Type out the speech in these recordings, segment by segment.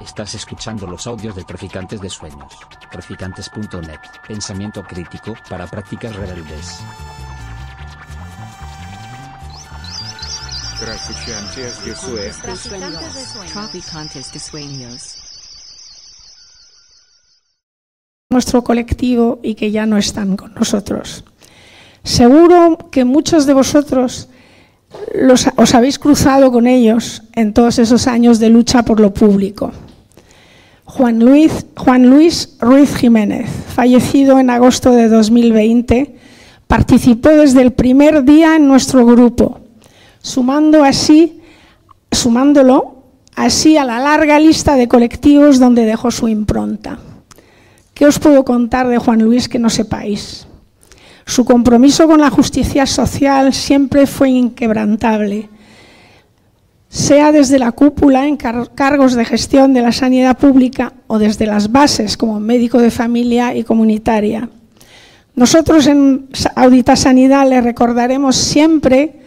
Estás escuchando los audios de Traficantes de Sueños. Traficantes.net. Pensamiento crítico para prácticas rebeldes. Traficantes de Sueños. Traficantes de Sueños. nuestro colectivo y que ya no están con nosotros. Seguro que muchos de vosotros los, os habéis cruzado con ellos en todos esos años de lucha por lo público. Juan Luis, Juan Luis Ruiz Jiménez, fallecido en agosto de 2020, participó desde el primer día en nuestro grupo, sumando así, sumándolo así a la larga lista de colectivos donde dejó su impronta. ¿Qué os puedo contar de Juan Luis que no sepáis? Su compromiso con la justicia social siempre fue inquebrantable, sea desde la cúpula en car cargos de gestión de la sanidad pública o desde las bases como médico de familia y comunitaria. Nosotros en Audita Sanidad le recordaremos siempre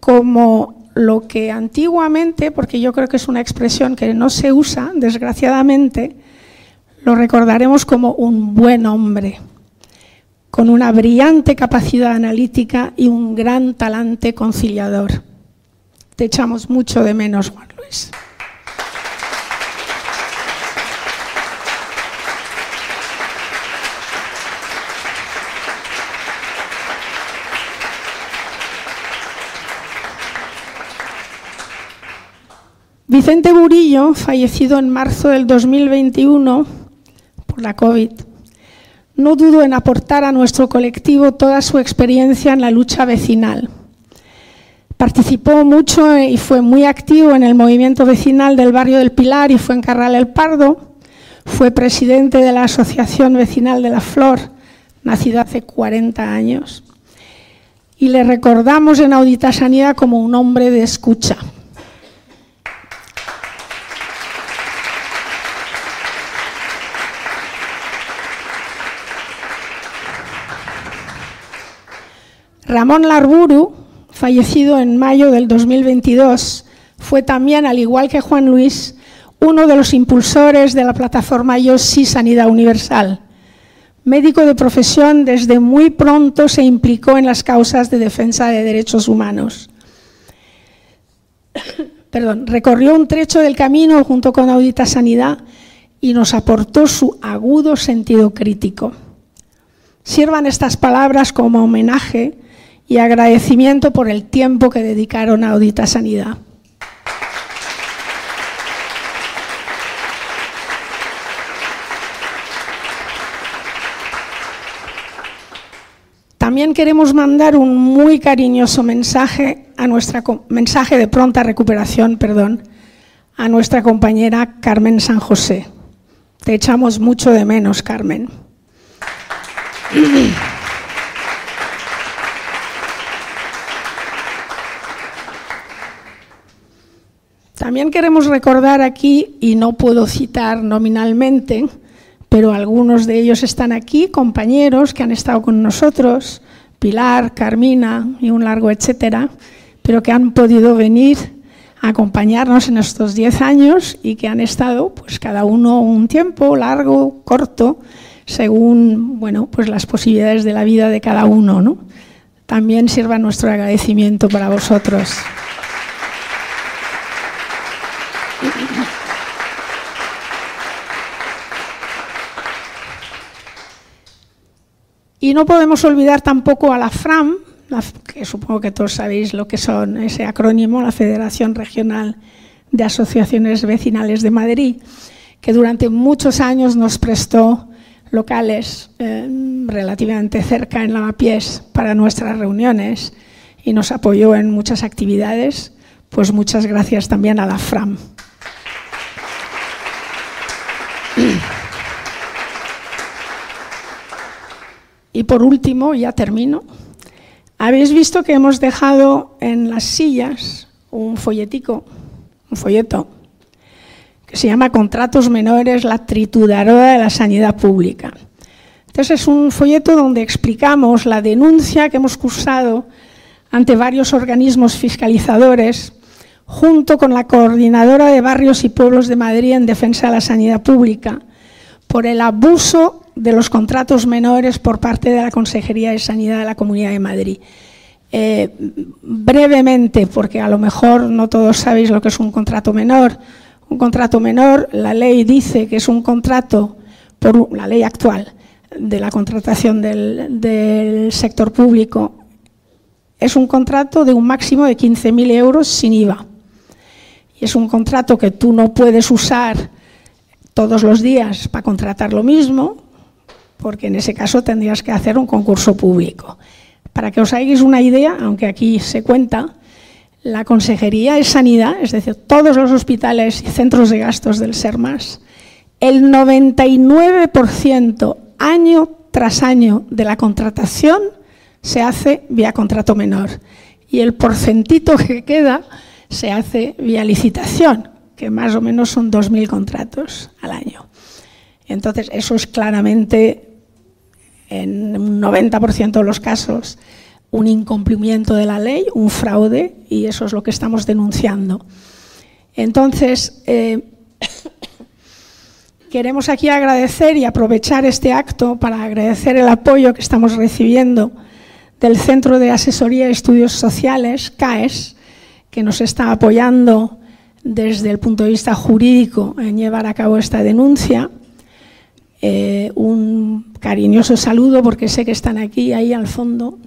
como lo que antiguamente, porque yo creo que es una expresión que no se usa, desgraciadamente, lo recordaremos como un buen hombre, con una brillante capacidad analítica y un gran talante conciliador. Te echamos mucho de menos, Juan Luis. Vicente Burillo, fallecido en marzo del 2021 por la COVID, no dudo en aportar a nuestro colectivo toda su experiencia en la lucha vecinal. Participó mucho y fue muy activo en el movimiento vecinal del barrio del Pilar y fue en Carral el Pardo. Fue presidente de la Asociación Vecinal de la Flor, nacida hace 40 años. Y le recordamos en Audita Sanidad como un hombre de escucha. Ramón Larburu, fallecido en mayo del 2022, fue también, al igual que Juan Luis, uno de los impulsores de la plataforma Yo Sí Sanidad Universal. Médico de profesión, desde muy pronto se implicó en las causas de defensa de derechos humanos. Perdón, recorrió un trecho del camino junto con Audita Sanidad y nos aportó su agudo sentido crítico. Sirvan estas palabras como homenaje y agradecimiento por el tiempo que dedicaron a Audita Sanidad. También queremos mandar un muy cariñoso mensaje a nuestra mensaje de pronta recuperación, perdón, a nuestra compañera Carmen San José. Te echamos mucho de menos, Carmen. También queremos recordar aquí, y no puedo citar nominalmente, pero algunos de ellos están aquí, compañeros que han estado con nosotros, Pilar, Carmina y un largo etcétera, pero que han podido venir a acompañarnos en estos diez años y que han estado, pues cada uno un tiempo, largo, corto, según bueno, pues las posibilidades de la vida de cada uno. ¿no? También sirva nuestro agradecimiento para vosotros. Y no podemos olvidar tampoco a la FRAM, que supongo que todos sabéis lo que son ese acrónimo, la Federación Regional de Asociaciones Vecinales de Madrid, que durante muchos años nos prestó locales eh, relativamente cerca en Lavapiés para nuestras reuniones y nos apoyó en muchas actividades. Pues muchas gracias también a la FRAM. Y por último, ya termino, habéis visto que hemos dejado en las sillas un folletico, un folleto, que se llama Contratos Menores, la trituradora de la sanidad pública. Entonces es un folleto donde explicamos la denuncia que hemos cursado ante varios organismos fiscalizadores junto con la Coordinadora de Barrios y Pueblos de Madrid en defensa de la sanidad pública, por el abuso de los contratos menores por parte de la Consejería de Sanidad de la Comunidad de Madrid. Eh, brevemente, porque a lo mejor no todos sabéis lo que es un contrato menor. Un contrato menor, la ley dice que es un contrato, por la ley actual de la contratación del, del sector público, es un contrato de un máximo de 15.000 euros sin IVA. Y es un contrato que tú no puedes usar todos los días para contratar lo mismo, porque en ese caso tendrías que hacer un concurso público. Para que os hagáis una idea, aunque aquí se cuenta, la Consejería de Sanidad, es decir, todos los hospitales y centros de gastos del SERMAS, el 99% año tras año de la contratación se hace vía contrato menor y el porcentito que queda se hace vía licitación, que más o menos son 2.000 contratos al año. Entonces, eso es claramente, en un 90% de los casos, un incumplimiento de la ley, un fraude, y eso es lo que estamos denunciando. Entonces, eh, queremos aquí agradecer y aprovechar este acto para agradecer el apoyo que estamos recibiendo del Centro de Asesoría y Estudios Sociales, CAES, que nos está apoyando desde el punto de vista jurídico en llevar a cabo esta denuncia. Eh, un cariñoso saludo porque sé que están aquí, ahí al fondo,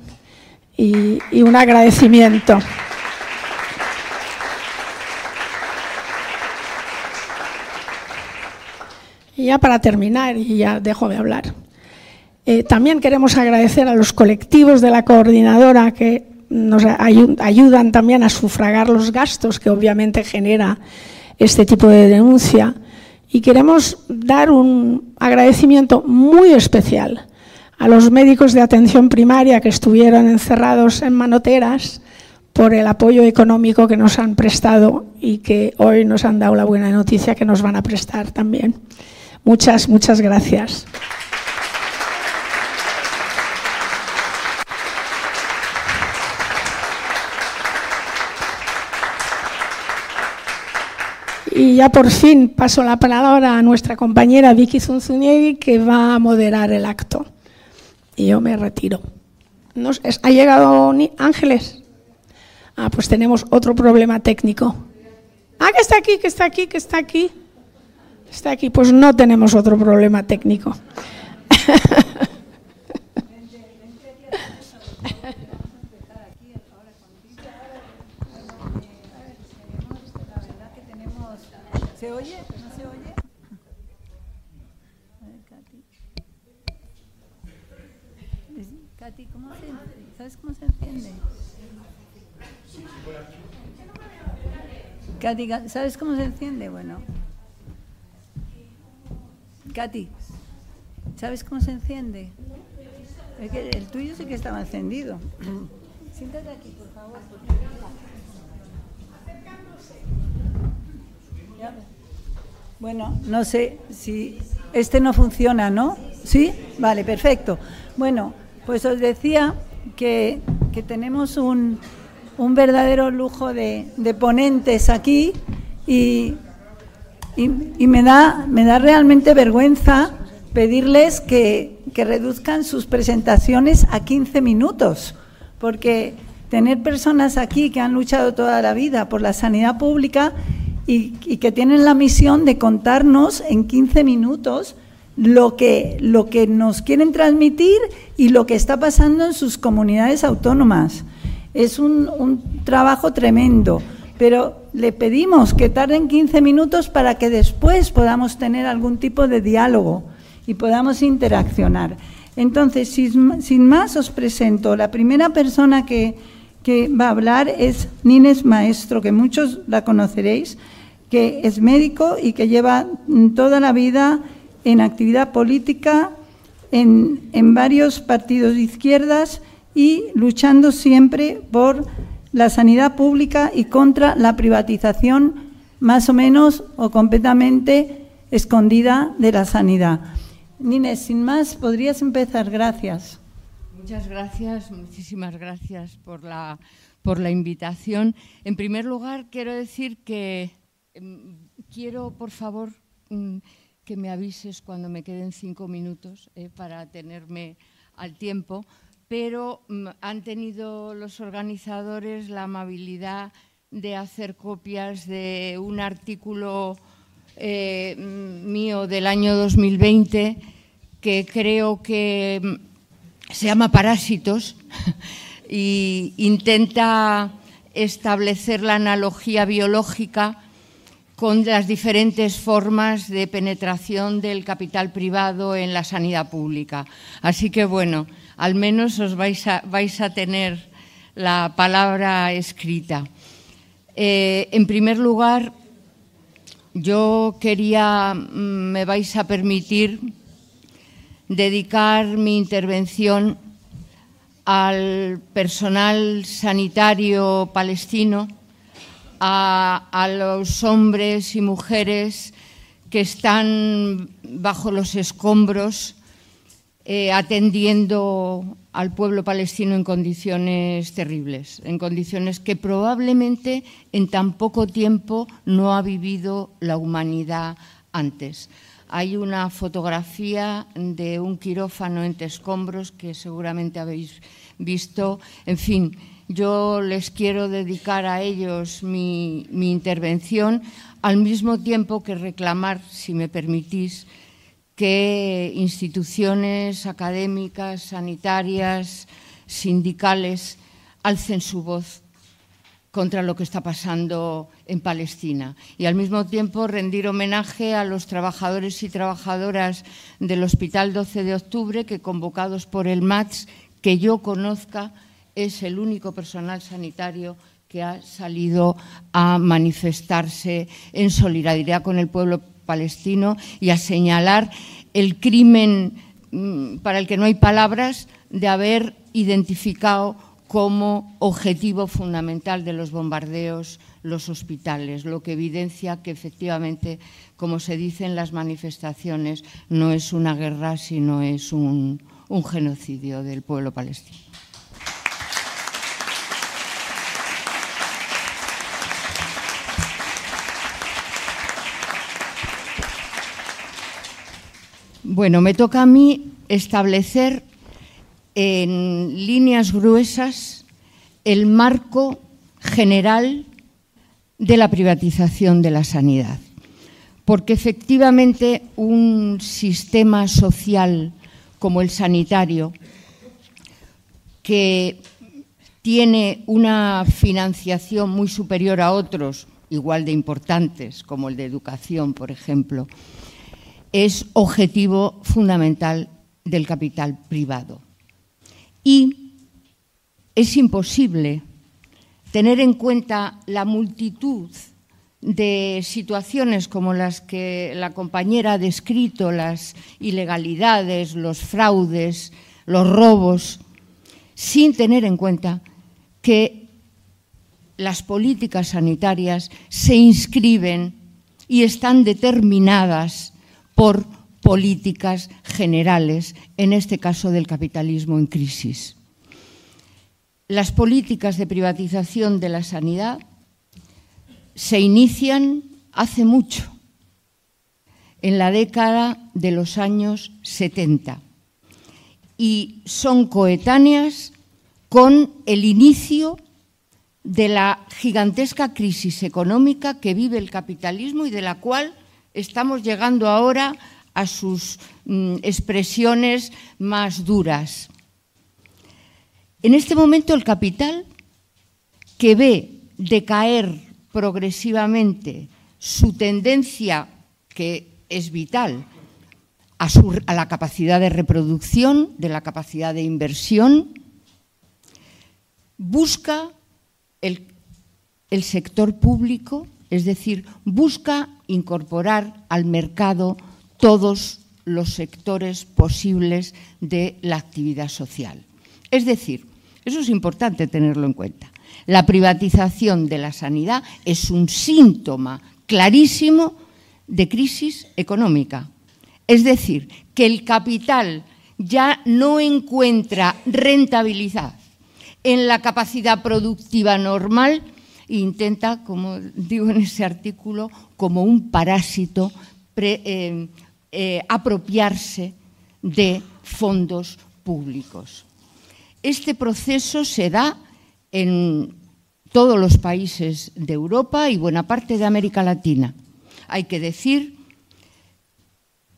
y, un agradecimiento. Y ya para terminar, y ya dejo de hablar, eh, también queremos agradecer a los colectivos de la coordinadora que nos ayudan también a sufragar los gastos que obviamente genera este tipo de denuncia. Y queremos dar un agradecimiento muy especial a los médicos de atención primaria que estuvieron encerrados en manoteras por el apoyo económico que nos han prestado y que hoy nos han dado la buena noticia que nos van a prestar también. Muchas, muchas gracias. Y ya por fin paso la palabra a nuestra compañera Vicky Zunzuniegui, que va a moderar el acto. Y yo me retiro. ¿Ha llegado Ángeles? Ah, pues tenemos otro problema técnico. Ah, que está aquí, que está aquí, que está aquí. Está aquí. Pues no tenemos otro problema técnico. ¿Se oye? ¿No se oye? A ver, Katy. Katy, ¿cómo se, ¿sabes cómo se enciende? Katy, ¿sabes cómo se enciende? Bueno. Katy, ¿sabes cómo se enciende? el tuyo sí que estaba encendido. Siéntate aquí, por favor. Bueno, no sé si este no funciona, ¿no? ¿Sí? Vale, perfecto. Bueno, pues os decía que, tenemos un, un, verdadero lujo de, ponentes aquí y, y, me, da, me da realmente vergüenza pedirles que, que reduzcan sus presentaciones a 15 minutos, porque tener personas aquí que han luchado toda la vida por la sanidad pública y, que tienen la misión de contarnos en 15 minutos lo que, lo que nos quieren transmitir y lo que está pasando en sus comunidades autónomas. Es un, un trabajo tremendo, pero le pedimos que tarden 15 minutos para que después podamos tener algún tipo de diálogo y podamos interaccionar. Entonces, sin, más, os presento. La primera persona que, que va a hablar es Nines Maestro, que muchos la conoceréis que es médico y que lleva toda la vida en actividad política en, varios partidos de izquierdas y luchando siempre por la sanidad pública y contra la privatización más o menos o completamente escondida de la sanidad. Nines, sin más, podrías empezar. Gracias. Muchas gracias, muchísimas gracias por la por la invitación. En primer lugar, quiero decir que quiero, por favor, mm, que me avises cuando me queden cinco minutos eh, para tenerme al tiempo, pero mm, han tenido los organizadores la amabilidad de hacer copias de un artículo eh, mío del año 2020 que creo que mm, se llama Parásitos y intenta establecer la analogía biológica con las diferentes formas de penetración del capital privado en la sanidad pública. Así que, bueno, al menos os vais a, tener la palabra escrita. Eh, en primer lugar, yo quería, mm, me vais a permitir, dedicar mi intervención al personal sanitario palestino, a, los hombres y mujeres que están bajo los escombros eh, atendiendo al pueblo palestino en condiciones terribles, en condiciones que probablemente en tan poco tiempo no ha vivido la humanidad antes. Hay una fotografía de un quirófano entre escombros que seguramente habéis visto. En fin, yo les quiero dedicar a ellos mi, intervención, al mismo tiempo que reclamar, si me permitís, que instituciones académicas, sanitarias, sindicales alcen su voz contra lo que está pasando en Palestina. Y al mismo tiempo rendir homenaje a los trabajadores y trabajadoras del Hospital 12 de Octubre que convocados por el MATS, que yo conozca, es el único personal sanitario que ha salido a manifestarse en solidaridad con el pueblo palestino y a señalar el crimen mm, para el que no hay palabras de haber identificado como objetivo fundamental de los bombardeos los hospitales, lo que evidencia que efectivamente, como se dice en las manifestaciones, no es una guerra, sino es un, genocidio del pueblo palestino. Bueno, me toca a mí establecer en líneas gruesas el marco general de la privatización de la sanidad, porque efectivamente un sistema social como el sanitario, que tiene una financiación muy superior a otros, igual de importantes, como el de educación, por ejemplo, es objetivo fundamental del capital privado. Y es imposible tener en cuenta la multitud de situaciones como las que la compañera ha descrito, las ilegalidades, los fraudes, los robos, sin tener en cuenta que las políticas sanitarias se inscriben y están determinadas por políticas generales, en este caso del capitalismo en crisis. Las políticas de privatización de la sanidad se inician hace mucho, en la década de los años 70, y son coetáneas con el inicio de la gigantesca crisis económica que vive el capitalismo y de la cual estamos llegando ahora a sus mm, expresiones más duras. En este momento el capital, que ve decaer progresivamente su tendencia, que es vital, a, la capacidad de reproducción, de la capacidad de inversión, busca el sector público, es decir, busca incorporar al mercado todos los sectores posibles de la actividad social. Es decir, eso es importante tenerlo en cuenta. La privatización de la sanidad es un síntoma clarísimo de crisis económica. Es decir, que el capital ya no encuentra rentabilidad en la capacidad productiva normal e intenta, como digo en ese artículo, como un parásito eh, eh, apropiarse de fondos públicos. Este proceso se da en todos los países de Europa y buena parte de América Latina. Hay que decir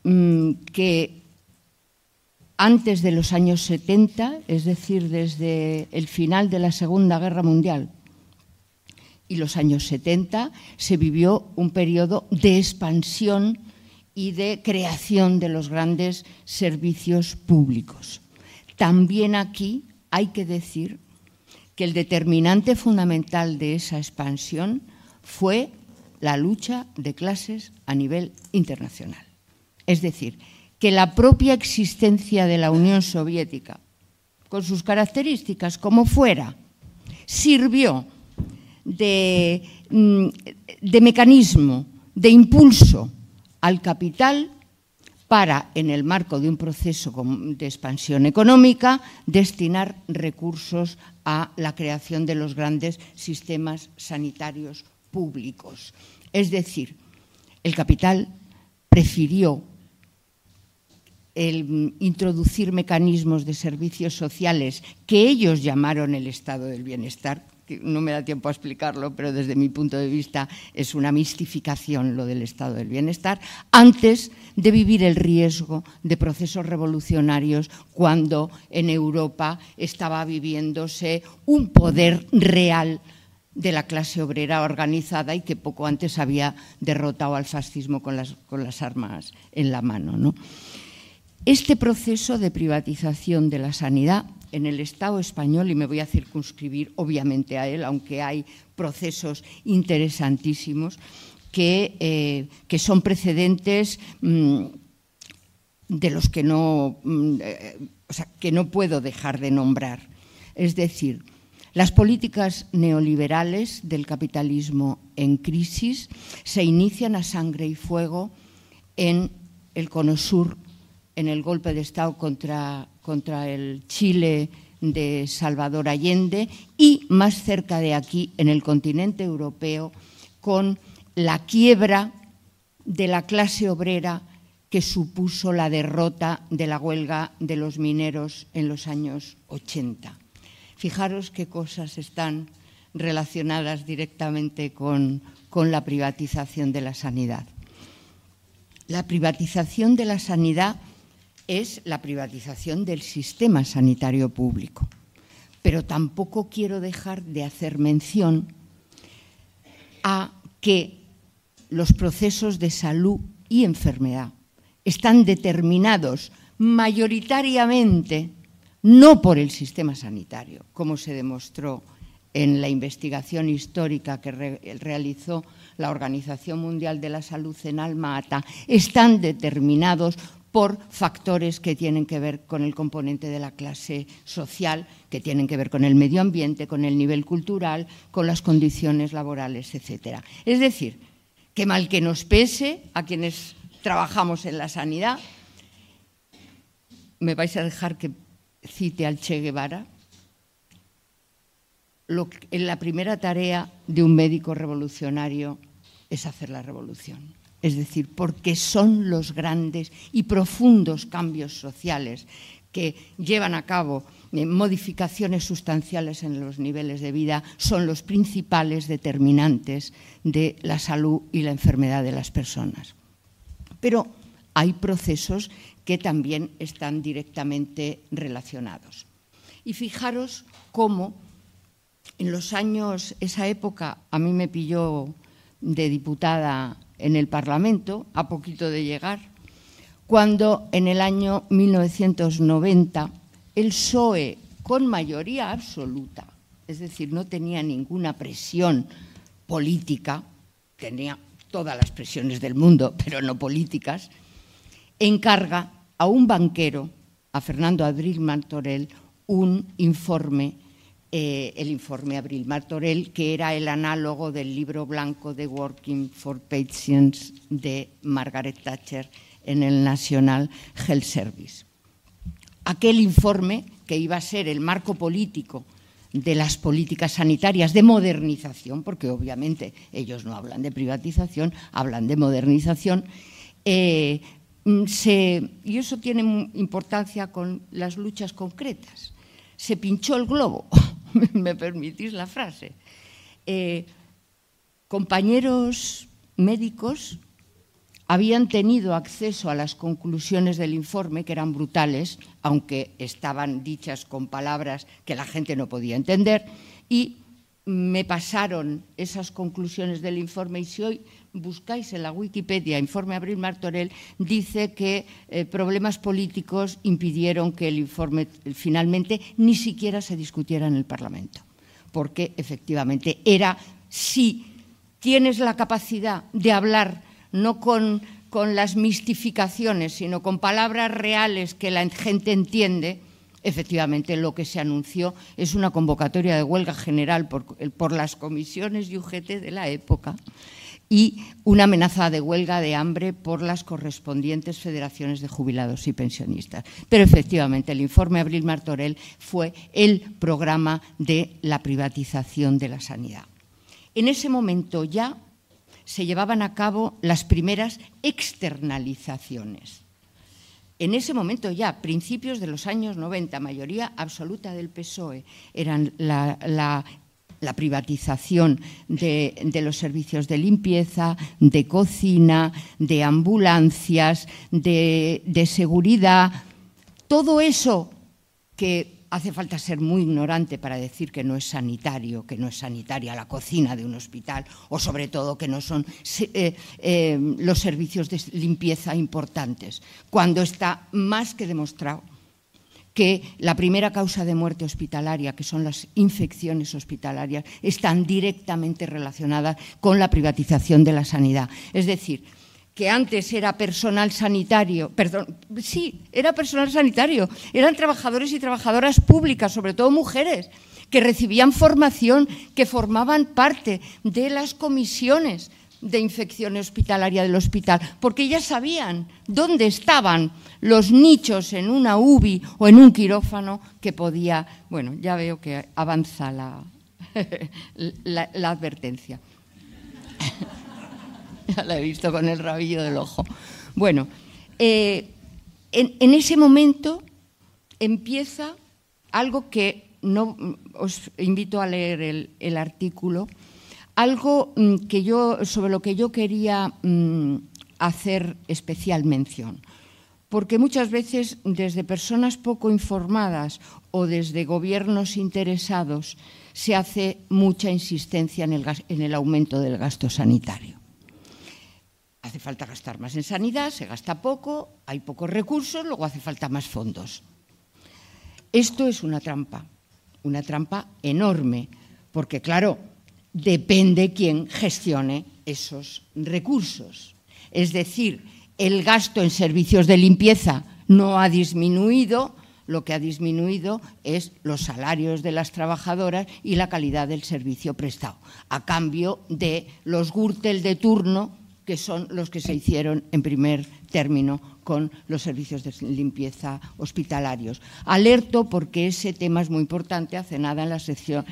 mmm, que antes de los años 70, es decir, desde el final de la Segunda Guerra Mundial y los años 70, se vivió un periodo de expansión y de creación de los grandes servicios públicos. También aquí hay que decir que el determinante fundamental de esa expansión fue la lucha de clases a nivel internacional. Es decir, que la propia existencia de la Unión Soviética, con sus características como fuera, sirvió de, mm, de mecanismo, de impulso al capital para, en el marco de un proceso de expansión económica, destinar recursos a la creación de los grandes sistemas sanitarios públicos. Es decir, el capital prefirió el introducir mecanismos de servicios sociales que ellos llamaron el estado del bienestar, no me da tiempo a explicarlo, pero desde mi punto de vista es una mistificación lo del estado del bienestar, antes de vivir el riesgo de procesos revolucionarios cuando en Europa estaba viviéndose un poder real de la clase obrera organizada y que poco antes había derrotado al fascismo con las, con las armas en la mano. ¿no? Este proceso de privatización de la sanidad en el Estado español, y me voy a circunscribir obviamente a él, aunque hay procesos interesantísimos que, eh, que son precedentes mmm, de los que no, mmm, eh, o sea, que no puedo dejar de nombrar. Es decir, las políticas neoliberales del capitalismo en crisis se inician a sangre y fuego en el cono sur en el golpe de Estado contra, contra el Chile de Salvador Allende y más cerca de aquí, en el continente europeo, con la quiebra de la clase obrera que supuso la derrota de la huelga de los mineros en los años 80. Fijaros qué cosas están relacionadas directamente con, con la privatización de la sanidad. La privatización de la sanidad es la privatización del sistema sanitario público. Pero tampoco quiero dejar de hacer mención a que los procesos de salud y enfermedad están determinados mayoritariamente no por el sistema sanitario, como se demostró en la investigación histórica que re realizó la Organización Mundial de la Salud en Alma Ata, están determinados por factores que tienen que ver con el componente de la clase social, que tienen que ver con el medio ambiente, con el nivel cultural, con las condiciones laborales, etc. Es decir, que mal que nos pese a quienes trabajamos en la sanidad, me vais a dejar que cite al Che Guevara, la primera tarea de un médico revolucionario es hacer la revolución es decir, porque son los grandes y profundos cambios sociales que llevan a cabo eh, modificaciones sustanciales en los niveles de vida, son los principales determinantes de la salud y la enfermedad de las personas. Pero hay procesos que también están directamente relacionados. Y fijaros cómo en los años, esa época a mí me pilló de diputada en el Parlamento, a poquito de llegar, cuando en el año 1990 el PSOE, con mayoría absoluta, es decir, no tenía ninguna presión política, tenía todas las presiones del mundo, pero no políticas, encarga a un banquero, a Fernando Adril Martorell, un informe eh, el informe Abril Martorell, que era el análogo del libro blanco de Working for Patients de Margaret Thatcher en el National Health Service. Aquel informe, que iba a ser el marco político de las políticas sanitarias de modernización, porque obviamente ellos no hablan de privatización, hablan de modernización, eh, mm, y eso tiene importancia con las luchas concretas. Se pinchó el globo, me permitís la frase. Eh, compañeros médicos habían tenido acceso a las conclusiones del informe, que eran brutales, aunque estaban dichas con palabras que la gente no podía entender, y me pasaron esas conclusiones del informe y si hoy buscáis en la Wikipedia informe Abril Martorell, dice que eh, problemas políticos impidieron que el informe finalmente ni siquiera se discutiera en el Parlamento, porque efectivamente era si tienes la capacidad de hablar no con, con las mistificaciones, sino con palabras reales que la gente entiende, efectivamente lo que se anunció es una convocatoria de huelga general por, por, las comisiones y UGT de la época y una amenaza de huelga de hambre por las correspondientes federaciones de jubilados y pensionistas. Pero efectivamente el informe Abril Martorell fue el programa de la privatización de la sanidad. En ese momento ya se llevaban a cabo las primeras externalizaciones. En ese momento ya, principios de los años 90, mayoría absoluta del PSOE, eran la, privatización de, los servicios de limpieza, de cocina, de ambulancias, de, seguridad, todo eso que hace falta ser muy ignorante para decir que no es sanitario, que no es sanitaria la cocina de un hospital o sobre todo que no son eh, eh, los servicios de limpieza importantes, cuando está más que demostrado que la primera causa de muerte hospitalaria, que son las infecciones hospitalarias, están directamente relacionadas con la privatización de la sanidad. Es decir, que antes era personal sanitario, perdón, sí, era personal sanitario, eran trabajadores y trabajadoras públicas, sobre todo mujeres, que recibían formación, que formaban parte de las comisiones de infección hospitalaria del hospital, porque ya sabían dónde estaban los nichos en una UBI o en un quirófano que podía, bueno, ya veo que avanza la, la, la advertencia. ya la he visto con el rabillo del ojo. Bueno, eh, en, ese momento empieza algo que no os invito a leer el, artículo, algo mm, que yo, sobre lo que yo quería mm, hacer especial mención. Porque muchas veces desde personas poco informadas o desde gobiernos interesados se hace mucha insistencia en el aumento del gasto sanitario hace falta gastar más en sanidad, se gasta poco, hay pocos recursos, luego hace falta más fondos. Esto es una trampa, una trampa enorme, porque claro, depende quién gestione esos recursos. Es decir, el gasto en servicios de limpieza no ha disminuido, lo que ha disminuido es los salarios de las trabajadoras y la calidad del servicio prestado, a cambio de los Gürtel de turno que son los que se hicieron en primer término con los servicios de limpieza hospitalarios. Alerto porque ese tema es muy importante. Hace nada en la sesión,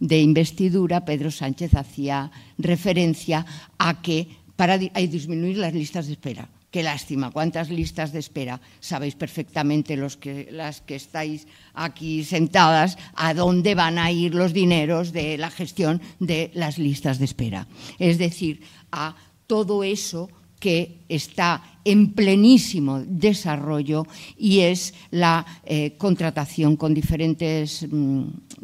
de investidura Pedro Sánchez hacía referencia a que para disminuir las listas de espera Qué lástima, cuántas listas de espera. Sabéis perfectamente los que, las que estáis aquí sentadas a dónde van a ir los dineros de la gestión de las listas de espera. Es decir, a todo eso que está en plenísimo desarrollo y es la eh, contratación con diferentes mm,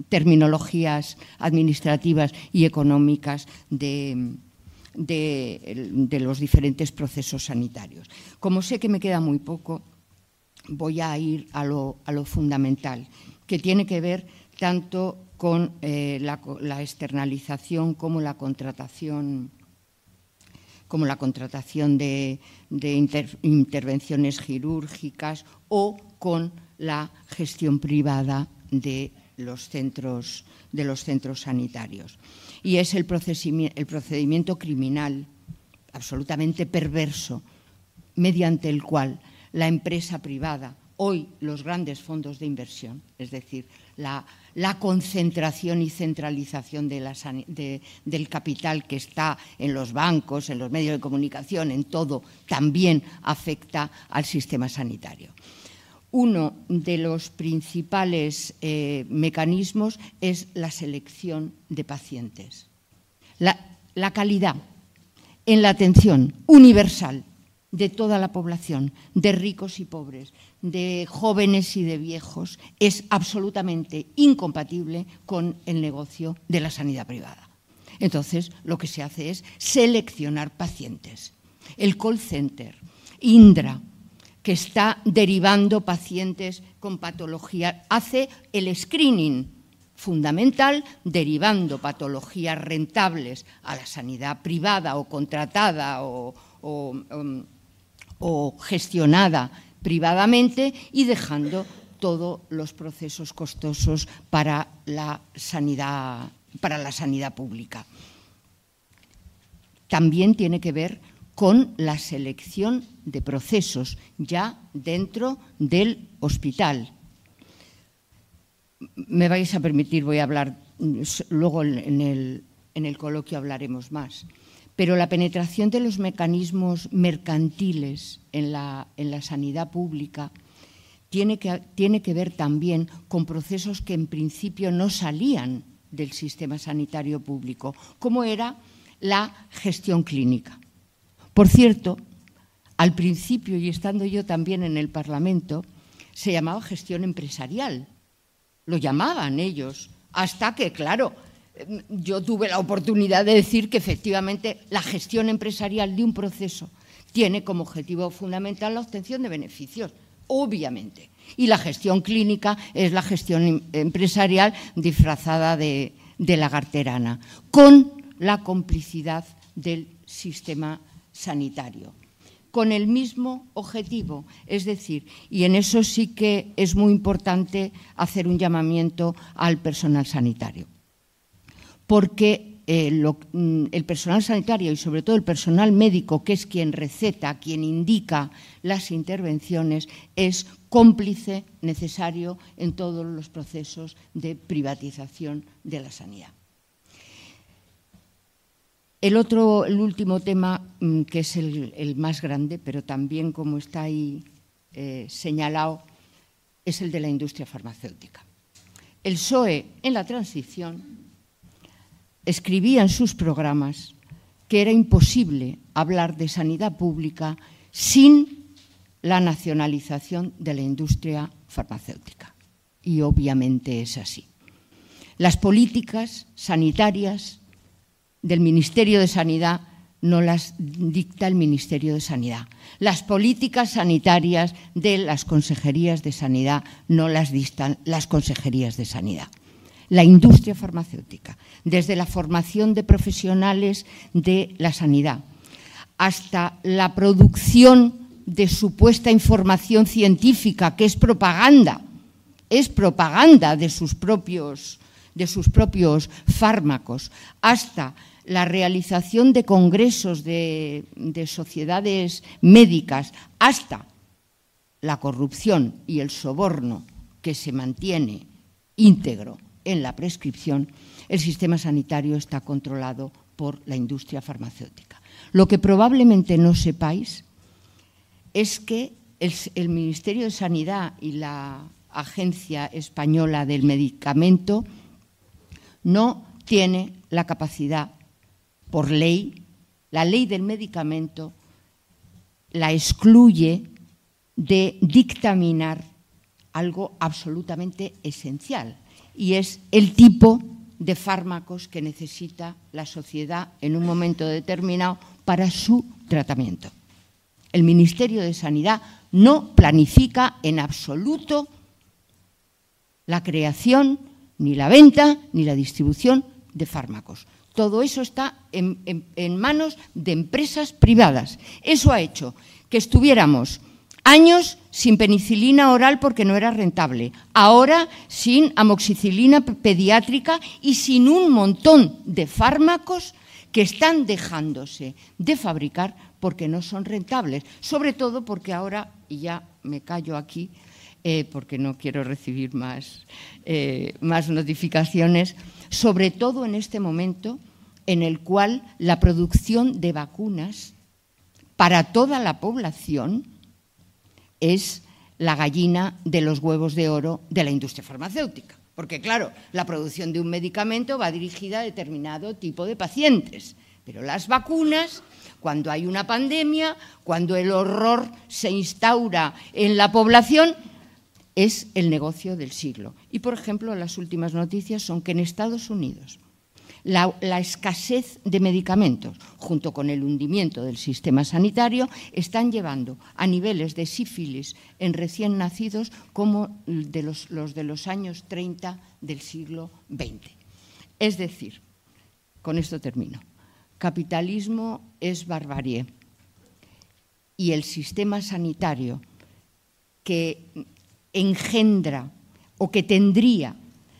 terminologías administrativas y económicas de de, los diferentes procesos sanitarios. Como sé que me queda muy poco, voy a ir a lo, fundamental, que tiene que ver tanto con eh, la, externalización como la contratación como la contratación de, intervenciones quirúrgicas o con la gestión privada de los centros, de los centros sanitarios y es el procedimiento criminal absolutamente perverso mediante el cual la empresa privada hoy los grandes fondos de inversión, es decir, la, concentración y centralización del capital que está en los bancos, en los medios de comunicación, en todo, también afecta al sistema sanitario. Uno de los principales eh, mecanismos es la selección de pacientes. la calidad en la atención universal de toda la población, de ricos y pobres, de jóvenes y de viejos, es absolutamente incompatible con el negocio de la sanidad privada. Entonces, lo que se hace es seleccionar pacientes. El call center, Indra, que está derivando pacientes con patología, hace el screening fundamental derivando patologías rentables a la sanidad privada o contratada o, um, gestionada privadamente y dejando todos los procesos costosos para la sanidad, para la sanidad pública. También tiene que ver con la selección de procesos ya dentro del hospital. Me vais a permitir, voy a hablar luego en el, coloquio hablaremos más pero la penetración de los mecanismos mercantiles en la, sanidad pública tiene que ver también con procesos que en principio no salían del sistema sanitario público, como era la gestión clínica. Por cierto, al principio, y estando yo también en el Parlamento, se llamaba gestión empresarial. Lo llamaban ellos, hasta que, claro, yo tuve la oportunidad de decir que efectivamente la gestión empresarial de un proceso tiene como objetivo fundamental la obtención de beneficios, obviamente. Y la gestión clínica es la gestión em, empresarial disfrazada de, de lagarterana, con la complicidad del sistema sanitario con el mismo objetivo. Es decir, y en eso sí que es muy importante hacer un llamamiento al personal sanitario porque eh, mm, el personal sanitario y sobre todo el personal médico, que es quien receta, quien indica las intervenciones, es cómplice necesario en todos los procesos de privatización de la sanidad. El otro, el último tema, mm, que es el, más grande, pero también como está ahí eh, señalado, es el de la industria farmacéutica. El PSOE en la transición escribía en sus programas que era imposible hablar de sanidad pública sin la nacionalización de la industria farmacéutica. Y obviamente es así. Las políticas sanitarias del Ministerio de Sanidad no las dicta el Ministerio de Sanidad. Las políticas sanitarias de las consejerías de sanidad no las dictan las consejerías de sanidad la industria farmacéutica, desde la formación de profesionales de la sanidad hasta la producción de supuesta información científica, que es propaganda, es propaganda de sus propios, de sus propios fármacos, hasta la realización de congresos de, de sociedades médicas, hasta la corrupción y el soborno que se mantiene íntegro en la prescripción, el sistema sanitario está controlado por la industria farmacéutica. Lo que probablemente no sepáis es que el, Ministerio de Sanidad y la Agencia Española del Medicamento no tiene la capacidad por ley, la ley del medicamento la excluye de dictaminar algo absolutamente esencial, y es el tipo de fármacos que necesita la sociedad en un momento determinado para su tratamiento. El Ministerio de Sanidad no planifica en absoluto la creación, ni la venta, ni la distribución de fármacos. Todo eso está en, manos de empresas privadas. Eso ha hecho que estuviéramos Años sin penicilina oral porque no era rentable. Ahora sin amoxicilina pediátrica y sin un montón de fármacos que están dejándose de fabricar porque no son rentables. Sobre todo porque ahora, y ya me callo aquí, eh, porque no quiero recibir más, eh, más notificaciones, sobre todo en este momento en el cual la producción de vacunas para toda la población es la gallina de los huevos de oro de la industria farmacéutica. Porque, claro, la producción de un medicamento va dirigida a determinado tipo de pacientes, pero las vacunas, cuando hay una pandemia, cuando el horror se instaura en la población, es el negocio del siglo. Y, por ejemplo, las últimas noticias son que en Estados Unidos la, escasez de medicamentos, junto con el hundimiento del sistema sanitario, están llevando a niveles de sífilis en recién nacidos como de los, los de los años 30 del siglo XX. Es decir, con esto termino, capitalismo es barbarie y el sistema sanitario que engendra o que tendría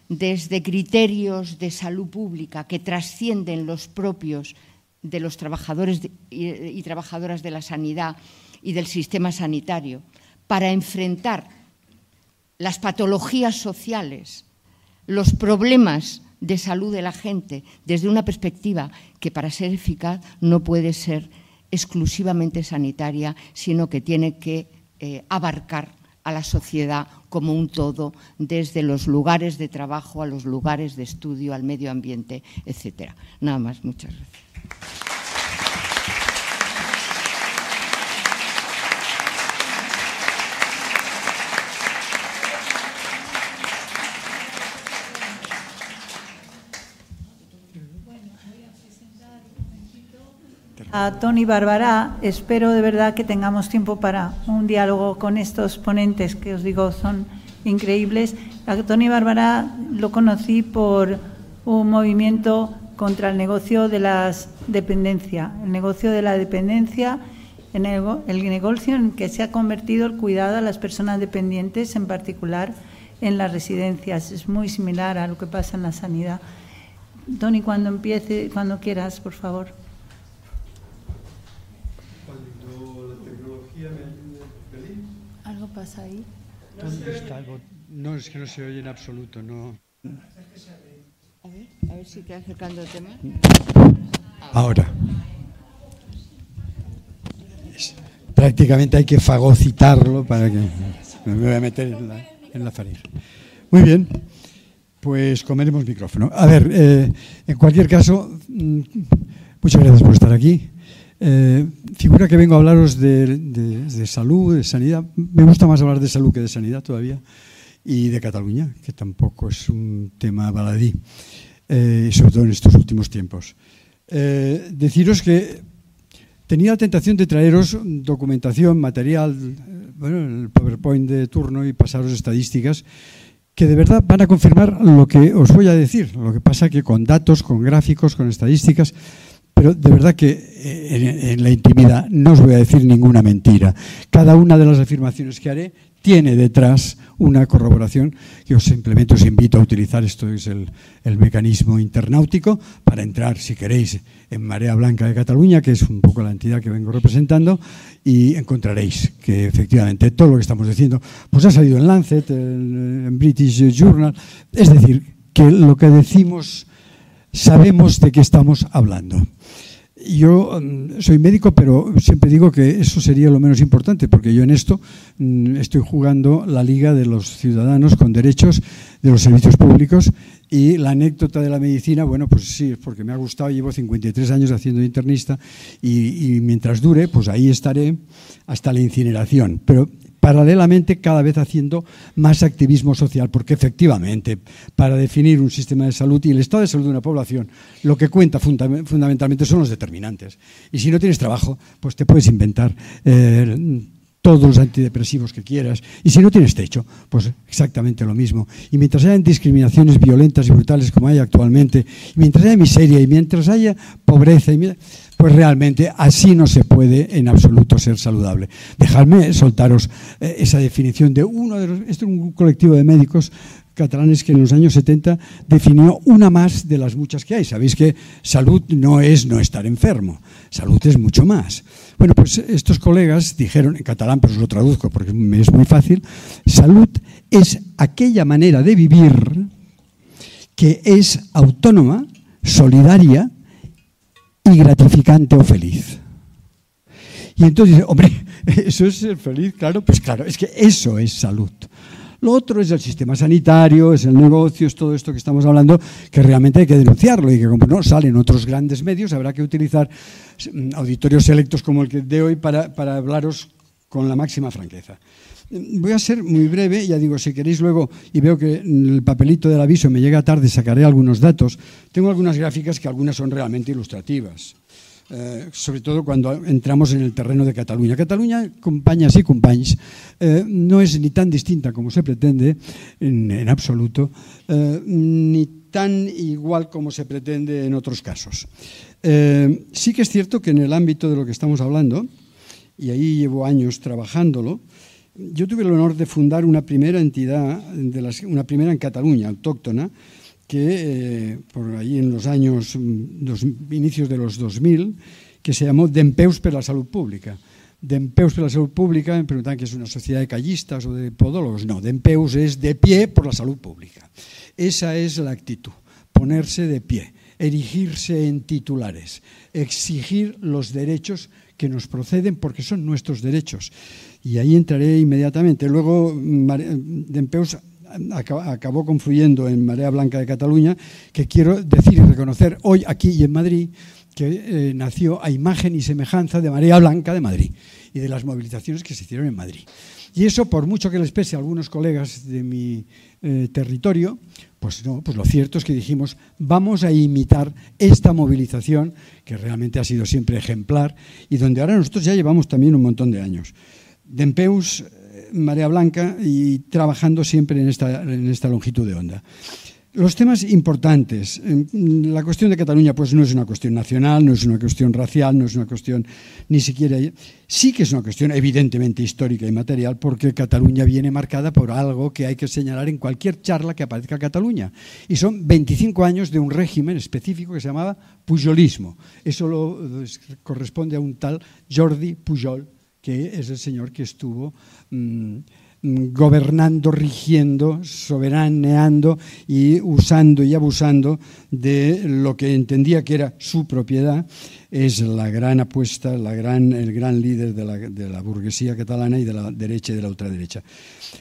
desde criterios de salud pública que trascienden los propios de los trabajadores y, trabajadoras de la sanidad y del sistema sanitario para enfrentar las patologías sociales, los problemas de salud de la gente desde una perspectiva que para ser eficaz no puede ser exclusivamente sanitaria, sino que tiene que eh, abarcar a la sociedad como un todo, desde los lugares de trabajo a los lugares de estudio, al medio ambiente, etcétera. Nada más, muchas gracias. A Tony Barbará. Espero de verdad que tengamos tiempo para un diálogo con estos ponentes que os digo son increíbles. A Tony Barbará lo conocí por un movimiento contra el negocio de la dependencia, el negocio de la dependencia, el, el negocio en que se ha convertido el cuidado a las personas dependientes, en particular en las residencias. Es muy similar a lo que pasa en la sanidad. Tony, cuando empiece, cuando quieras, por favor. Pasa ahí? ¿Dónde está No, es que no se oye en absoluto, no. A ver, a ver si te acercando el tema. Ahora. prácticamente hay que fagocitarlo para que me voy a meter en la, en la Muy bien, pues comeremos micrófono. A ver, eh, en cualquier caso, mm, muchas gracias por estar aquí. Eh, figura que vengo a hablaros de, salud, de sanidad. Me gusta más hablar de salud que de sanidad todavía. Y de Cataluña, que tampoco es un tema baladí, eh, sobre todo en estos últimos tiempos. Eh, deciros que tenía la tentación de traeros documentación, material, bueno, el PowerPoint de turno y pasaros estadísticas que de verdad van a confirmar lo que os voy a decir. Lo que pasa que con datos, con gráficos, con estadísticas, pero de verdad que eh, en, la intimidad no os voy a decir ninguna mentira. Cada una de las afirmaciones que haré tiene detrás una corroboración que os simplemente os invito a utilizar. Esto es el, mecanismo internáutico para entrar, si queréis, en Marea Blanca de Cataluña, que es un poco la entidad que vengo representando, y encontraréis que efectivamente todo lo que estamos diciendo pues ha salido en Lancet, en British Journal. Es decir, que lo que decimos sabemos de qué estamos hablando. Yo mm, soy médico, pero siempre digo que eso sería lo menos importante, porque yo en esto mm, estoy jugando la liga de los ciudadanos con derechos de los servicios públicos y la anécdota de la medicina, bueno, pues sí, es porque me ha gustado, llevo 53 años haciendo internista y, y mientras dure, pues ahí estaré hasta la incineración. Pero paralelamente cada vez haciendo más activismo social, porque efectivamente, para definir un sistema de salud y el estado de salud de una población, lo que cuenta fundamentalmente son los determinantes. Y si no tienes trabajo, pues te puedes inventar eh, todos los antidepresivos que quieras. Y si no tienes techo, pues exactamente lo mismo. Y mientras haya discriminaciones violentas y brutales como hay actualmente, y mientras haya miseria y mientras haya pobreza, y pues realmente así no se puede en absoluto ser saludable. Dejadme soltaros eh, esa definición de uno de los, este es un colectivo de médicos catalanes que en los años 70 definió una más de las muchas que hay. Sabéis que salud no es no estar enfermo, salud es mucho más. Bueno, pues estos colegas dijeron, en catalán, pero os lo traduzco porque es muy fácil, salud es aquella manera de vivir que es autónoma, solidaria y gratificante o feliz. Y entonces hombre, eso es ser feliz, claro, pues claro, es que eso es salud. Lo otro es el sistema sanitario, es el negocio, es todo esto que estamos hablando, que realmente hay que denunciarlo y que como no salen otros grandes medios, habrá que utilizar mm, auditorios selectos como el que de hoy para, para hablaros con la máxima franqueza. Voy a ser muy breve, ya digo, si queréis luego, y veo que el papelito del aviso me llega tarde, sacaré algunos datos. Tengo algunas gráficas que algunas son realmente ilustrativas. Eh, sobre todo cuando entramos en el terreno de Cataluña. Cataluña, compañas y compañes, eh, no es ni tan distinta como se pretende, en, absoluto, eh, ni tan igual como se pretende en otros casos. sí que es cierto que en el ámbito de lo que estamos hablando, y ahí llevo años trabajándolo, yo tuve el honor de fundar una primera entidad, una primera en Cataluña, autóctona, que eh, por ahí en los años, mm, inicios de los 2000, que se llamó Dempeus per la Salud Pública. Dempeus per la Salud Pública, me preguntan que es una sociedad de callistas o de podólogos. No, Dempeus es de pie por la salud pública. Esa es la actitud, ponerse de pie, erigirse en titulares, exigir los derechos que nos proceden porque son nuestros derechos. Y ahí entraré inmediatamente. Luego, Dempeus acabó confluyendo en Marea Blanca de Cataluña, que quiero decir y reconocer hoy aquí y en Madrid, que eh, nació a imagen y semejanza de Marea Blanca de Madrid y de las movilizaciones que se hicieron en Madrid. Y eso, por mucho que les pese a algunos colegas de mi eh, territorio, pues no, pues lo cierto es que dijimos, vamos a imitar esta movilización que realmente ha sido siempre ejemplar y donde ahora nosotros ya llevamos también un montón de años. Dempeus Marea Blanca y trabajando siempre en esta, longitud de onda. Los temas importantes. La cuestión de Cataluña pues no es una cuestión nacional, no es una cuestión racial, no es una cuestión ni siquiera... Sí que es una cuestión evidentemente histórica y material porque Cataluña viene marcada por algo que hay que señalar en cualquier charla que aparezca Cataluña. Y son 25 años de un régimen específico que se llamaba pujolismo. Eso lo, corresponde a un tal Jordi Pujol, que es el señor que estuvo mm, mm, gobernando, rigiendo, soberaneando y usando y abusando de lo que entendía que era su propiedad, es la gran apuesta, el gran líder de la, burguesía catalana y de la derecha y de la ultraderecha.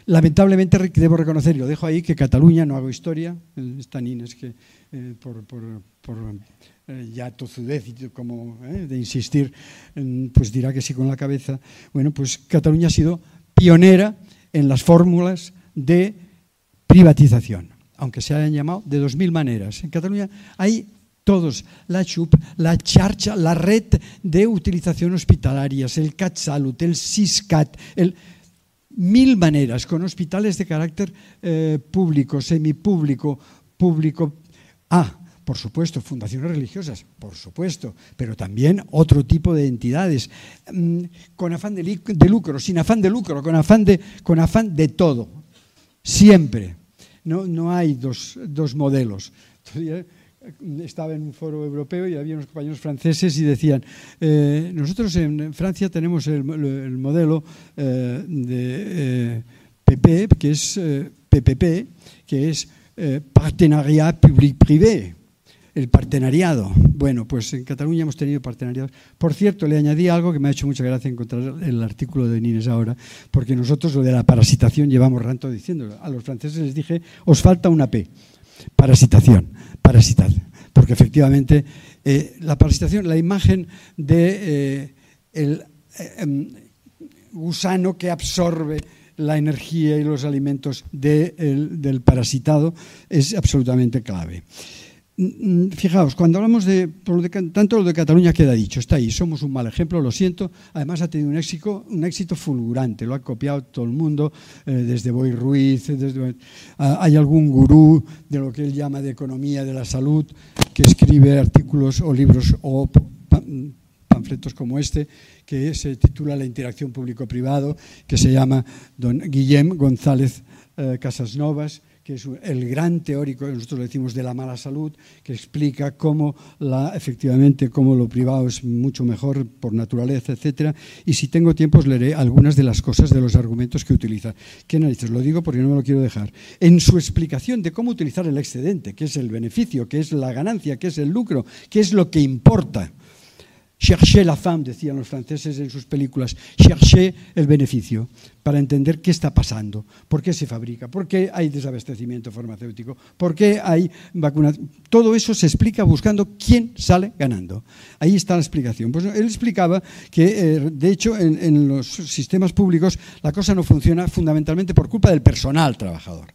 Lamentablemente debo reconocer, y lo dejo ahí, que Cataluña, no hago historia, esta es que eh, por, por, por eh, ya tozudez, como eh, de insistir, pues dirá que sí con la cabeza. Bueno, pues Cataluña ha sido pionera en las fórmulas de privatización, aunque se hayan llamado de dos mil maneras. En Cataluña hay todos, la CHUP, la charcha, la red de utilización hospitalarias, el CatSalut, el SISCAT, el mil maneras, con hospitales de carácter eh, público, semipúblico, público. Ah, por supuesto, fundaciones religiosas, por supuesto, pero también otro tipo de entidades, mm, con afán de, lucro, sin afán de lucro, con afán de, todo, siempre. No, no hay dos, dos modelos. Eh, estaba en un foro europeo y había unos compañeros franceses y decían, eh, nosotros en Francia tenemos el, modelo eh, de PP, que es PPP, que es Partenariat Public-Privé el partenariado. Bueno, pues en Cataluña hemos tenido partenariados. Por cierto, le añadí algo que me ha hecho mucha gracia encontrar el artículo de Nines ahora, porque nosotros lo de la parasitación llevamos rato diciendo. A los franceses les dije, os falta una P. Parasitación, parasitar. Porque efectivamente eh, la parasitación, la imagen de eh, el eh, em, gusano que absorbe la energía y los alimentos del parasitado es absolutamente clave. Mm, mm, fijaos, cuando hablamos de, tanto lo de Cataluña queda dicho, está ahí, somos un mal ejemplo, lo siento, además ha tenido un éxito, un éxito fulgurante, lo ha copiado todo el mundo, eh, desde Boy Ruiz, desde, hay algún gurú de lo que él llama de economía de la salud, que escribe artículos o libros o panfletos como este, que se titula La interacción público-privado, que se llama don Guillem González eh, Casasnovas, que es el gran teórico, nosotros le decimos de la mala salud, que explica cómo la, efectivamente cómo lo privado es mucho mejor por naturaleza, etcétera. Y si tengo tiempo os leeré algunas de las cosas de los argumentos que utiliza. ¿Qué narices? Lo digo porque no me lo quiero dejar. En su explicación de cómo utilizar el excedente, qué es el beneficio, qué es la ganancia, qué es el lucro, qué es lo que importa Cherchez la femme, decían los franceses en sus películas, cherchez el beneficio, para entender qué está pasando, por qué se fabrica, por qué hay desabastecimiento farmacéutico, por qué hay vacunas. Todo eso se explica buscando quién sale ganando. Ahí está la explicación. Pues él explicaba que, eh, de hecho, en, en los sistemas públicos la cosa no funciona fundamentalmente por culpa del personal trabajador.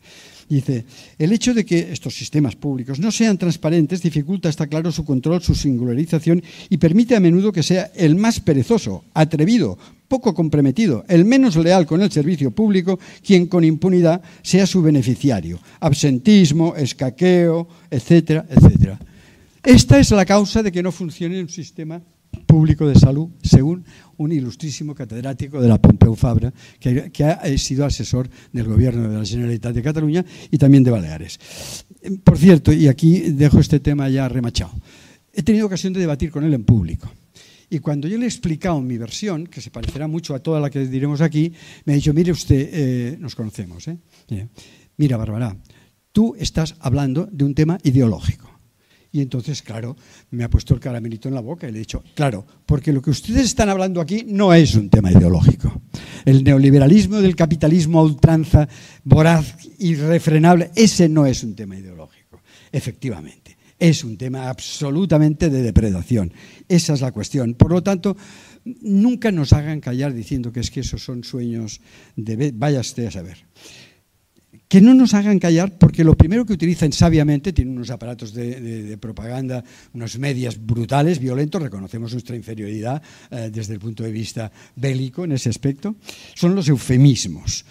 Dice, el hecho de que estos sistemas públicos no sean transparentes dificulta, está claro, su control, su singularización y permite a menudo que sea el más perezoso, atrevido, poco comprometido, el menos leal con el servicio público, quien con impunidad sea su beneficiario. Absentismo, escaqueo, etcétera, etcétera. Esta es la causa de que no funcione un sistema público de salud, según un ilustrísimo catedrático de la Pompeu Fabra, que, ha sido asesor del gobierno de la Generalitat de Cataluña y también de Baleares. Por cierto, y aquí dejo este tema ya remachado, he tenido ocasión de debatir con él en público. Y cuando yo le he explicado mi versión, que se parecerá mucho a toda la que diremos aquí, me ha dicho, mire usted, eh, nos conocemos, ¿eh? mira, Bárbara, tú estás hablando de un tema ideológico. Y entonces, claro, me ha puesto el caramelito en la boca y le he dicho, claro, porque lo que ustedes están hablando aquí no es un tema ideológico. El neoliberalismo del capitalismo a ultranza, voraz, irrefrenable, ese no es un tema ideológico, efectivamente. Es un tema absolutamente de depredación. Esa es la cuestión. Por lo tanto, nunca nos hagan callar diciendo que es que esos son sueños de... Vaya usted a saber que no nos hagan callar porque lo primero que utilizan sabiamente, tienen unos aparatos de, propaganda, unos medias brutales, violentos, reconocemos nuestra inferioridad eh, desde el punto de vista bélico en ese aspecto, son los eufemismos.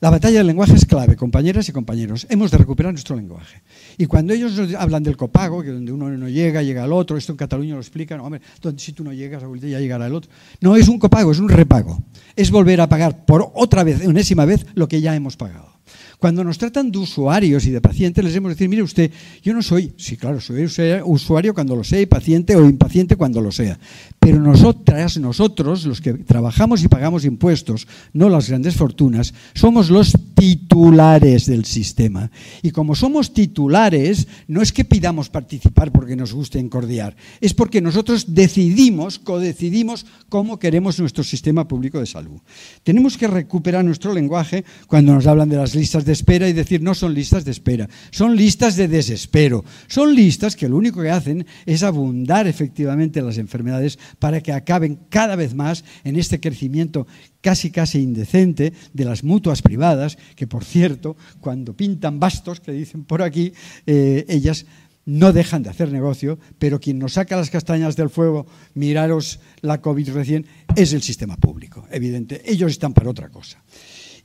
La batalla del lenguaje es clave, compañeras y compañeros. Hemos de recuperar nuestro lenguaje. Y cuando ellos hablan del copago, que donde uno no llega, llega al otro, esto en Cataluña lo explican, hombre, si tú no llegas, ya llegará el otro. No es un copago, es un repago. Es volver a pagar por otra vez, enésima vez, lo que ya hemos pagado. Cuando nos tratan de usuarios y de pacientes, les hemos de decir, mire usted, yo no soy, sí, claro, soy usuario cuando lo sea y paciente o impaciente cuando lo sea. Pero nosotras, nosotros, los que trabajamos y pagamos impuestos, no las grandes fortunas, somos los titulares del sistema. Y como somos titulares, no es que pidamos participar porque nos guste encordiar, es porque nosotros decidimos, codecidimos cómo queremos nuestro sistema público de salud. Tenemos que recuperar nuestro lenguaje cuando nos hablan de las listas de espera y decir no son listas de espera, son listas de desespero, son listas que lo único que hacen es abundar efectivamente las enfermedades para que acaben cada vez más en este crecimiento casi casi indecente de las mutuas privadas, que por cierto, cuando pintan bastos, que dicen por aquí, eh, ellas no dejan de hacer negocio, pero quien nos saca las castañas del fuego, miraros la COVID recién, es el sistema público, evidente. Ellos están para otra cosa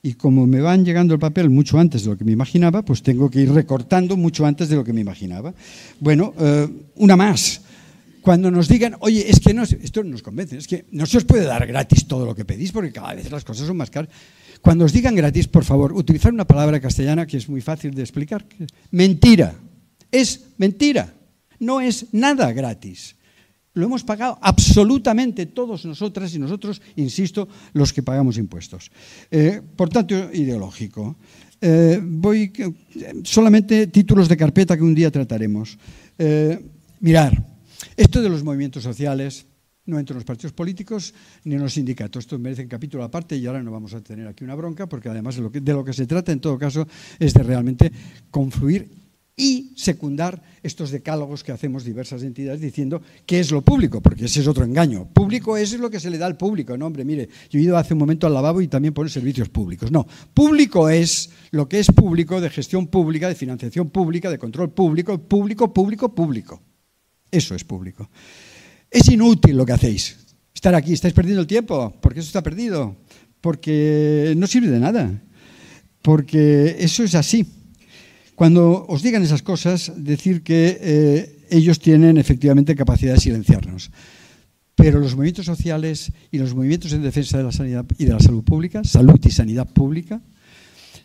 y como me van llegando el papel mucho antes de lo que me imaginaba, pues tengo que ir recortando mucho antes de lo que me imaginaba. Bueno, eh, una más. Cuando nos digan, oye, es que no, esto nos convence, es que no se os puede dar gratis todo lo que pedís porque cada vez las cosas son más caras. Cuando os digan gratis, por favor, utilizar una palabra castellana que es muy fácil de explicar. Mentira. Es mentira. No es nada gratis. Lo hemos pagado absolutamente todos nosotras y nosotros, insisto, los que pagamos impuestos. Eh, por tanto, ideológico. Eh, voy solamente títulos de carpeta que un día trataremos. Eh, mirar, esto de los movimientos sociales no entro en los partidos políticos ni en los sindicatos. Esto merece un capítulo aparte y ahora no vamos a tener aquí una bronca porque además de lo que se trata en todo caso es de realmente confluir y secundar estos decálogos que hacemos diversas entidades diciendo qué es lo público, porque ese es otro engaño. Público es lo que se le da al público. No, hombre, mire, yo he ido hace un momento al lavabo y también pone servicios públicos. No, público es lo que es público, de gestión pública, de financiación pública, de control público, público, público, público. Eso es público. Es inútil lo que hacéis. Estar aquí, estáis perdiendo el tiempo, porque eso está perdido, porque no sirve de nada, porque eso es así. Cuando os digan esas cosas, decir que eh, ellos tienen efectivamente capacidad de silenciarnos. Pero los movimientos sociales y los movimientos en defensa de la sanidad y de la salud pública, salud y sanidad pública,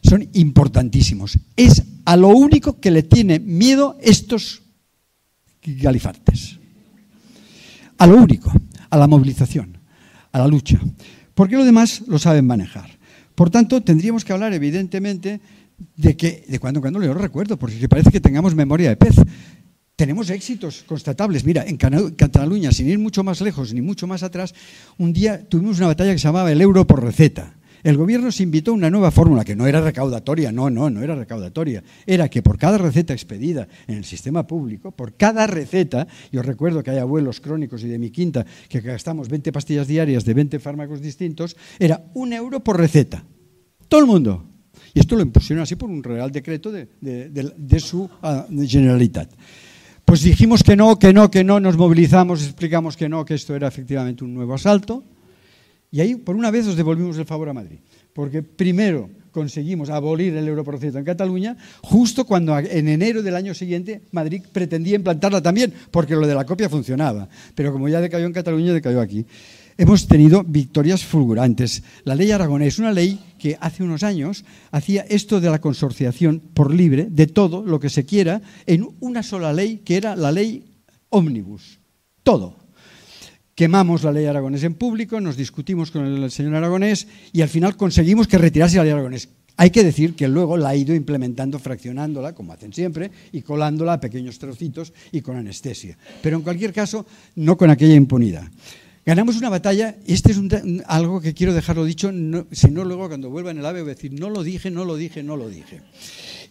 son importantísimos. Es a lo único que le tiene miedo estos galifartes. A lo único, a la movilización, a la lucha. Porque lo demás lo saben manejar. Por tanto, tendríamos que hablar, evidentemente, de que de cuando en cuando le recuerdo, porque parece que tengamos memoria de pez. Tenemos éxitos constatables. Mira, en Cataluña, sin ir mucho más lejos ni mucho más atrás, un día tuvimos una batalla que se llamaba el euro por receta. El gobierno se invitó a una nueva fórmula que no era recaudatoria, no, no, no era recaudatoria. Era que por cada receta expedida en el sistema público, por cada receta, yo recuerdo que hay abuelos crónicos y de mi quinta que gastamos 20 pastillas diarias de 20 fármacos distintos, era un euro por receta. Todo el mundo. Y esto lo impusieron así por un real decreto de, su uh, Generalitat. Pues dijimos que no, que no, que no, nos movilizamos, explicamos que no, que esto era efectivamente un nuevo asalto. Y ahí, por una vez, os devolvimos el favor a Madrid. Porque primero conseguimos abolir el euro por en Cataluña, justo cuando en enero del año siguiente Madrid pretendía implantarla también, porque lo de la copia funcionaba. Pero como ya decayó en Cataluña, decayó aquí. Hemos tenido victorias fulgurantes. La ley aragonés, una ley que hace unos años hacía esto de la consorciación por libre de todo lo que se quiera en una sola ley, que era la ley ómnibus. Todo. Quemamos la ley aragonés en público, nos discutimos con el señor aragonés y al final conseguimos que retirase la ley aragonés. Hay que decir que luego la ha ido implementando, fraccionándola, como hacen siempre, y colándola a pequeños trocitos y con anestesia. Pero en cualquier caso, no con aquella impunidad. Ganamos una batalla, y este es algo que quiero dejarlo dicho, si no luego cuando vuelva en el AVE voy a decir, no lo dije, no lo dije, no lo dije.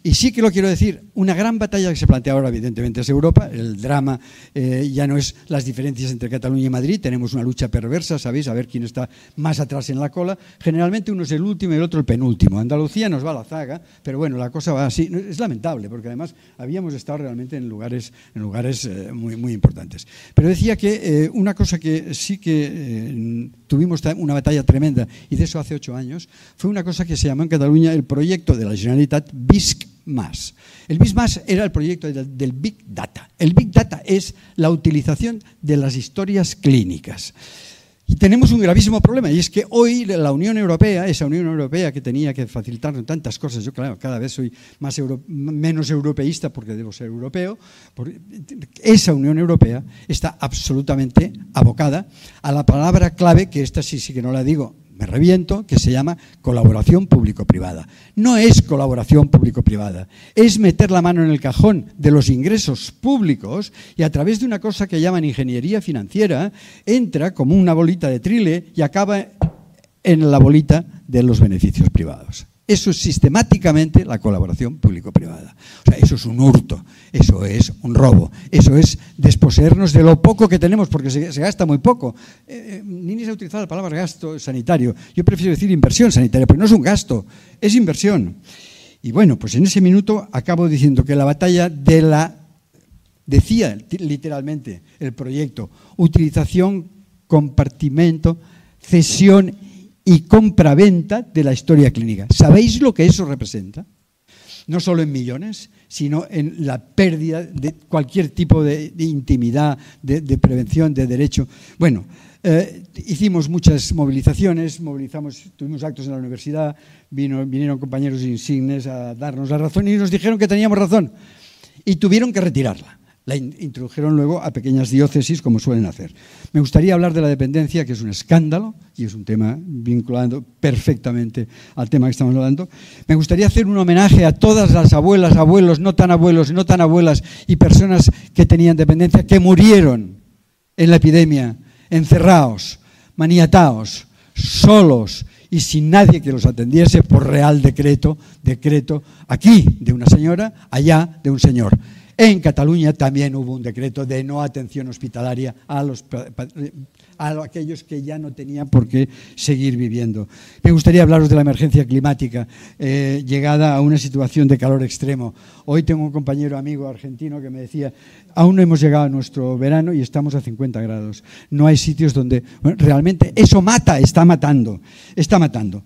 Y sí que lo quiero decir, una gran batalla que se plantea ahora, evidentemente, es Europa. El drama eh, ya no es las diferencias entre Cataluña y Madrid, tenemos una lucha perversa, ¿sabéis? A ver quién está más atrás en la cola. Generalmente uno es el último y el otro el penúltimo. Andalucía nos va a la zaga, pero bueno, la cosa va así. Es lamentable, porque además habíamos estado realmente en lugares, en lugares eh, muy, muy importantes. Pero decía que eh, una cosa que sí que tuvimos una batalla tremenda, y de eso hace ocho años, fue una cosa que se llamó en Cataluña el proyecto de la Generalitat BISC más. El Big Más era el proyecto del Big Data. El Big Data es la utilización de las historias clínicas. Y tenemos un gravísimo problema, y es que hoy la Unión Europea, esa Unión Europea que tenía que facilitarnos tantas cosas, yo claro, cada vez soy más menos europeísta porque debo ser europeo, esa Unión Europea está absolutamente abocada a la palabra clave, que esta sí, sí que no la digo me reviento, que se llama colaboración público-privada. No es colaboración público-privada, es meter la mano en el cajón de los ingresos públicos y a través de una cosa que llaman ingeniería financiera, entra como una bolita de trile y acaba en la bolita de los beneficios privados. Eso es sistemáticamente la colaboración público-privada. O sea, eso es un hurto, eso es un robo, eso es desposeernos de lo poco que tenemos, porque se, gasta muy poco. Eh, eh, ni se ha utilizado la palabra gasto sanitario. Yo prefiero decir inversión sanitaria, porque no es un gasto, es inversión. Y bueno, pues en ese minuto acabo diciendo que la batalla de la, decía literalmente el proyecto, utilización, compartimento, cesión y compra-venta de la historia clínica. ¿Sabéis lo que eso representa? No solo en millones, sino en la pérdida de cualquier tipo de, intimidad, de, prevención, de derecho. Bueno, eh, hicimos muchas movilizaciones, movilizamos, tuvimos actos en la universidad, vinieron compañeros insignes a darnos la razón y nos dijeron que teníamos razón y tuvieron que retirarla la introdujeron luego a pequeñas diócesis como suelen hacer. Me gustaría hablar de la dependencia, que es un escándalo y es un tema vinculado perfectamente al tema que estamos hablando. Me gustaría hacer un homenaje a todas las abuelas, abuelos, no tan abuelos, no tan abuelas y personas que tenían dependencia que murieron en la epidemia, encerrados, maniatados, solos y sin nadie que los atendiese por real decreto, decreto aquí de una señora, allá de un señor. En Cataluña también hubo un decreto de no atención hospitalaria a, los, aquellos que ya no tenían por qué seguir viviendo. Me gustaría hablaros de la emergencia climática, eh, llegada a una situación de calor extremo. Hoy tengo un compañero amigo argentino que me decía, aún no hemos llegado a nuestro verano y estamos a 50 grados. No hay sitios donde realmente eso mata, está matando, está matando.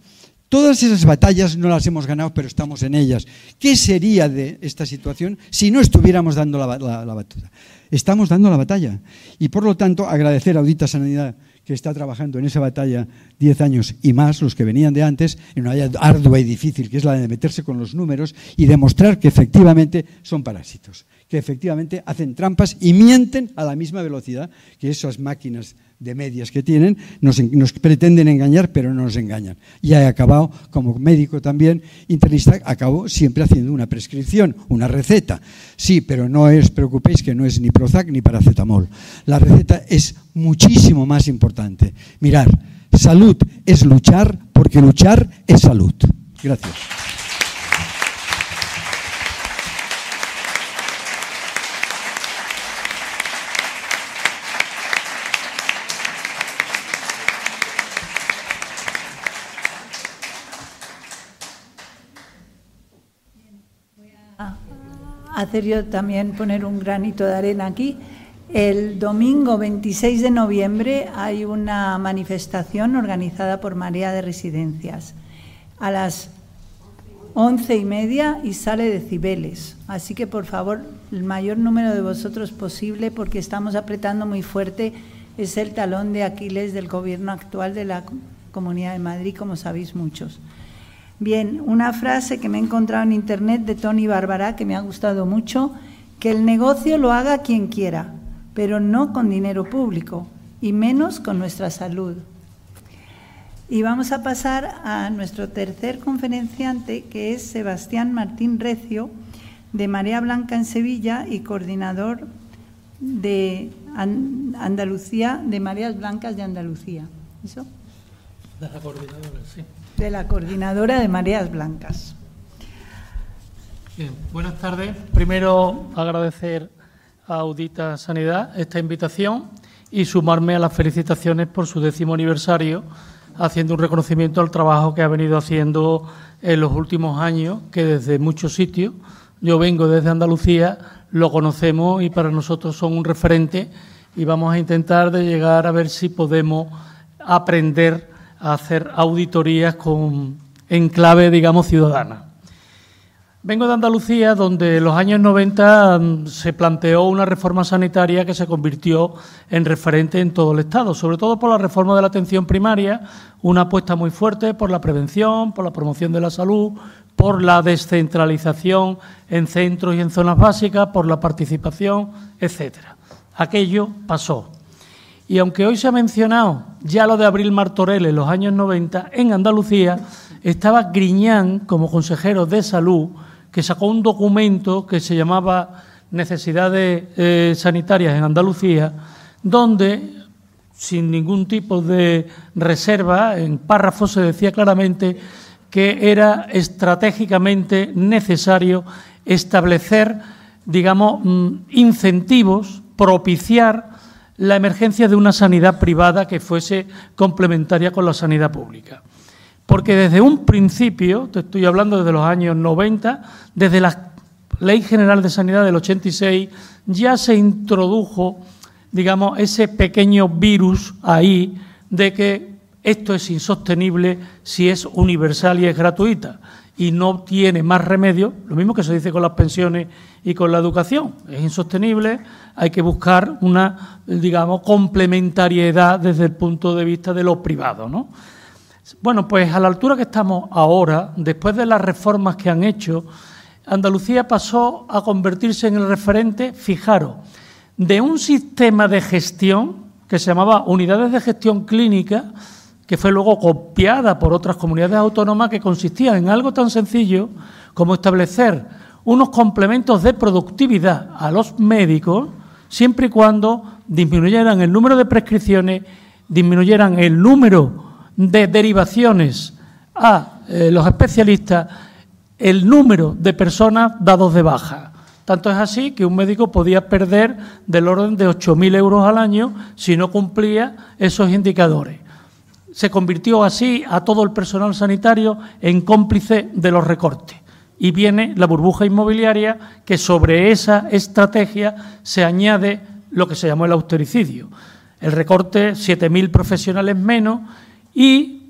Todas esas batallas no las hemos ganado, pero estamos en ellas. ¿Qué sería de esta situación si no estuviéramos dando la, batuta? Estamos dando la batalla. Y por lo tanto, agradecer a Audita Sanidad que está trabajando en esa batalla 10 años y más, los que venían de antes, en una batalla ardua y difícil, que es la de meterse con los números y demostrar que efectivamente son parásitos, que efectivamente hacen trampas y mienten a la misma velocidad que esas máquinas de medias que tienen, nos, pretenden engañar, pero no nos engañan. Y he acabado, como médico también, internista, acabo siempre haciendo una prescripción, una receta. Sí, pero no os preocupéis que no es ni Prozac ni paracetamol. La receta es muchísimo más importante. Mirar, salud es luchar porque luchar es salud. Gracias. Hacer yo también poner un granito de arena aquí. El domingo 26 de noviembre hay una manifestación organizada por María de Residencias a las once y media y sale de Cibeles. Así que por favor, el mayor número de vosotros posible, porque estamos apretando muy fuerte, es el talón de Aquiles del gobierno actual de la Comunidad de Madrid, como sabéis muchos. Bien, una frase que me he encontrado en internet de Tony Bárbara que me ha gustado mucho, que el negocio lo haga quien quiera, pero no con dinero público y menos con nuestra salud. Y vamos a pasar a nuestro tercer conferenciante, que es Sebastián Martín Recio, de Marea Blanca en Sevilla y coordinador de Andalucía, de Mareas Blancas de Andalucía. ¿Eso? De la coordinadora, sí de la Coordinadora de Mareas Blancas. Buenas tardes. Primero agradecer a Audita Sanidad esta invitación y sumarme a las felicitaciones por su décimo aniversario, haciendo un reconocimiento al trabajo que ha venido haciendo en los últimos años, que desde muchos sitios, yo vengo desde Andalucía, lo conocemos y para nosotros son un referente y vamos a intentar de llegar a ver si podemos aprender a hacer auditorías con, en clave, digamos, ciudadana. Vengo de Andalucía, donde en los años 90 mm, se planteó una reforma sanitaria que se convirtió en referente en todo el Estado, sobre todo por la reforma de la atención primaria, una apuesta muy fuerte por la prevención, por la promoción de la salud, por la descentralización en centros y en zonas básicas, por la participación, etcétera. Aquello pasó. Y aunque hoy se ha mencionado ya lo de Abril Martorell en los años 90, en Andalucía estaba Griñán como consejero de salud, que sacó un documento que se llamaba Necesidades eh, Sanitarias en Andalucía, donde, sin ningún tipo de reserva, en párrafos se decía claramente que era estratégicamente necesario establecer, digamos, mm, incentivos, propiciar la emergencia de una sanidad privada que fuese complementaria con la sanidad pública. Porque desde un principio, te estoy hablando desde los años 90, desde la Ley General de Sanidad del 86, ya se introdujo, digamos, ese pequeño virus ahí de que esto es insostenible si es universal y es gratuita y no tiene más remedio, lo mismo que se dice con las pensiones y con la educación, es insostenible, hay que buscar una, digamos, complementariedad desde el punto de vista de lo privado, ¿no? Bueno, pues a la altura que estamos ahora, después de las reformas que han hecho, Andalucía pasó a convertirse en el referente, fijaros, de un sistema de gestión que se llamaba Unidades de Gestión Clínica, que fue luego copiada por otras comunidades autónomas, que consistía en algo tan sencillo como establecer unos complementos de productividad a los médicos, siempre y cuando disminuyeran el número de prescripciones, disminuyeran el número de derivaciones a eh, los especialistas, el número de personas dados de baja. Tanto es así que un médico podía perder del orden de 8.000 euros al año si no cumplía esos indicadores se convirtió así a todo el personal sanitario en cómplice de los recortes. Y viene la burbuja inmobiliaria que sobre esa estrategia se añade lo que se llamó el austericidio. El recorte, 7.000 profesionales menos y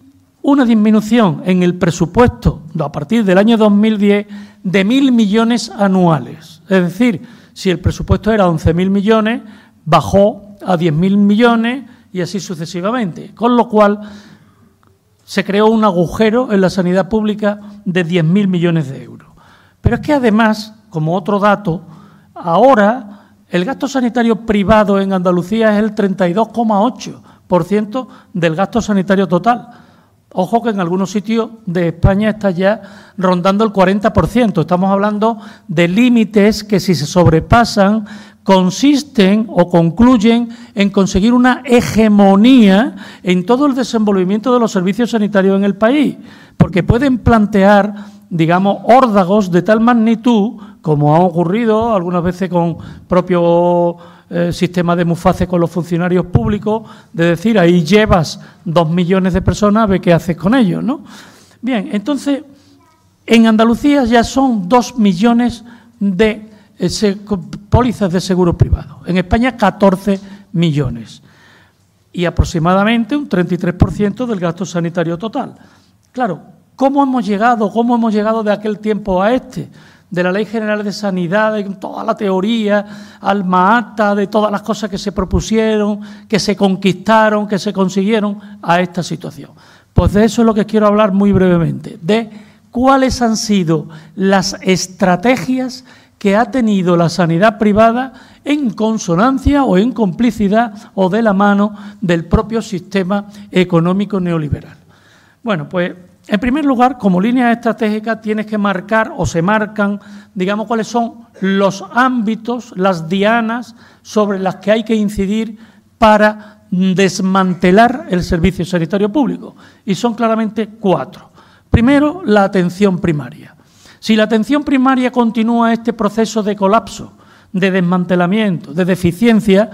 una disminución en el presupuesto a partir del año 2010 de 1.000 millones anuales. Es decir, si el presupuesto era 11.000 millones, bajó a 10.000 millones y así sucesivamente. Con lo cual se creó un agujero en la sanidad pública de 10.000 millones de euros. Pero es que además, como otro dato, ahora el gasto sanitario privado en Andalucía es el 32,8% del gasto sanitario total. Ojo que en algunos sitios de España está ya rondando el 40%. Estamos hablando de límites que si se sobrepasan consisten o concluyen en conseguir una hegemonía en todo el desenvolvimiento de los servicios sanitarios en el país, porque pueden plantear, digamos, órdagos de tal magnitud, como ha ocurrido algunas veces con propio eh, sistema de muface con los funcionarios públicos, de decir, ahí llevas dos millones de personas, ve qué haces con ellos, ¿no? Bien, entonces, en Andalucía ya son dos millones de pólizas de seguro privado. En España 14 millones y aproximadamente un 33% del gasto sanitario total. Claro, ¿cómo hemos llegado, cómo hemos llegado de aquel tiempo a este? De la Ley General de Sanidad, de toda la teoría, al MAATA, de todas las cosas que se propusieron, que se conquistaron, que se consiguieron, a esta situación. Pues de eso es lo que quiero hablar muy brevemente, de cuáles han sido las estrategias que ha tenido la sanidad privada en consonancia o en complicidad o de la mano del propio sistema económico neoliberal. Bueno, pues en primer lugar, como línea estratégica tienes que marcar o se marcan, digamos, cuáles son los ámbitos, las dianas sobre las que hay que incidir para desmantelar el servicio sanitario público. Y son claramente cuatro. Primero, la atención primaria. Si la atención primaria continúa este proceso de colapso, de desmantelamiento, de deficiencia,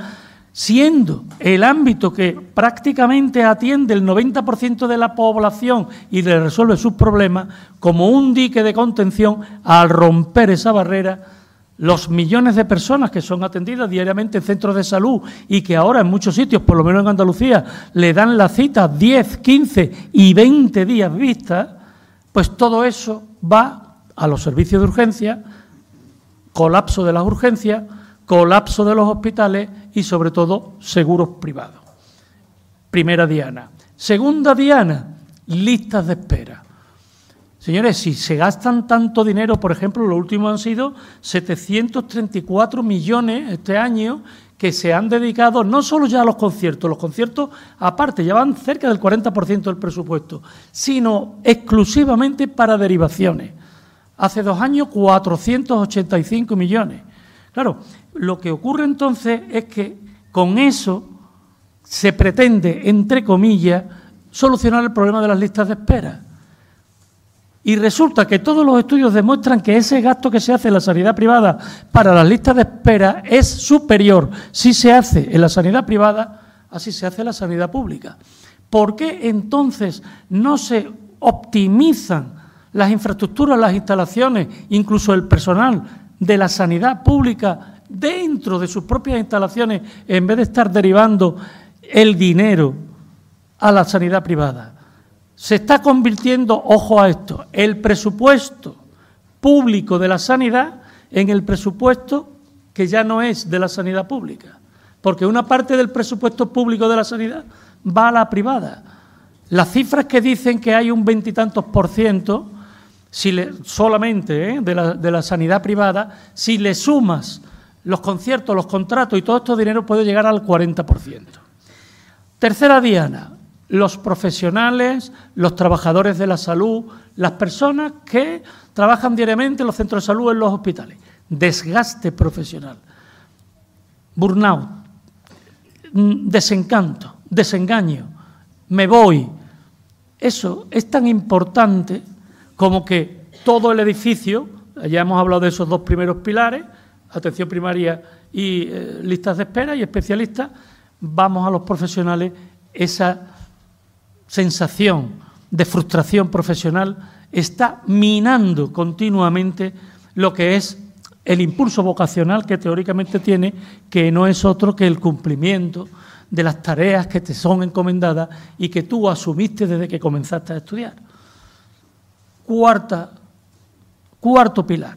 siendo el ámbito que prácticamente atiende el 90% de la población y le resuelve sus problemas, como un dique de contención, al romper esa barrera, los millones de personas que son atendidas diariamente en centros de salud y que ahora en muchos sitios, por lo menos en Andalucía, le dan la cita 10, 15 y 20 días vista, pues todo eso va a los servicios de urgencia, colapso de las urgencias, colapso de los hospitales y sobre todo seguros privados. Primera diana. Segunda diana, listas de espera. Señores, si se gastan tanto dinero, por ejemplo, lo último han sido 734 millones este año que se han dedicado no solo ya a los conciertos, los conciertos aparte ya van cerca del 40% del presupuesto, sino exclusivamente para derivaciones. Hace dos años 485 millones. Claro, lo que ocurre entonces es que con eso se pretende, entre comillas, solucionar el problema de las listas de espera. Y resulta que todos los estudios demuestran que ese gasto que se hace en la sanidad privada para las listas de espera es superior si se hace en la sanidad privada a si se hace en la sanidad pública. ¿Por qué entonces no se optimizan las infraestructuras, las instalaciones, incluso el personal de la sanidad pública dentro de sus propias instalaciones, en vez de estar derivando el dinero a la sanidad privada. Se está convirtiendo, ojo a esto, el presupuesto público de la sanidad en el presupuesto que ya no es de la sanidad pública, porque una parte del presupuesto público de la sanidad va a la privada. Las cifras que dicen que hay un veintitantos por ciento si le, solamente ¿eh? de, la, de, la, sanidad privada, si le sumas los conciertos, los contratos y todo estos dinero puede llegar al 40%. Tercera diana, los profesionales, los trabajadores de la salud, las personas que trabajan diariamente en los centros de salud, en los hospitales. Desgaste profesional, burnout, mm, desencanto, desengaño, me voy. Eso es tan importante como que todo el edificio, ya hemos hablado de esos dos primeros pilares, atención primaria y eh, listas de espera y especialistas, vamos a los profesionales esa sensación de frustración profesional está minando continuamente lo que es el impulso vocacional que teóricamente tiene, que no es otro que el cumplimiento de las tareas que te son encomendadas y que tú asumiste desde que comenzaste a estudiar. Cuarta, cuarto pilar,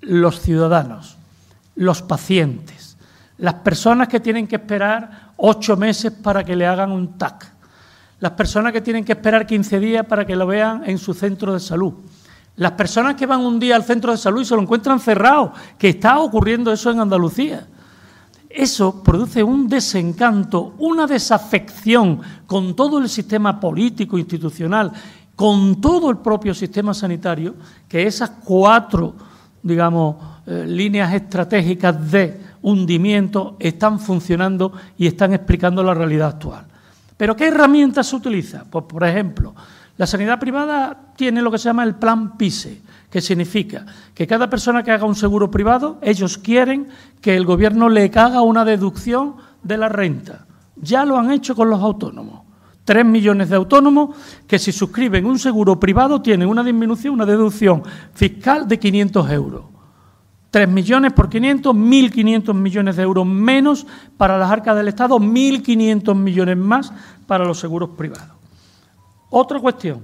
los ciudadanos, los pacientes, las personas que tienen que esperar ocho meses para que le hagan un TAC. Las personas que tienen que esperar 15 días para que lo vean en su centro de salud. Las personas que van un día al centro de salud y se lo encuentran cerrado, que está ocurriendo eso en Andalucía. Eso produce un desencanto, una desafección con todo el sistema político, institucional, con todo el propio sistema sanitario, que esas cuatro, digamos, eh, líneas estratégicas de hundimiento están funcionando y están explicando la realidad actual. ¿Pero qué herramientas se utiliza? Pues, por ejemplo, la sanidad privada tiene lo que se llama el plan PISE, que significa que cada persona que haga un seguro privado, ellos quieren que el gobierno le haga una deducción de la renta. Ya lo han hecho con los autónomos. Tres millones de autónomos que si suscriben un seguro privado tienen una disminución, una deducción fiscal de 500 euros. Tres millones por 500, 1.500 millones de euros menos para las arcas del Estado, 1.500 millones más para los seguros privados. Otra cuestión,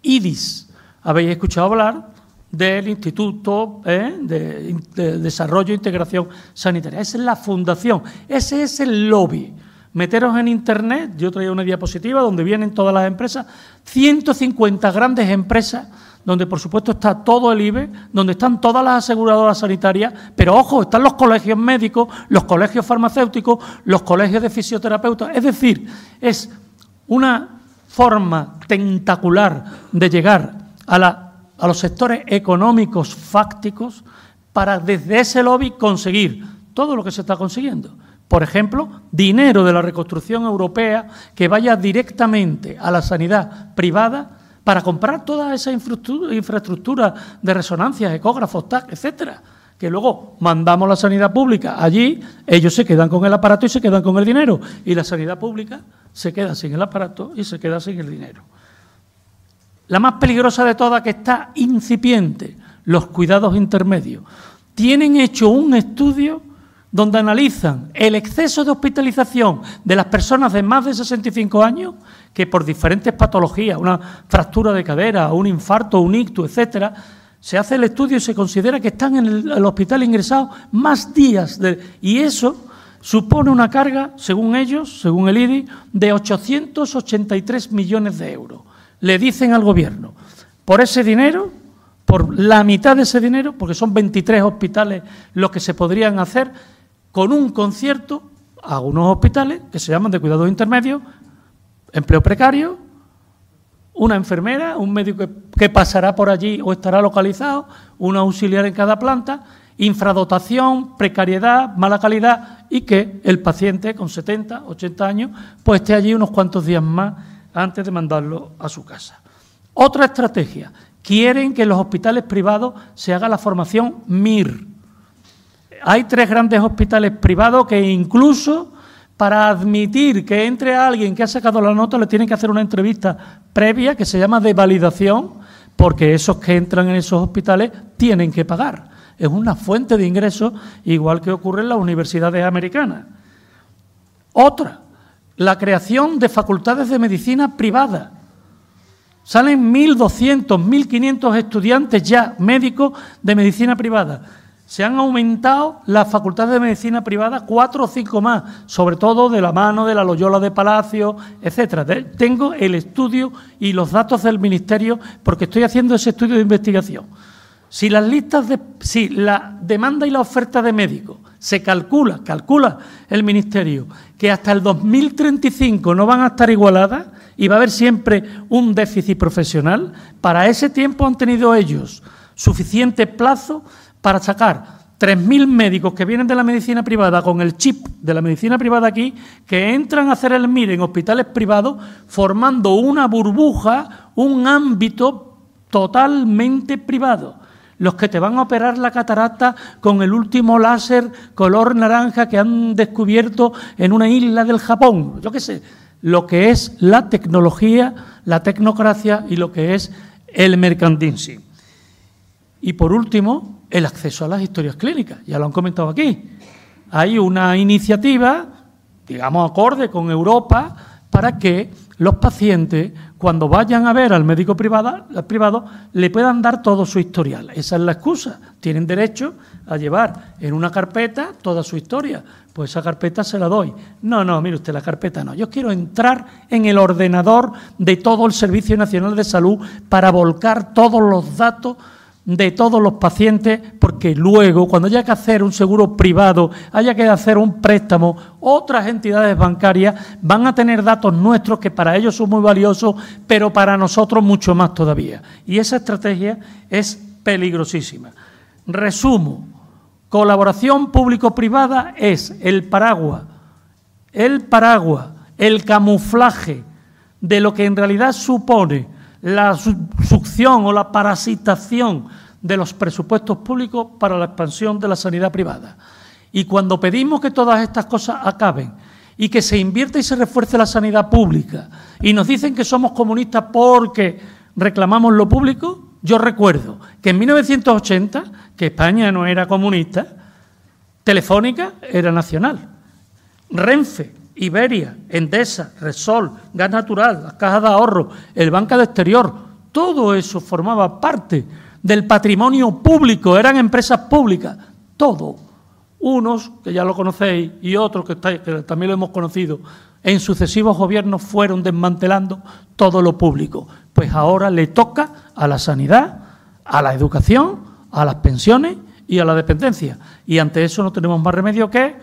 IDIS. Habéis escuchado hablar del Instituto ¿eh? de, Desarrollo e Integración Sanitaria. Esa es la fundación, ese es el lobby. Meteros en Internet, yo traía una diapositiva donde vienen todas las empresas, 150 grandes empresas, donde por supuesto está todo el IBE, donde están todas las aseguradoras sanitarias, pero ojo, están los colegios médicos, los colegios farmacéuticos, los colegios de fisioterapeutas. Es decir, es una forma tentacular de llegar a a los sectores económicos fácticos para desde ese lobby conseguir todo lo que se está consiguiendo. Por ejemplo, dinero de la reconstrucción europea que vaya directamente a la sanidad privada para comprar toda esa infraestructura de resonancias, ecógrafos, etcétera, que luego mandamos la sanidad pública allí, ellos se quedan con el aparato y se quedan con el dinero, y la sanidad pública se queda sin el aparato y se queda sin el dinero. La más peligrosa de todas que está incipiente, los cuidados intermedios. Tienen hecho un estudio donde analizan el exceso de hospitalización de las personas de más de 65 años que por diferentes patologías, una fractura de cadera, un infarto, un ictus, etcétera, se hace el estudio y se considera que están en el, hospital ingresados más días y eso supone una carga, según ellos, según el IDI, de 883 millones de euros. Le dicen al gobierno, por ese dinero, por la mitad de ese dinero, porque son 23 hospitales los que se podrían hacer, con un concierto a unos hospitales que se llaman de cuidados intermedios, empleo precario, una enfermera, un médico que pasará por allí o estará localizado, un auxiliar en cada planta, infradotación, precariedad, mala calidad y que el paciente con 70, 80 años pues esté allí unos cuantos días más antes de mandarlo a su casa. Otra estrategia, quieren que en los hospitales privados se haga la formación MIR. Hay tres grandes hospitales privados que incluso para admitir que entre alguien que ha sacado la nota le tienen que hacer una entrevista previa que se llama de validación, porque esos que entran en esos hospitales tienen que pagar. Es una fuente de ingresos igual que ocurre en las universidades americanas. Otra, la creación de facultades de medicina privada. Salen 1.200, 1.500 estudiantes ya médicos de medicina privada. Se han aumentado las facultades de medicina privada cuatro o cinco más, sobre todo de la mano de la Loyola de Palacio, etcétera. Tengo el estudio y los datos del ministerio porque estoy haciendo ese estudio de investigación. Si las listas de, si la demanda y la oferta de médicos se calcula, calcula el Ministerio, que hasta el 2035 no van a estar igualadas y va a haber siempre un déficit profesional. Para ese tiempo han tenido ellos suficiente plazo para sacar 3.000 médicos que vienen de la medicina privada con el chip de la medicina privada aquí, que entran a hacer el MIR en hospitales privados, formando una burbuja, un ámbito totalmente privado los que te van a operar la catarata con el último láser color naranja que han descubierto en una isla del Japón. Yo qué sé, lo que es la tecnología, la tecnocracia y lo que es el mercantilismo. Y por último, el acceso a las historias clínicas. Ya lo han comentado aquí. Hay una iniciativa, digamos, acorde con Europa, para que los pacientes, cuando vayan a ver al médico privado, privado, le puedan dar todo su historial. Esa es la excusa. Tienen derecho a llevar en una carpeta toda su historia. Pues esa carpeta se la doy. No, no, mire usted, la carpeta no. Yo quiero entrar en el ordenador de todo el Servicio Nacional de Salud para volcar todos los datos de todos los pacientes, porque luego, cuando haya que hacer un seguro privado, haya que hacer un préstamo, otras entidades bancarias van a tener datos nuestros que para ellos son muy valiosos, pero para nosotros mucho más todavía. Y esa estrategia es peligrosísima. Resumo, colaboración público-privada es el paraguas, el paraguas, el camuflaje de lo que en realidad supone la succión o la parasitación de los presupuestos públicos para la expansión de la sanidad privada. Y cuando pedimos que todas estas cosas acaben y que se invierta y se refuerce la sanidad pública y nos dicen que somos comunistas porque reclamamos lo público, yo recuerdo que en 1980, que España no era comunista, Telefónica era nacional. Renfe Iberia, Endesa, Resol, Gas Natural, las cajas de ahorro, el Banca de Exterior, todo eso formaba parte del patrimonio público, eran empresas públicas, todo. Unos, que ya lo conocéis, y otros que, que también lo hemos conocido, en sucesivos gobiernos fueron desmantelando todo lo público. Pues ahora le toca a la sanidad, a la educación, a las pensiones y a la dependencia. Y ante eso no tenemos más remedio que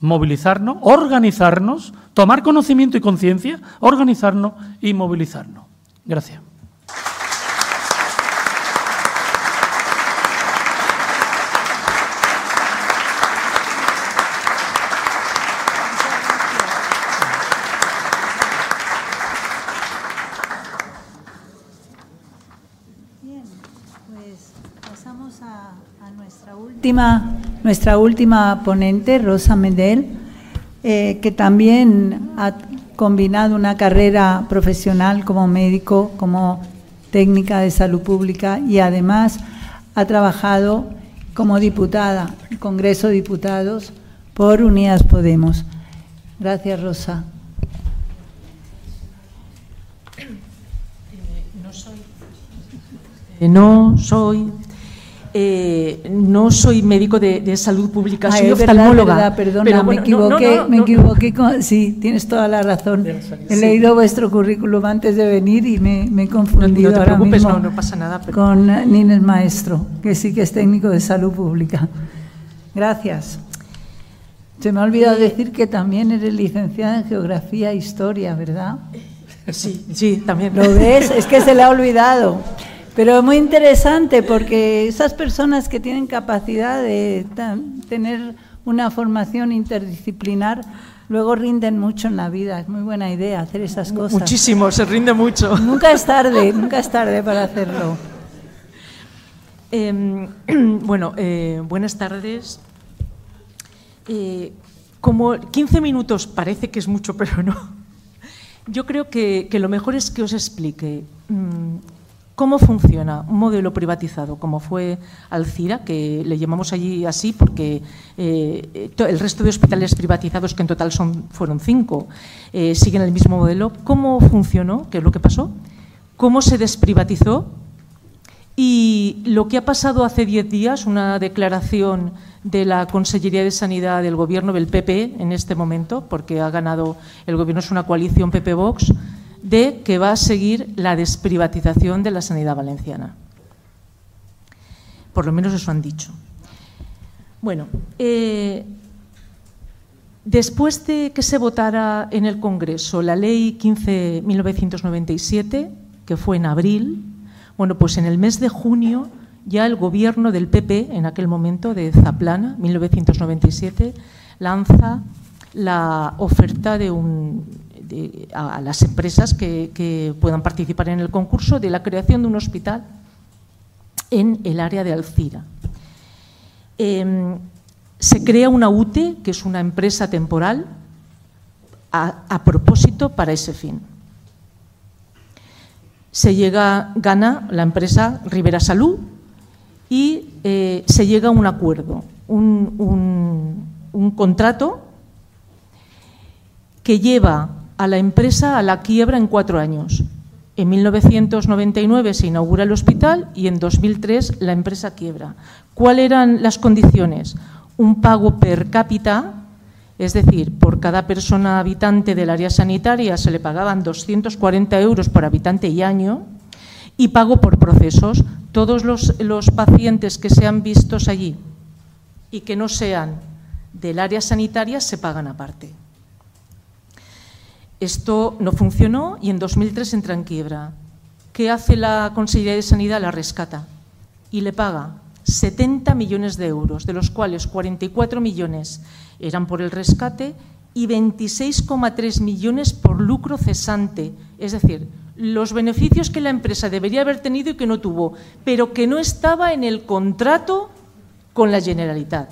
movilizarnos, organizarnos, tomar conocimiento y conciencia, organizarnos y movilizarnos. Gracias. Pues última nuestra última ponente, Rosa Medel, eh, que también ha combinado una carrera profesional como médico, como técnica de salud pública y además ha trabajado como diputada, Congreso de Diputados, por Unidas Podemos. Gracias, Rosa. no soy eh, no soy médico de, salud pública, soy oftalmóloga. perdona, me equivoqué, me equivoqué. sí, tienes toda la razón. He leído vuestro currículum antes de venir y me, he confundido no, te preocupes, no, no pasa nada. Con Nines Maestro, que sí que es técnico de salud pública. Gracias. Se me ha olvidado decir que también eres licenciada en Geografía e Historia, ¿verdad? Sí, sí, también. ¿Lo ves? Es que se le ha olvidado. Pero es muy interesante porque esas personas que tienen capacidad de tener una formación interdisciplinar luego rinden mucho en la vida. Es muy buena idea hacer esas cosas. Muchísimo, se rinde mucho. Nunca es tarde, nunca es tarde para hacerlo. Em, bueno, eh, buenas tardes. Eh, como 15 minutos parece que es mucho, pero no. Yo creo que, lo mejor es que os explique mm, ¿Cómo funciona un modelo privatizado como fue Alcira, que le llamamos allí así porque eh, el resto de hospitales privatizados, que en total son, fueron cinco, eh, siguen el mismo modelo? ¿Cómo funcionó? ¿Qué es lo que pasó? ¿Cómo se desprivatizó? Y lo que ha pasado hace diez días, una declaración de la Consellería de Sanidad del Gobierno del PP en este momento, porque ha ganado el Gobierno, es una coalición PP-Vox, de que va a seguir la desprivatización de la sanidad valenciana. Por lo menos eso han dicho. Bueno, eh, después de que se votara en el Congreso la Ley 15-1997, que fue en abril, bueno, pues en el mes de junio ya el gobierno del PP, en aquel momento de Zaplana, 1997, lanza la oferta de un, a, las empresas que, puedan participar en el concurso de la creación de un hospital en el área de Alcira. Em, se crea una UTE, que es una empresa temporal, a, propósito para ese fin. Se llega, gana la empresa Rivera Salud y eh, se llega a un acuerdo, un contrato que lleva a la empresa a la quiebra en cuatro años. En 1999 se inaugura el hospital y en 2003 la empresa quiebra. ¿Cuáles eran las condiciones? Un pago per cápita, es decir, por cada persona habitante del área sanitaria se le pagaban 240 euros por habitante y año, y pago por procesos. Todos los, pacientes que sean vistos allí y que no sean del área sanitaria se pagan aparte. Esto no funcionó y en 2003 entra en quiebra. ¿Qué hace la Consejería de Sanidad? La rescata y le paga 70 millones de euros, de los cuales 44 millones eran por el rescate y 26,3 millones por lucro cesante. Es decir, los beneficios que la empresa debería haber tenido y que no tuvo, pero que no estaba en el contrato con la Generalitat.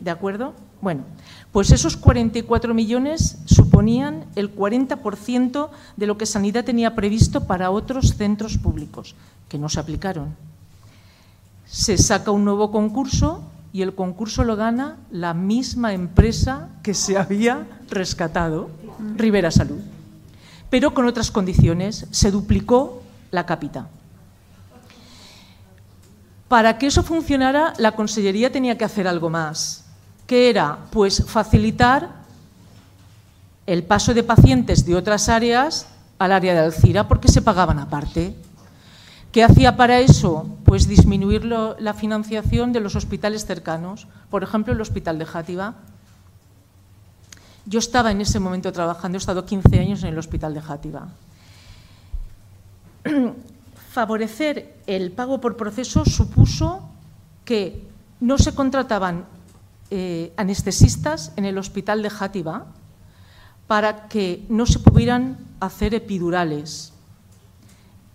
¿De acuerdo? Bueno, pues esos 44 millones suponían el 40% de lo que Sanidad tenía previsto para otros centros públicos, que no se aplicaron. Se saca un nuevo concurso y el concurso lo gana la misma empresa que se había rescatado, Rivera Salud. Pero con otras condiciones, se duplicó la cápita. Para que eso funcionara, la Consellería tenía que hacer algo más que era pues facilitar el paso de pacientes de otras áreas al área de Alcira porque se pagaban aparte. ¿Qué hacía para eso? Pues disminuir la financiación de los hospitales cercanos, por ejemplo el Hospital de Játiva. Yo estaba en ese momento trabajando, he estado 15 años en el Hospital de Játiva. Favorecer el pago por proceso supuso que no se contrataban eh, anestesistas en el hospital de Játiva para que no se pudieran hacer epidurales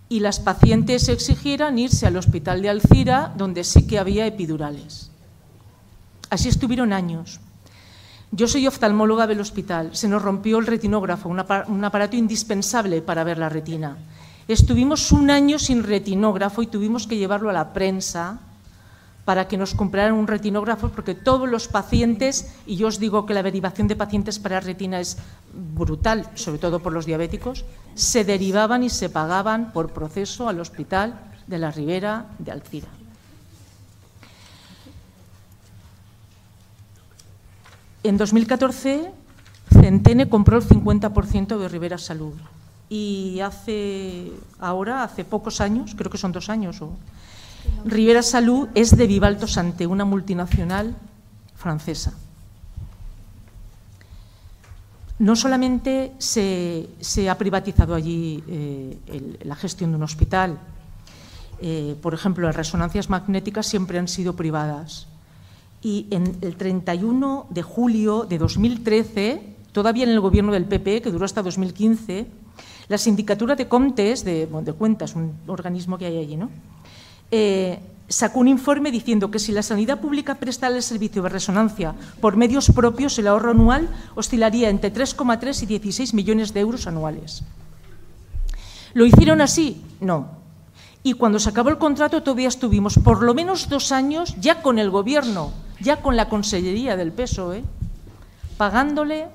y las pacientes exigieran irse al hospital de Alcira, donde sí que había epidurales. Así estuvieron años. Yo soy oftalmóloga del hospital. Se nos rompió el retinógrafo, un aparato indispensable para ver la retina. Estuvimos un año sin retinógrafo y tuvimos que llevarlo a la prensa para que nos compraran un retinógrafo, porque todos los pacientes, y yo os digo que la derivación de pacientes para retina es brutal, sobre todo por los diabéticos, se derivaban y se pagaban por proceso al hospital de la Ribera de Alcira. En 2014, Centene compró el 50% de Rivera Salud y hace ahora, hace pocos años, creo que son dos años o Rivera Salud es de Vivalto Santé, una multinacional francesa. No solamente se, ha privatizado allí eh, la gestión de un hospital, eh, por ejemplo, las resonancias magnéticas siempre han sido privadas. Y en el 31 de julio de 2013, todavía en el gobierno del PP, que duró hasta 2015, la Sindicatura de Contes, de, de Cuentas, un organismo que hay allí, ¿no? Eh, sacó un informe diciendo que si la sanidad pública prestara el servicio de resonancia por medios propios, el ahorro anual oscilaría entre 3,3 y 16 millones de euros anuales. ¿Lo hicieron así? No. Y cuando se acabó el contrato todavía estuvimos por lo menos dos años ya con el Gobierno, ya con la Consellería del PSOE, pagándole,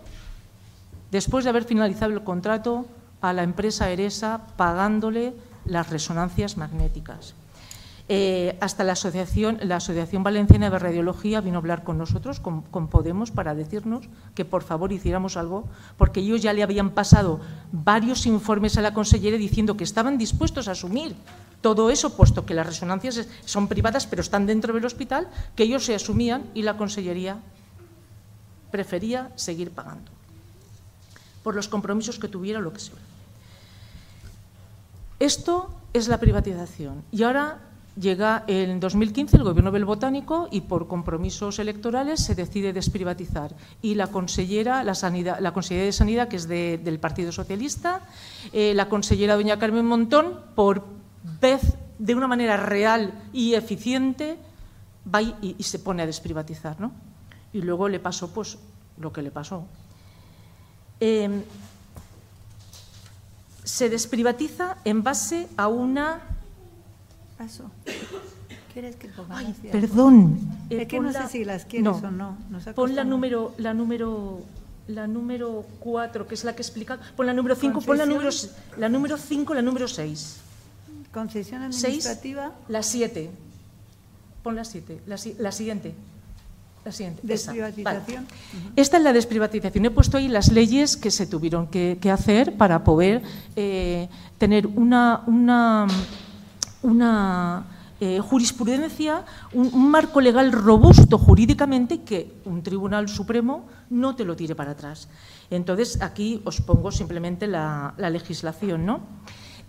después de haber finalizado el contrato, a la empresa Eresa, pagándole las resonancias magnéticas. Eh, hasta la asociación, Valenciana de Radiología vino a hablar con nosotros, con, Podemos, para decirnos que por favor hiciéramos algo, porque ellos ya le habían pasado varios informes a la consellera diciendo que estaban dispuestos a asumir todo eso, puesto que las resonancias son privadas pero están dentro del hospital, que ellos se asumían y la consellería prefería seguir pagando por los compromisos que tuviera lo que sea. Esto es la privatización. Y ahora Llega en 2015 el gobierno del Botánico y por compromisos electorales se decide desprivatizar. Y la consellera, la, consellera de Sanidad, que es del Partido Socialista, eh, la consellera doña Carmen Montón, por vez de una manera real y eficiente, va y, se pone a desprivatizar. ¿no? Y luego le pasó pues, lo que le pasó. Em, se desprivatiza en base a una ¿Quieres que Ay, perdón. Es que no sé si las quieres o no. pon la número, la número la número 4, que es la que explica. Pon la número 5, pon la número, la número 5, la número 6. Concesión administrativa. la 7. Pon la 7, la, la siguiente. La siguiente. Desprivatización. Esta es la desprivatización. He puesto ahí las leyes que se tuvieron que, hacer para poder eh, tener una, una, una eh, jurisprudencia, un, marco legal robusto jurídicamente que un Tribunal Supremo no te lo tire para atrás. Entonces, aquí os pongo simplemente la, legislación. ¿no?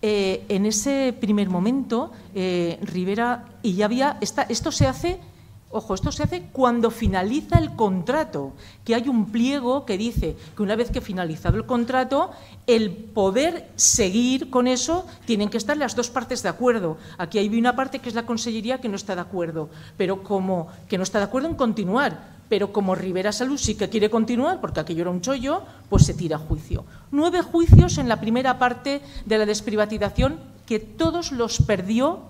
Eh, en ese primer momento, Rivera, y ya había, esto se hace Ojo, esto se hace cuando finaliza el contrato, que hay un pliego que dice que una vez que finalizado el contrato, el poder seguir con eso tienen que estar las dos partes de acuerdo. Aquí hay una parte que es la Consellería que no está de acuerdo, pero como que no está de acuerdo en continuar, pero como Rivera Salud sí que quiere continuar, porque aquello era un chollo, pues se tira a juicio. Nueve juicios en la primera parte de la desprivatización que todos los perdió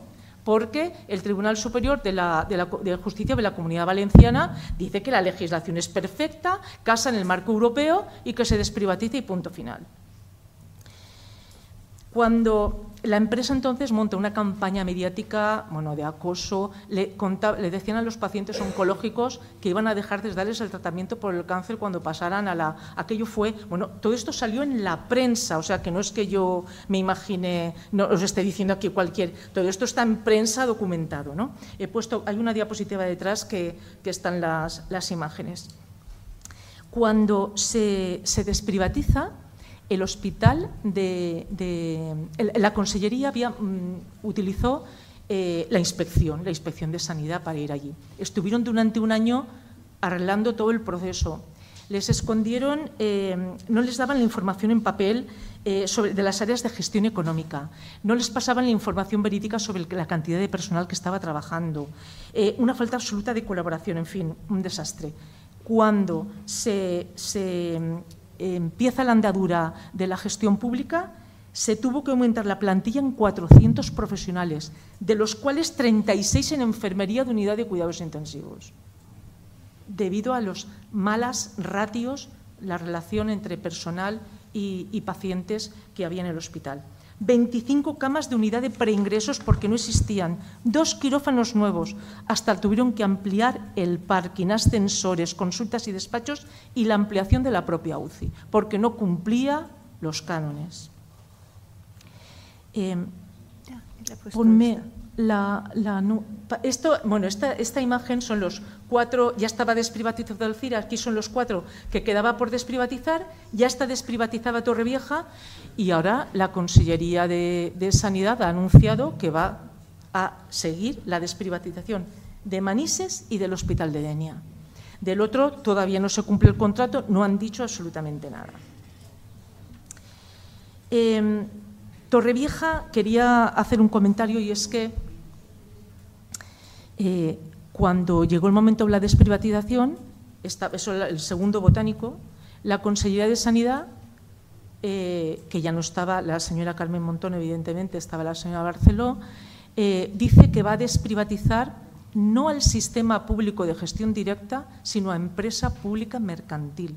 porque el Tribunal Superior de, Justicia de la Comunidad Valenciana dice que la legislación es perfecta, casa en el marco europeo y que se desprivatiza y punto final. Cuando la empresa entonces monta una campaña mediática bueno, de acoso, le, decían a los pacientes oncológicos que iban a dejar de darles el tratamiento por el cáncer cuando pasaran a la... Aquello fue... Bueno, todo esto salió en la prensa, o sea que no es que yo me imagine, no os esté diciendo aquí cualquier... Todo esto está en prensa documentado. ¿no? He puesto, hay una diapositiva detrás que, están las, las imágenes. Cuando se, se desprivatiza, el hospital de, la consellería mm, utilizó eh, la inspección, la inspección de sanidad para ir allí. Estuvieron durante un año arreglando todo el proceso. Les escondieron, eh, no les daban la información en papel eh, sobre, de las áreas de gestión económica, no les pasaban la información verídica sobre la cantidad de personal que estaba trabajando, una falta absoluta de colaboración, en fin, un desastre. Cuando se empieza la andadura de la gestión pública, se tuvo que aumentar la plantilla en 400 profesionales, de los cuales 36 en enfermería de unidad de cuidados intensivos, debido a los malas ratios, la relación entre personal y, y pacientes que había en el hospital. 25 camas de unidad de preingresos porque no existían, dos quirófanos nuevos, hasta tuvieron que ampliar el parking, ascensores, consultas y despachos y la ampliación de la propia UCI, porque no cumplía los cánones. Eh, ponme la, esto, bueno, esta, esta, imagen son los cuatro, ya estaba desprivatizado el CIR, aquí son los cuatro que quedaba por desprivatizar, ya está desprivatizada Torrevieja y ahora la Consellería de, Sanidad ha anunciado que va a seguir la desprivatización de Manises y del Hospital de Denia. Del otro todavía no se cumple el contrato, no han dicho absolutamente nada. Em, Torrevieja quería hacer un comentario y es que eh, cuando llegó el momento de la desprivatización, eso el segundo botánico, la Consellería de Sanidad, eh, que ya no estaba la señora Carmen Montón, evidentemente, estaba la señora Barceló, eh, dice que va a desprivatizar no al sistema público de gestión directa, sino a empresa pública mercantil.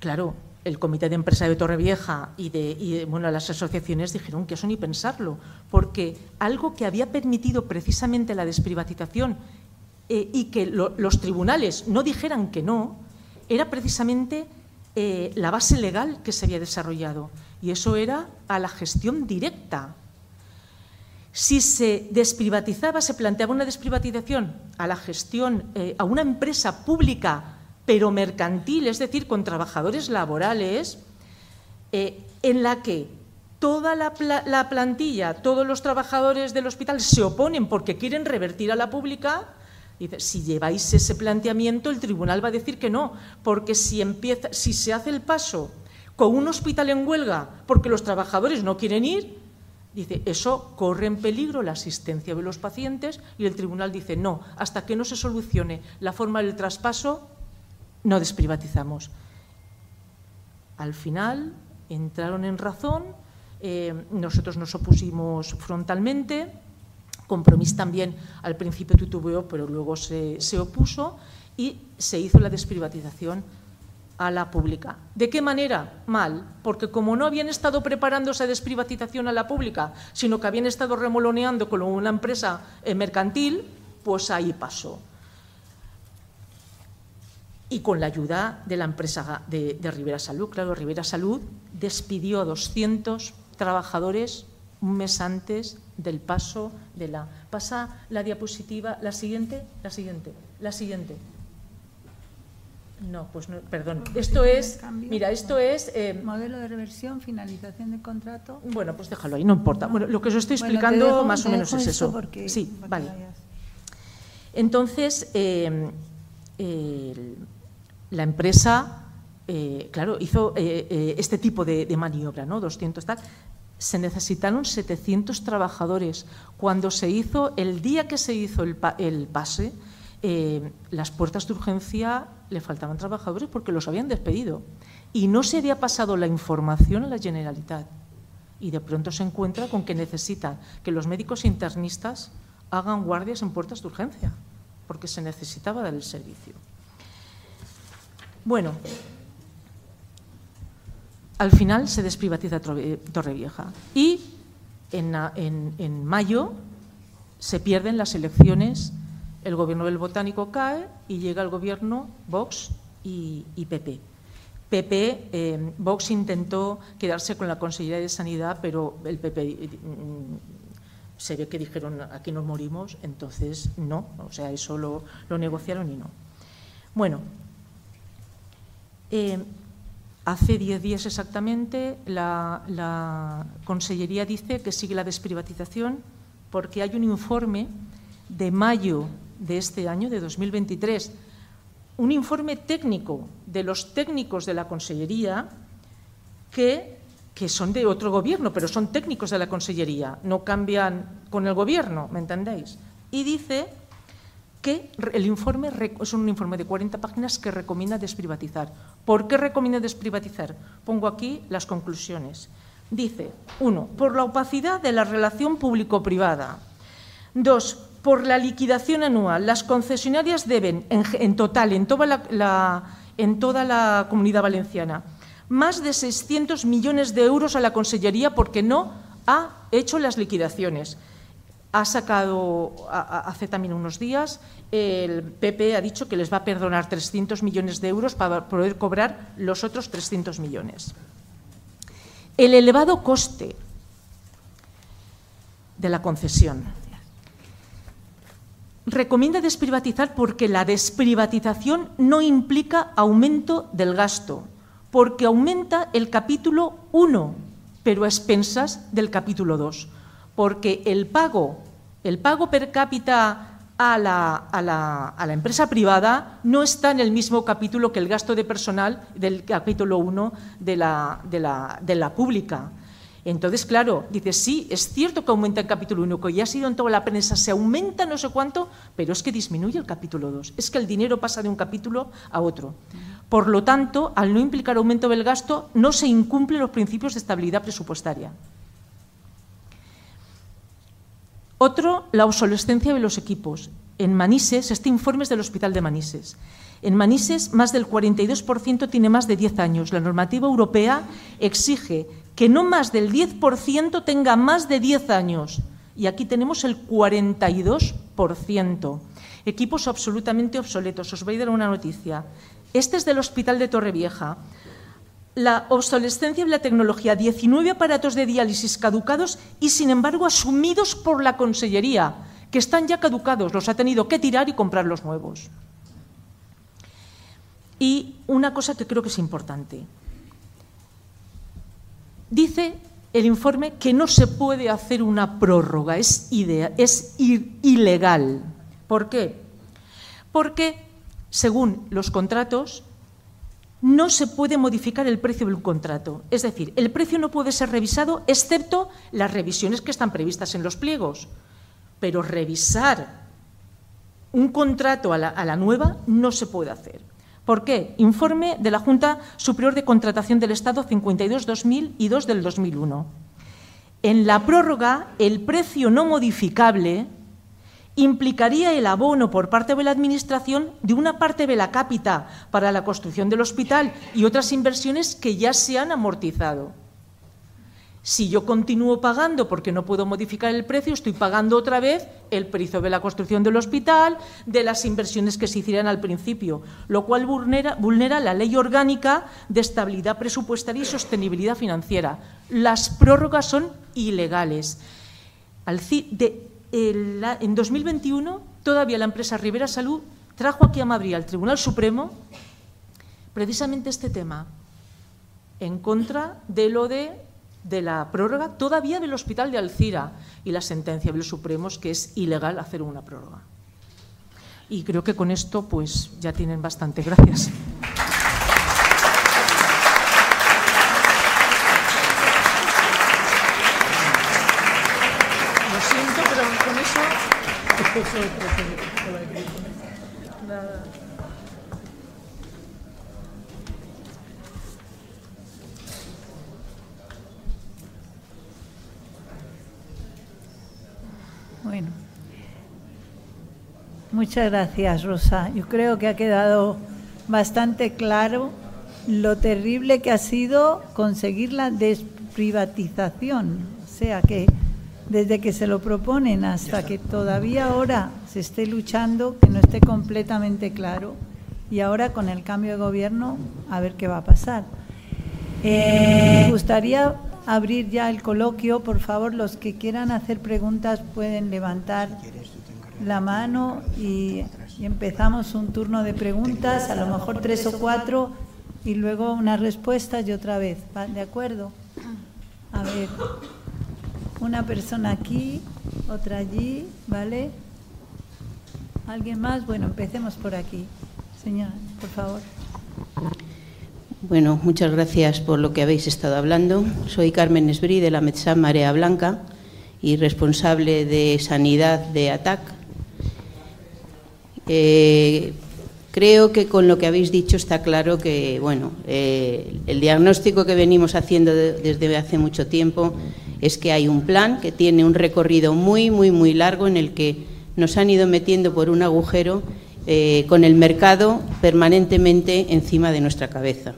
claro, el Comité de Empresa de Torrevieja y, de, bueno, las asociaciones dijeron que eso ni pensarlo, porque algo que había permitido precisamente la desprivatización eh, y que los tribunales no dijeran que no, era precisamente eh, la base legal que se había desarrollado, y eso era a la gestión directa. Si se desprivatizaba, se planteaba una desprivatización a la gestión, eh, a una empresa pública pero mercantil, es decir, con trabajadores laborales, eh, en la que toda la, plantilla, todos los trabajadores del hospital se oponen porque quieren revertir a la pública, dice, si lleváis ese planteamiento, el tribunal va a decir que no, porque si, empieza, si se hace el paso con un hospital en huelga porque los trabajadores no quieren ir, dice, eso corre en peligro la asistencia de los pacientes y el tribunal dice, no, hasta que no se solucione la forma del traspaso, no desprivatizamos. Al final entraron en razón, eh, nosotros nos opusimos frontalmente, Compromís también al principio titubeó, pero luego se, se opuso y se hizo la desprivatización a la pública. ¿De qué manera? Mal, porque como no habían estado preparando esa desprivatización a la pública, sino que habían estado remoloneando con una empresa eh, mercantil, pues ahí pasó. Y con la ayuda de la empresa de, de Rivera Salud, claro, Rivera Salud despidió a 200 trabajadores un mes antes del paso de la... Pasa la diapositiva, la siguiente, la siguiente, la siguiente. No, pues no, perdón. Esto es, mira, esto es... Eh, Modelo de reversión, finalización de contrato. Bueno, pues déjalo ahí, no importa. Bueno, lo que os estoy explicando más o menos es eso. sí, vale. Entonces, eh, la empresa, eh, claro, hizo este tipo de, maniobra, ¿no? 200 tal. Se necesitaron 700 trabajadores. Cuando se hizo, el día que se hizo el, pase, eh, las puertas de urgencia le faltaban trabajadores porque los habían despedido y no se había pasado la información a la Generalitat. Y de pronto se encuentra con que necesitan que los médicos internistas hagan guardias en puertas de urgencia, porque se necesitaba dar el servicio. Bueno, al final se desprivatiza Torrevieja y en, mayo se pierden las elecciones el gobierno del Botánico cae y llega el gobierno Vox y, PP. PP, eh, Vox intentó quedarse con la Consejería de Sanidad, pero el PP mm, se ve que dijeron aquí nos morimos, entonces no, o sea, eso lo, negociaron y no. Bueno, eh, hace diez días exactamente la, la Consellería dice que sigue la desprivatización porque hay un informe de mayo de este año, de 2023, un informe técnico de los técnicos de la Consellería que, que, son de otro gobierno, pero son técnicos de la Consellería, no cambian con el gobierno, ¿me entendéis? Y dice que el informe es un informe de 40 páginas que recomienda desprivatizar. ¿Por qué recomienda desprivatizar? Pongo aquí las conclusiones. Dice, uno, por la opacidad de la relación público-privada. Dos, por la liquidación anual. Las concesionarias deben, en, total, toda la, en toda la comunidad valenciana, más de 600 millones de euros a la Consellería porque no ha hecho las liquidaciones. Ha sacado, hace también unos días, el PP ha dicho que les va a perdonar 300 millones de euros para poder cobrar los otros 300 millones. El elevado coste de la concesión recomienda desprivatizar porque la desprivatización no implica aumento del gasto, porque aumenta el capítulo 1, pero a expensas del capítulo 2, porque el pago, el pago per cápita a la, empresa privada no está en el mismo capítulo que el gasto de personal del capítulo 1 de la, de la, de la pública. Entonces, claro, dice, sí, es cierto que aumenta el capítulo 1, que ya ha sido en toda la prensa, se aumenta no sé cuánto, pero es que disminuye el capítulo 2. Es que el dinero pasa de un capítulo a otro. Por lo tanto, al no implicar aumento del gasto, no se incumplen los principios de estabilidad presupuestaria. Otro, la obsolescencia de los equipos. En Manises, este informe es del Hospital de Manises. En Manises, más del 42% tiene más de 10 años. La normativa europea exige que no más del 10% tenga más de 10 años. Y aquí tenemos el 42%. Equipos absolutamente obsoletos. Os voy a dar una noticia. Este es del Hospital de Torrevieja. La obsolescencia de la tecnología, 19 aparatos de diálisis caducados y, sin embargo, asumidos por la Consellería, que están ya caducados, los ha tenido que tirar y comprar los nuevos. Y una cosa que creo que es importante. Dice el informe que no se puede hacer una prórroga, es, es ilegal. ¿Por qué? Porque, según los contratos, no se puede modificar el precio del contrato. Es decir, el precio no puede ser revisado excepto las revisiones que están previstas en los pliegos. Pero revisar un contrato a la, nueva no se puede hacer. ¿Por qué? Informe de la Junta Superior de Contratación del Estado 52-2000 y del 2001. En la prórroga, el precio no modificable implicaría el abono por parte de la Administración de una parte de la cápita para la construcción del hospital y otras inversiones que ya se han amortizado. Si yo continúo pagando porque no puedo modificar el precio, estoy pagando otra vez el precio de la construcción del hospital, de las inversiones que se hicieran al principio, lo cual vulnera, la ley orgánica de estabilidad presupuestaria y sostenibilidad financiera. Las prórrogas son ilegales. En 2021, todavía la empresa Rivera Salud trajo aquí a Madrid al Tribunal Supremo precisamente este tema, en contra de lo de de la prórroga todavía del Hospital de Alcira y la sentencia de los Supremos que es ilegal hacer una prórroga. Y creo que con esto pues ya tienen bastante. Gracias. Lo siento, pero con eso... Bueno, muchas gracias, Rosa. Yo creo que ha quedado bastante claro lo terrible que ha sido conseguir la desprivatización. O sea que desde que se lo proponen hasta que todavía ahora se esté luchando, que no esté completamente claro, y ahora con el cambio de gobierno, a ver qué va a pasar. Eh, me gustaría abrir ya el coloquio. Por favor, los que quieran hacer preguntas pueden levantar la mano y, empezamos un turno de preguntas, a lo mejor tres o cuatro, y luego unas respuestas y otra vez. ¿De acuerdo? A ver, una persona aquí, otra allí, ¿vale? ¿Alguien más? Bueno, empecemos por aquí. Señora, por favor. Bueno, muchas gracias por lo que habéis estado hablando. Soy Carmen Esbrí de la METSAM Marea Blanca y responsable de sanidad de ATAC. Eh, creo que con lo que habéis dicho está claro que, bueno, eh, el diagnóstico que venimos haciendo desde hace mucho tiempo es que hay un plan que tiene un recorrido muy, muy, muy largo en el que nos han ido metiendo por un agujero eh, con el mercado permanentemente encima de nuestra cabeza.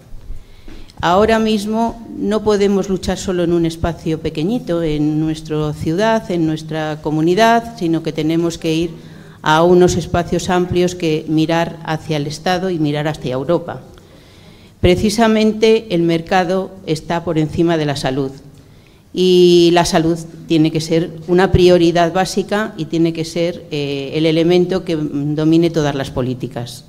Ahora mismo no podemos luchar solo en un espacio pequeñito, en nuestra ciudad, en nuestra comunidad, sino que tenemos que ir a unos espacios amplios que mirar hacia el Estado y mirar hacia Europa. Precisamente el mercado está por encima de la salud y la salud tiene que ser una prioridad básica y tiene que ser eh, el elemento que domine todas las políticas.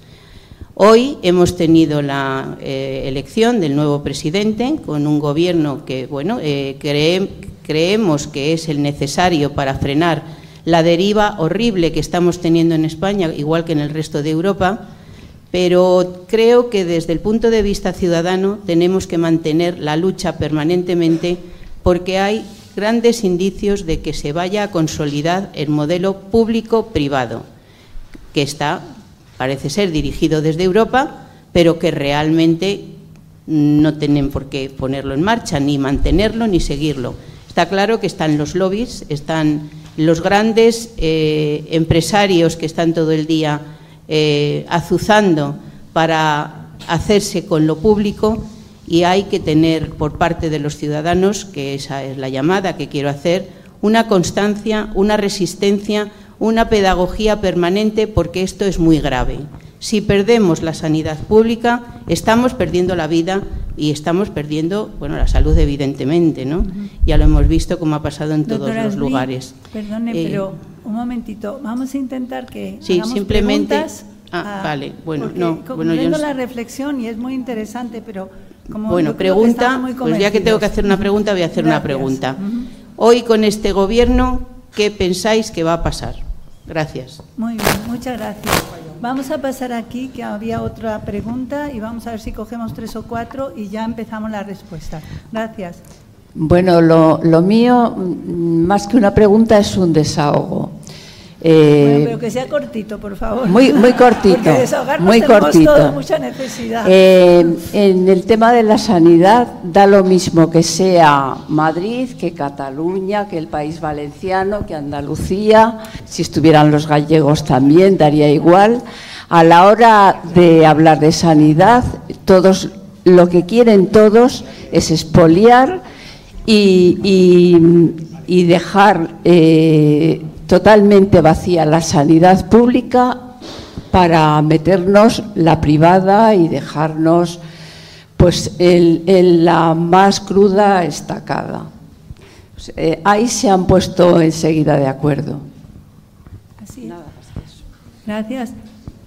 Hoy hemos tenido la eh, elección del nuevo presidente con un gobierno que, bueno, eh, creemos que es el necesario para frenar la deriva horrible que estamos teniendo en España, igual que en el resto de Europa, pero creo que desde el punto de vista ciudadano tenemos que mantener la lucha permanentemente porque hay grandes indicios de que se vaya a consolidar el modelo público-privado, que está parece ser dirigido desde Europa, pero que realmente no tienen por qué ponerlo en marcha, ni mantenerlo, ni seguirlo. Está claro que están los lobbies, están los grandes eh, empresarios que están todo el día eh, azuzando para hacerse con lo público y hay que tener por parte de los ciudadanos, que esa es la llamada que quiero hacer, una constancia, una resistencia, una pedagogía permanente porque esto es muy grave. Si perdemos la sanidad pública, estamos perdiendo la vida y estamos perdiendo, bueno, la salud evidentemente, ¿no? Ya lo hemos visto como ha pasado en todos los lugares. Perdone, eh, pero un momentito, vamos a intentar que sí, simplemente. Ah, vale, bueno, no, bueno, yo la reflexión y es muy interesante, pero como bueno, pregunta, pues ya que tengo que hacer una pregunta, voy a hacer una pregunta. Hoy con este gobierno, ¿qué pensáis que va a pasar? Gracias. Muy bien, muchas gracias. Vamos a pasar aquí, que había otra pregunta, y vamos a ver si cogemos tres o cuatro y ya empezamos la respuesta. Gracias. Bueno, lo, mío, mm, más que una pregunta, es un desahogo. Eh, bueno, pero que sea cortito, por favor. Muy, muy cortito. muy cortito. mucha necesidad. Eh, en el tema de la sanidad da lo mismo que sea Madrid, que Cataluña, que el país valenciano, que Andalucía. Si estuvieran los gallegos también daría igual. A la hora de hablar de sanidad, todos lo que quieren todos es expoliar y, y, dejar eh, totalmente vacía la sanidad pública para meternos la privada y dejarnos pues en la más cruda estacada. Eh, ahí se han puesto enseguida de acuerdo. Así. Nada Gracias.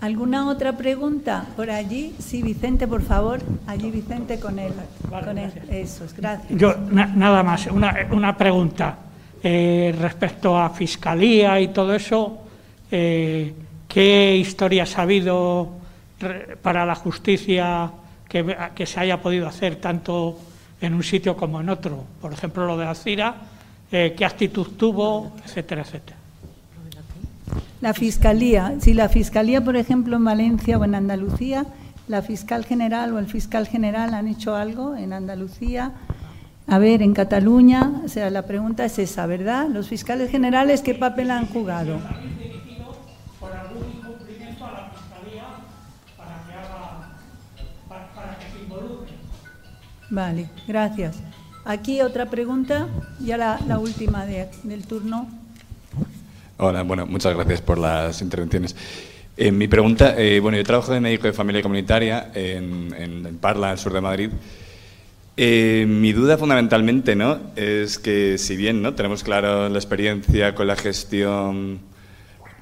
¿Alguna otra pregunta por allí? Sí, Vicente, por favor. Allí Vicente con él. con él. Eso, gracias. Yo, nada más, una, pregunta. Eh, respecto a fiscalía y todo eso, eh, ¿qué historias ha habido para la justicia que, que, se haya podido hacer tanto en un sitio como en otro? Por ejemplo, lo de Alcira, eh, ¿qué actitud tuvo, etcétera, etcétera? La Fiscalía, si la Fiscalía, por ejemplo, en Valencia o en Andalucía, la fiscal general o el fiscal general han hecho algo en Andalucía, a ver, en Cataluña, o sea, la pregunta es esa, ¿verdad? Los fiscales generales, ¿qué papel han jugado? Vale, gracias. Aquí otra pregunta, ya la, la última del turno. Hola, bueno, muchas gracias por las intervenciones. Eh, mi pregunta, eh, bueno, yo trabajo de médico de familia comunitaria en, en, Parla, al sur de Madrid. Eh, mi duda fundamentalmente ¿no? es que si bien ¿no? tenemos claro la experiencia con la gestión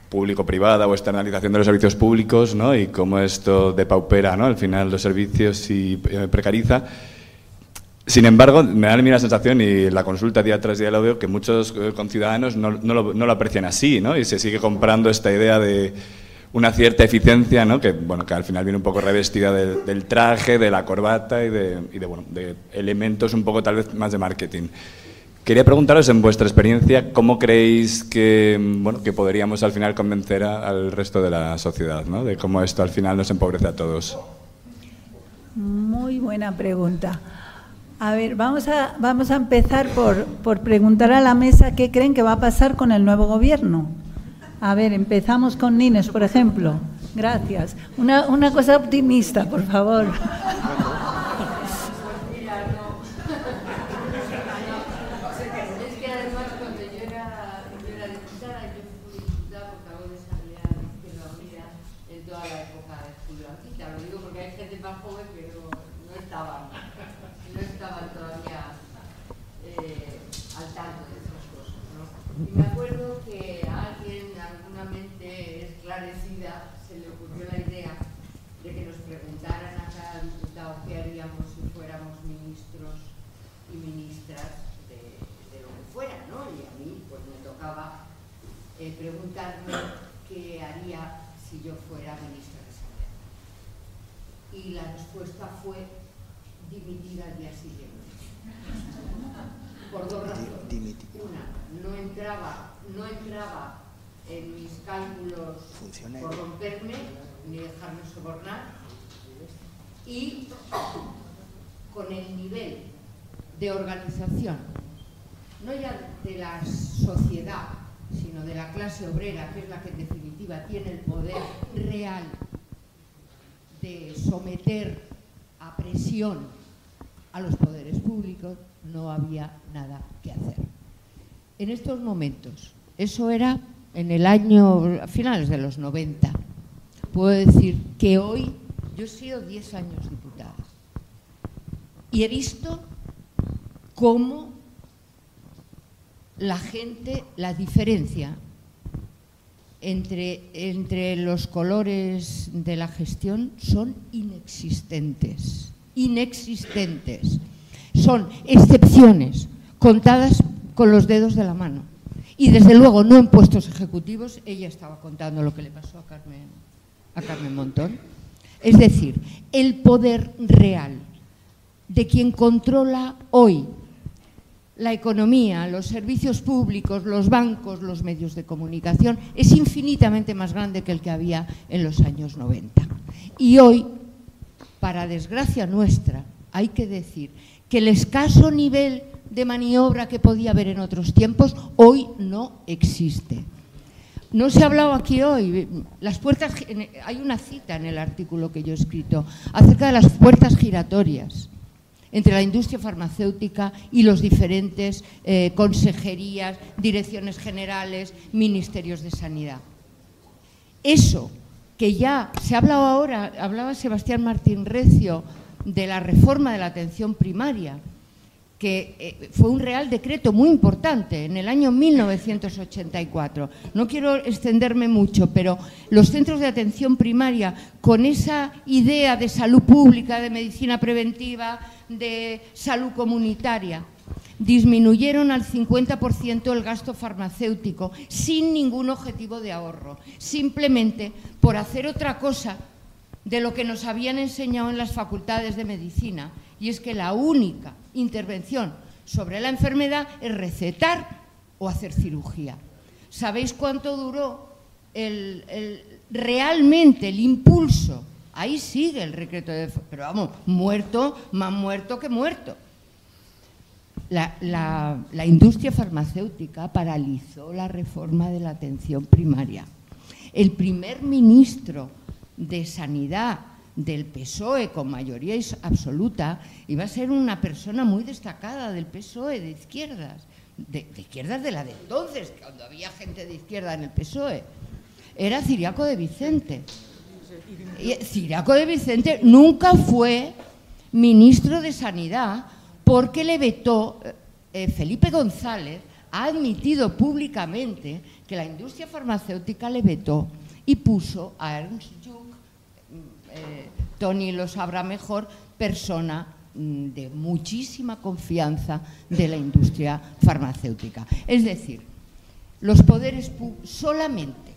público-privada o externalización de los servicios públicos ¿no? y cómo esto depaupera ¿no? al final los servicios y precariza, sin embargo, me da a mí la sensación, y la consulta día tras día lo veo, que muchos eh, conciudadanos no, no, lo, no, lo, aprecian así, ¿no? Y se sigue comprando esta idea de una cierta eficiencia, ¿no? Que, bueno, que al final viene un poco revestida del traje, de la corbata y, de, y de, bueno, de elementos un poco tal vez más de marketing. Quería preguntaros, en vuestra experiencia, ¿cómo creéis que, bueno, que podríamos al final convencer al resto de la sociedad, ¿no? de cómo esto al final nos empobrece a todos? Muy buena pregunta. A ver, vamos a, vamos a empezar por, por preguntar a la mesa qué creen que va a pasar con el nuevo gobierno. A ver, empezamos con Nines, por ejemplo. Gracias. Una, una cosa optimista, por favor. preguntarme qué haría si yo fuera ministra de Sanidad. Y la respuesta fue dimitir al día siguiente. Por dos razones. Una, no entraba, no entraba en mis cálculos por romperme ni dejarme sobornar. Y con el nivel de organización, no ya de la sociedad, sino de la clase obrera, que es la que en definitiva tiene el poder real de someter a presión a los poderes públicos, no había nada que hacer. En estos momentos, eso era en el año, a finales de los 90, puedo decir que hoy yo he sido 10 años diputada y he visto cómo la gente, la diferencia entre, entre los colores de la gestión son inexistentes, inexistentes. Son excepciones contadas con los dedos de la mano. Y desde luego no en puestos ejecutivos, ella estaba contando lo que le pasó a Carmen, a Carmen Montón. Es decir, el poder real de quien controla hoy la economía, los servicios públicos, los bancos, los medios de comunicación, es infinitamente más grande que el que había en los años 90. Y hoy, para desgracia nuestra, hay que decir que el escaso nivel de maniobra que podía haber en otros tiempos hoy no existe. No se ha hablado aquí hoy, las puertas, hay una cita en el artículo que yo he escrito acerca de las puertas giratorias entre la industria farmacéutica y los diferentes eh, consejerías, direcciones generales, ministerios de sanidad. Eso que ya se ha hablado ahora, hablaba Sebastián Martín Recio de la reforma de la atención primaria, que eh, fue un real decreto muy importante en el año 1984. No quiero extenderme mucho, pero los centros de atención primaria, con esa idea de salud pública, de medicina preventiva, de salud comunitaria, disminuyeron al 50% el gasto farmacéutico sin ningún objetivo de ahorro, simplemente por hacer otra cosa de lo que nos habían enseñado en las facultades de medicina, y es que la única intervención sobre la enfermedad es recetar o hacer cirugía. ¿Sabéis cuánto duró realmente el impulso Ahí sigue el decreto de... Pero vamos, muerto, más muerto que muerto. La, industria farmacéutica paralizó la reforma de la atención primaria. El primer ministro de Sanidad del PSOE con mayoría absoluta iba a ser una persona muy destacada del PSOE de izquierdas, de, izquierdas de la de entonces, cuando había gente de izquierda en el PSOE. Era Ciriaco de Vicente. Ciriaco de Vicente nunca fue ministro de Sanidad porque le vetó, eh, Felipe González ha admitido públicamente que la industria farmacéutica le vetó y puso a Ernst eh, Tony lo sabrá mejor, persona mm, de muchísima confianza de la industria farmacéutica. Es decir, los poderes solamente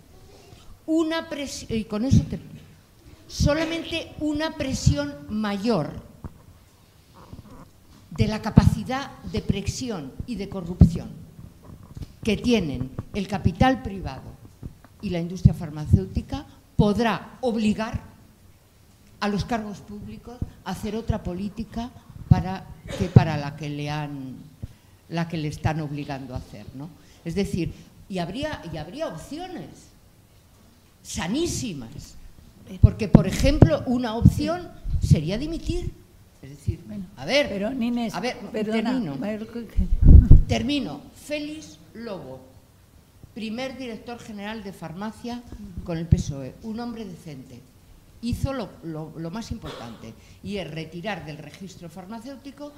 una presión, y con eso te solamente una presión mayor de la capacidad de presión y de corrupción que tienen el capital privado y la industria farmacéutica podrá obligar a los cargos públicos a hacer otra política para que para la que le han la que le están obligando a hacer, ¿no? Es decir, y habría y habría opciones sanísimas porque, por ejemplo, una opción sería dimitir. Es decir, a ver, pero, a ver, termino. Termino. Félix Lobo, primer director general de farmacia con el PSOE, un hombre decente. Hizo lo, más importante y es retirar del registro farmacéutico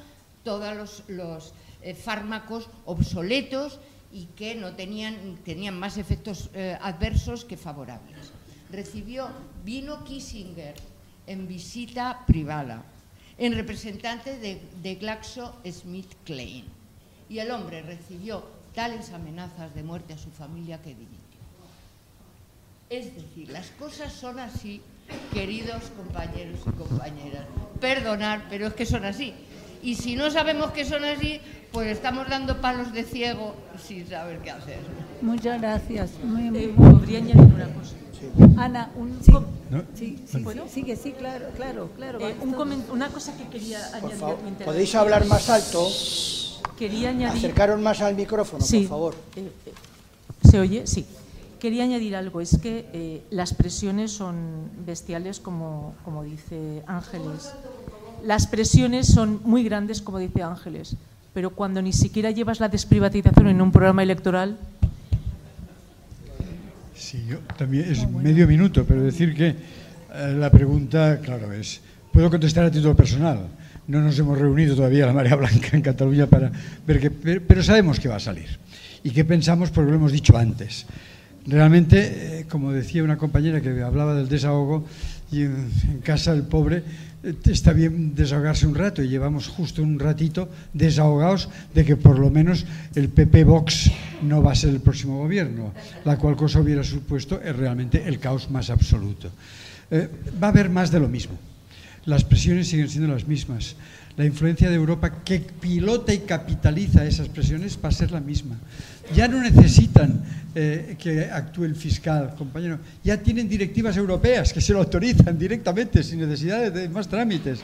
todos los, eh, fármacos obsoletos y que no tenían, tenían más efectos eh, adversos que favorables recibió, vino Kissinger en visita privada, en representante de, de GlaxoSmithKline, y el hombre recibió tales amenazas de muerte a su familia que dimitió. Es decir, las cosas son así, queridos compañeros y compañeras. Perdonar, pero es que son así. Y si no sabemos que son así, pues estamos dando palos de ciego sin saber qué hacer. Muchas gracias. Muy, eh, ¿Podría añadir una cosa? Ana, un, sí, sí, sí, sigue, sí, claro, claro, claro. Eh, una cosa que quería añadir. ¿Podéis hablar más alto? Quería añadir. Acercaros más al micrófono, por favor. Eh, ¿Se oye? Sí. Quería añadir algo, es que las presiones son bestiales, como, como dice Ángeles. Las presiones son muy grandes, como dice Ángeles, pero cuando ni siquiera llevas la desprivatización en un programa electoral, Sí, yo también es medio minuto, pero decir que eh, la pregunta, claro, es, puedo contestar a título personal. No nos hemos reunido todavía la Marea Blanca en Cataluña para ver qué, pero sabemos que va a salir. ¿Y qué pensamos? Porque lo hemos dicho antes. Realmente, eh, como decía una compañera que hablaba del desahogo, y en, casa el pobre está bien desahogarse un rato y llevamos justo un ratito desahogados de que por lo menos el PP Vox no va a ser el próximo gobierno, la cual cosa hubiera supuesto es realmente el caos más absoluto. Eh, va a haber más de lo mismo. Las presiones siguen siendo las mismas. la influencia de Europa que pilota y capitaliza esas presiones va a ser la misma. Ya no necesitan eh, que actúe el fiscal, compañero, ya tienen directivas europeas que se lo autorizan directamente sin necesidad de más trámites.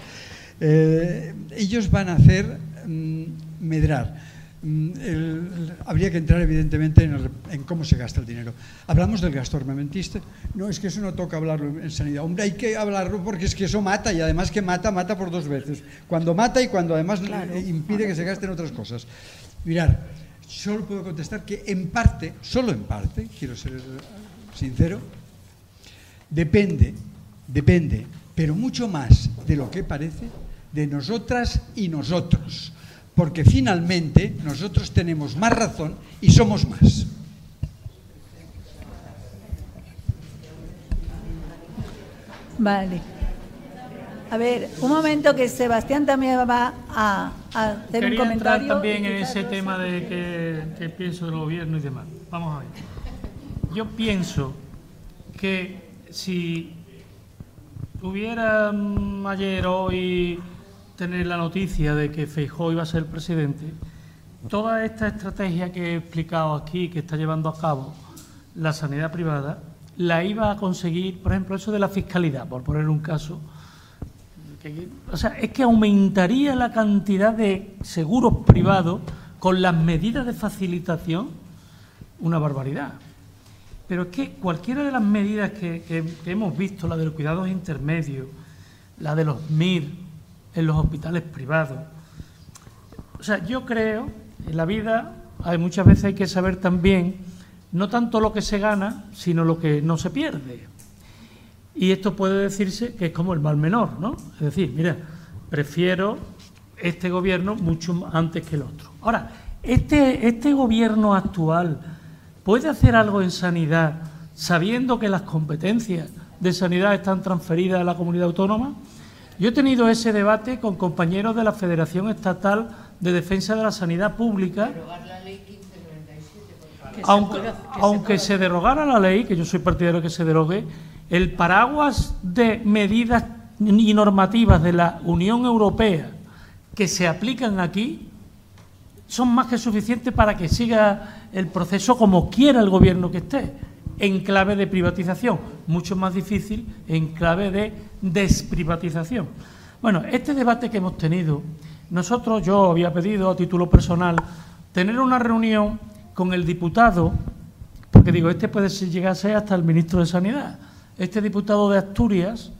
Eh, ellos van a hacer mm, medrar. Mm, habría que entrar evidentemente en, cómo se gasta el dinero. Hablamos del gasto armamentista. No, es que eso no toca hablarlo en sanidad. Hombre, hay que hablarlo porque es que eso mata y además que mata, mata por dos veces. Cuando mata y cuando además impide que se gasten otras cosas. Mirar, solo puedo contestar que en parte, solo en parte, quiero ser sincero, depende, depende, pero mucho más de lo que parece de nosotras y nosotros, porque finalmente nosotros tenemos más razón y somos más. Vale. A ver, un momento que Sebastián también va a, hacer un comentario. Entrar también en ese tema de que, pienso del gobierno y demás. Vamos a ver. Yo pienso que si hubiera ayer, hoy, tener la noticia de que Feijóo iba a ser presidente, toda esta estrategia que he explicado aquí, que está llevando a cabo la sanidad privada, la iba a conseguir, por ejemplo, eso de la fiscalidad, por poner un caso. O sea, es que aumentaría la cantidad de seguros privados con las medidas de facilitación, una barbaridad. Pero es que cualquiera de las medidas que, hemos visto, la de los cuidados intermedios, la de los MIR, en los hospitales privados. O sea, yo creo, en la vida hay, muchas veces hay que saber también no tanto lo que se gana, sino lo que no se pierde. Y esto puede decirse que es como el mal menor, ¿no? Es decir, mira, prefiero este gobierno mucho antes que el otro. Ahora, este, este gobierno actual puede hacer algo en sanidad sabiendo que las competencias de sanidad están transferidas a la comunidad autónoma. Yo he tenido ese debate con compañeros de la Federación Estatal de Defensa de la Sanidad Pública. Aunque, aunque se derogara la ley, que yo soy partidario de que se derogue, el paraguas de medidas y normativas de la Unión Europea que se aplican aquí son más que suficientes para que siga el proceso como quiera el gobierno que esté, en clave de privatización, mucho más difícil en clave de desprivatización. Bueno, este debate que hemos tenido, nosotros, yo había pedido a título personal tener una reunión con el diputado, porque digo, este puede llegar a ser hasta el ministro de Sanidad, este diputado de Asturias,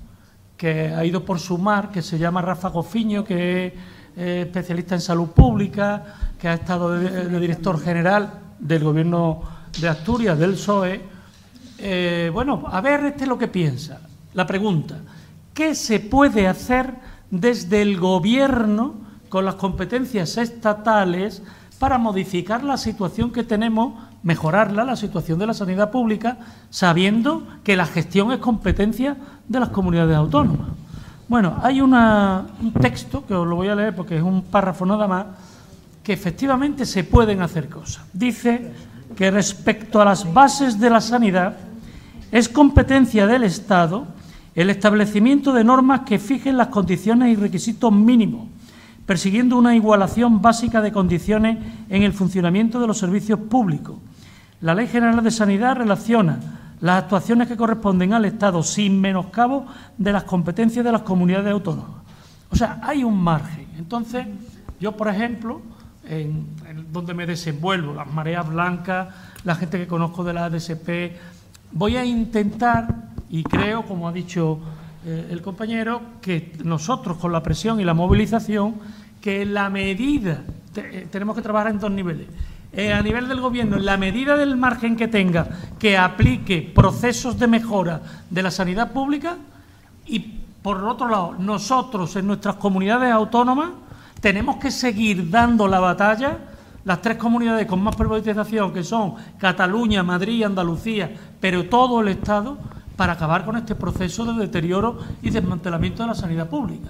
que ha ido por sumar, que se llama Rafa Gofiño, que es eh, especialista en salud pública, que ha estado de, director general del gobierno de Asturias, del PSOE. Eh, bueno, a ver este lo que piensa. La pregunta, ¿Qué se puede hacer desde el Gobierno con las competencias estatales para modificar la situación que tenemos, mejorarla, la situación de la sanidad pública, sabiendo que la gestión es competencia de las comunidades autónomas? Bueno, hay un texto, que os lo voy a leer porque es un párrafo nada más, que efectivamente se pueden hacer cosas. Dice que respecto a las bases de la sanidad, es competencia del Estado el establecimiento de normas que fijen las condiciones y requisitos mínimos, persiguiendo una igualación básica de condiciones en el funcionamiento de los servicios públicos. La Ley General de Sanidad relaciona las actuaciones que corresponden al Estado sin menoscabo de las competencias de las comunidades autónomas. O sea, hay un margen. Entonces, yo, por ejemplo, en, donde me desenvuelvo, las mareas blancas, la gente que conozco de la ADSP, voy a intentar y creo, como ha dicho eh, el compañero, que nosotros con la presión y la movilización, que en la medida, eh, tenemos que trabajar en dos niveles. Eh, a nivel del Gobierno, en la medida del margen que tenga, que aplique procesos de mejora de la sanidad pública y, por otro lado, nosotros en nuestras comunidades autónomas tenemos que seguir dando la batalla las tres comunidades con más privatización, que son Cataluña, Madrid Andalucía, pero todo el Estado, para acabar con este proceso de deterioro y desmantelamiento de la sanidad pública.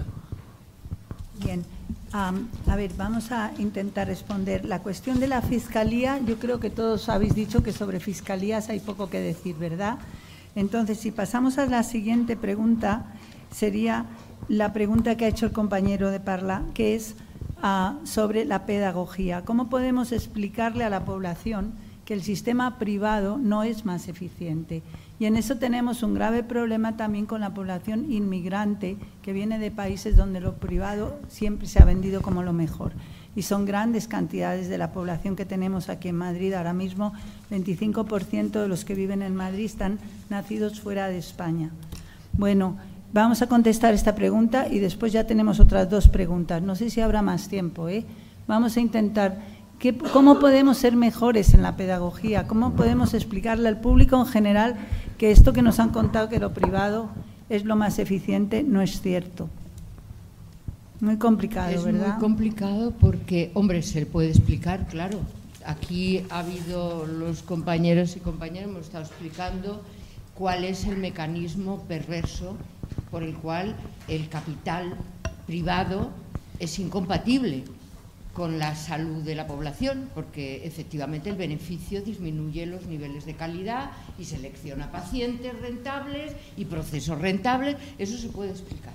Bien. A ver, vamos a intentar responder. La cuestión de la fiscalía, yo creo que todos habéis dicho que sobre fiscalías hay poco que decir, ¿verdad? Entonces, si pasamos a la siguiente pregunta, sería la pregunta que ha hecho el compañero de Parla, que es ah, sobre la pedagogía. ¿Cómo podemos explicarle a la población que el sistema privado no es más eficiente? Y en eso tenemos un grave problema también con la población inmigrante que viene de países donde lo privado siempre se ha vendido como lo mejor. Y son grandes cantidades de la población que tenemos aquí en Madrid. Ahora mismo, 25% de los que viven en Madrid están nacidos fuera de España. Bueno, vamos a contestar esta pregunta y después ya tenemos otras dos preguntas. No sé si habrá más tiempo. ¿eh? Vamos a intentar ¿Cómo podemos ser mejores en la pedagogía? ¿Cómo podemos explicarle al público en general que esto que nos han contado que lo privado es lo más eficiente no es cierto? Muy complicado, ¿verdad? Es muy complicado porque, hombre, se puede explicar, claro. Aquí ha habido los compañeros y compañeras, hemos estado explicando cuál es el mecanismo perverso por el cual el capital privado es incompatible con la salud de la población, porque efectivamente el beneficio disminuye los niveles de calidad y selecciona pacientes rentables y procesos rentables, eso se puede explicar.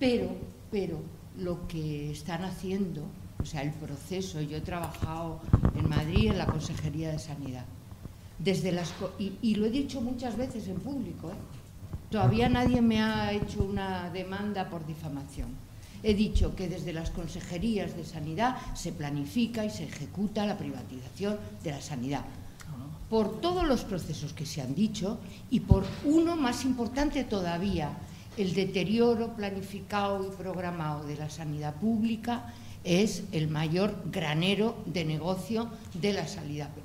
Pero, pero lo que están haciendo, o sea, el proceso, yo he trabajado en Madrid en la Consejería de Sanidad, desde las y, lo he dicho muchas veces en público, ¿eh? todavía nadie me ha hecho una demanda por difamación He dicho que desde las consejerías de sanidad se planifica y se ejecuta la privatización de la sanidad. Por todos los procesos que se han dicho y por uno más importante todavía, el deterioro planificado y programado de la sanidad pública es el mayor granero de negocio de la,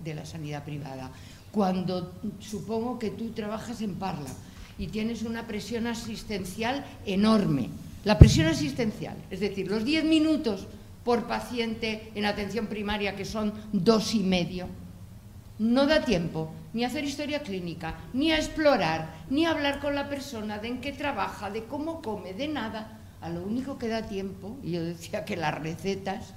de la sanidad privada. Cuando supongo que tú trabajas en Parla y tienes una presión asistencial enorme, la presión asistencial, es decir, los 10 minutos por paciente en atención primaria, que son dos y medio, no da tiempo ni a hacer historia clínica, ni a explorar, ni a hablar con la persona de en qué trabaja, de cómo come, de nada. A lo único que da tiempo, y yo decía que las recetas,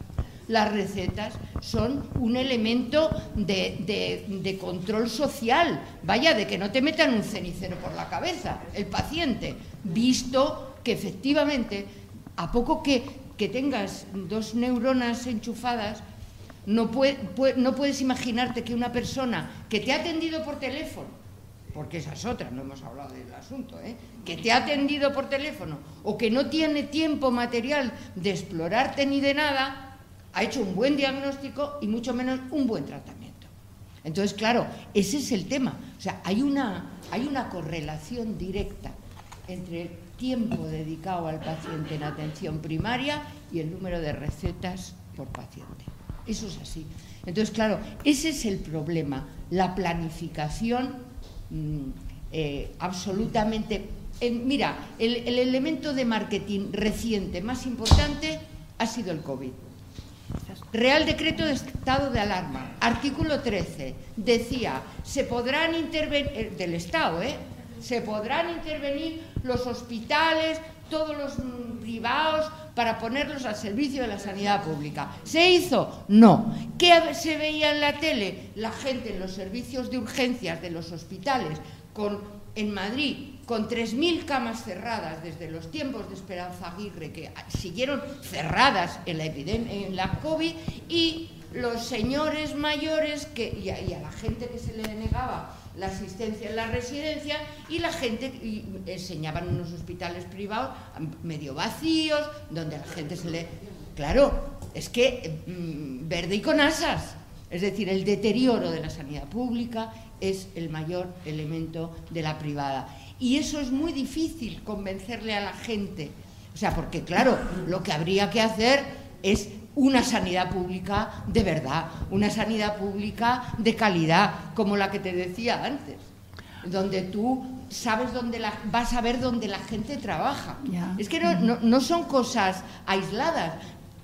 las recetas son un elemento de, de, control social, vaya, de que no te metan un cenicero por la cabeza el paciente, visto que efectivamente, a poco que, tengas dos neuronas enchufadas, no, puedes imaginarte que una persona que te ha atendido por teléfono, porque esa es otra, no hemos hablado del asunto, ¿eh? que te ha atendido por teléfono o que no tiene tiempo material de explorarte ni de nada, ha hecho un buen diagnóstico y mucho menos un buen tratamiento. Entonces, claro, ese es el tema. O sea, hay una, hay una correlación directa entre tiempo dedicado al paciente en atención primaria y el número de recetas por paciente. Eso es así. Entonces, claro, ese es el problema, la planificación mm, eh, absolutamente... mira, el, el elemento de marketing reciente más importante ha sido el COVID. Real Decreto de Estado de Alarma, artículo 13, decía, se podrán intervenir, eh, del Estado, ¿eh? se podrán intervenir los hospitales, todos los privados, para ponerlos al servicio de la sanidad pública. ¿Se hizo? No. ¿Qué se veía en la tele? La gente en los servicios de urgencias de los hospitales, con, en Madrid, con 3.000 camas cerradas desde los tiempos de Esperanza Aguirre, que siguieron cerradas en la, en la COVID, y los señores mayores que, y a la gente que se le negaba la asistencia en la residencia y la gente enseñaban unos hospitales privados medio vacíos, donde la gente se le... Claro, es que mm, verde y con asas. Es decir, el deterioro de la sanidad pública es el mayor elemento de la privada. Y eso es muy difícil convencerle a la gente. O sea, porque claro, lo que habría que hacer es una sanidad pública de verdad, una sanidad pública de calidad, como la que te decía antes, donde tú sabes dónde la, vas a ver dónde la gente trabaja. Es que no, son cosas aisladas.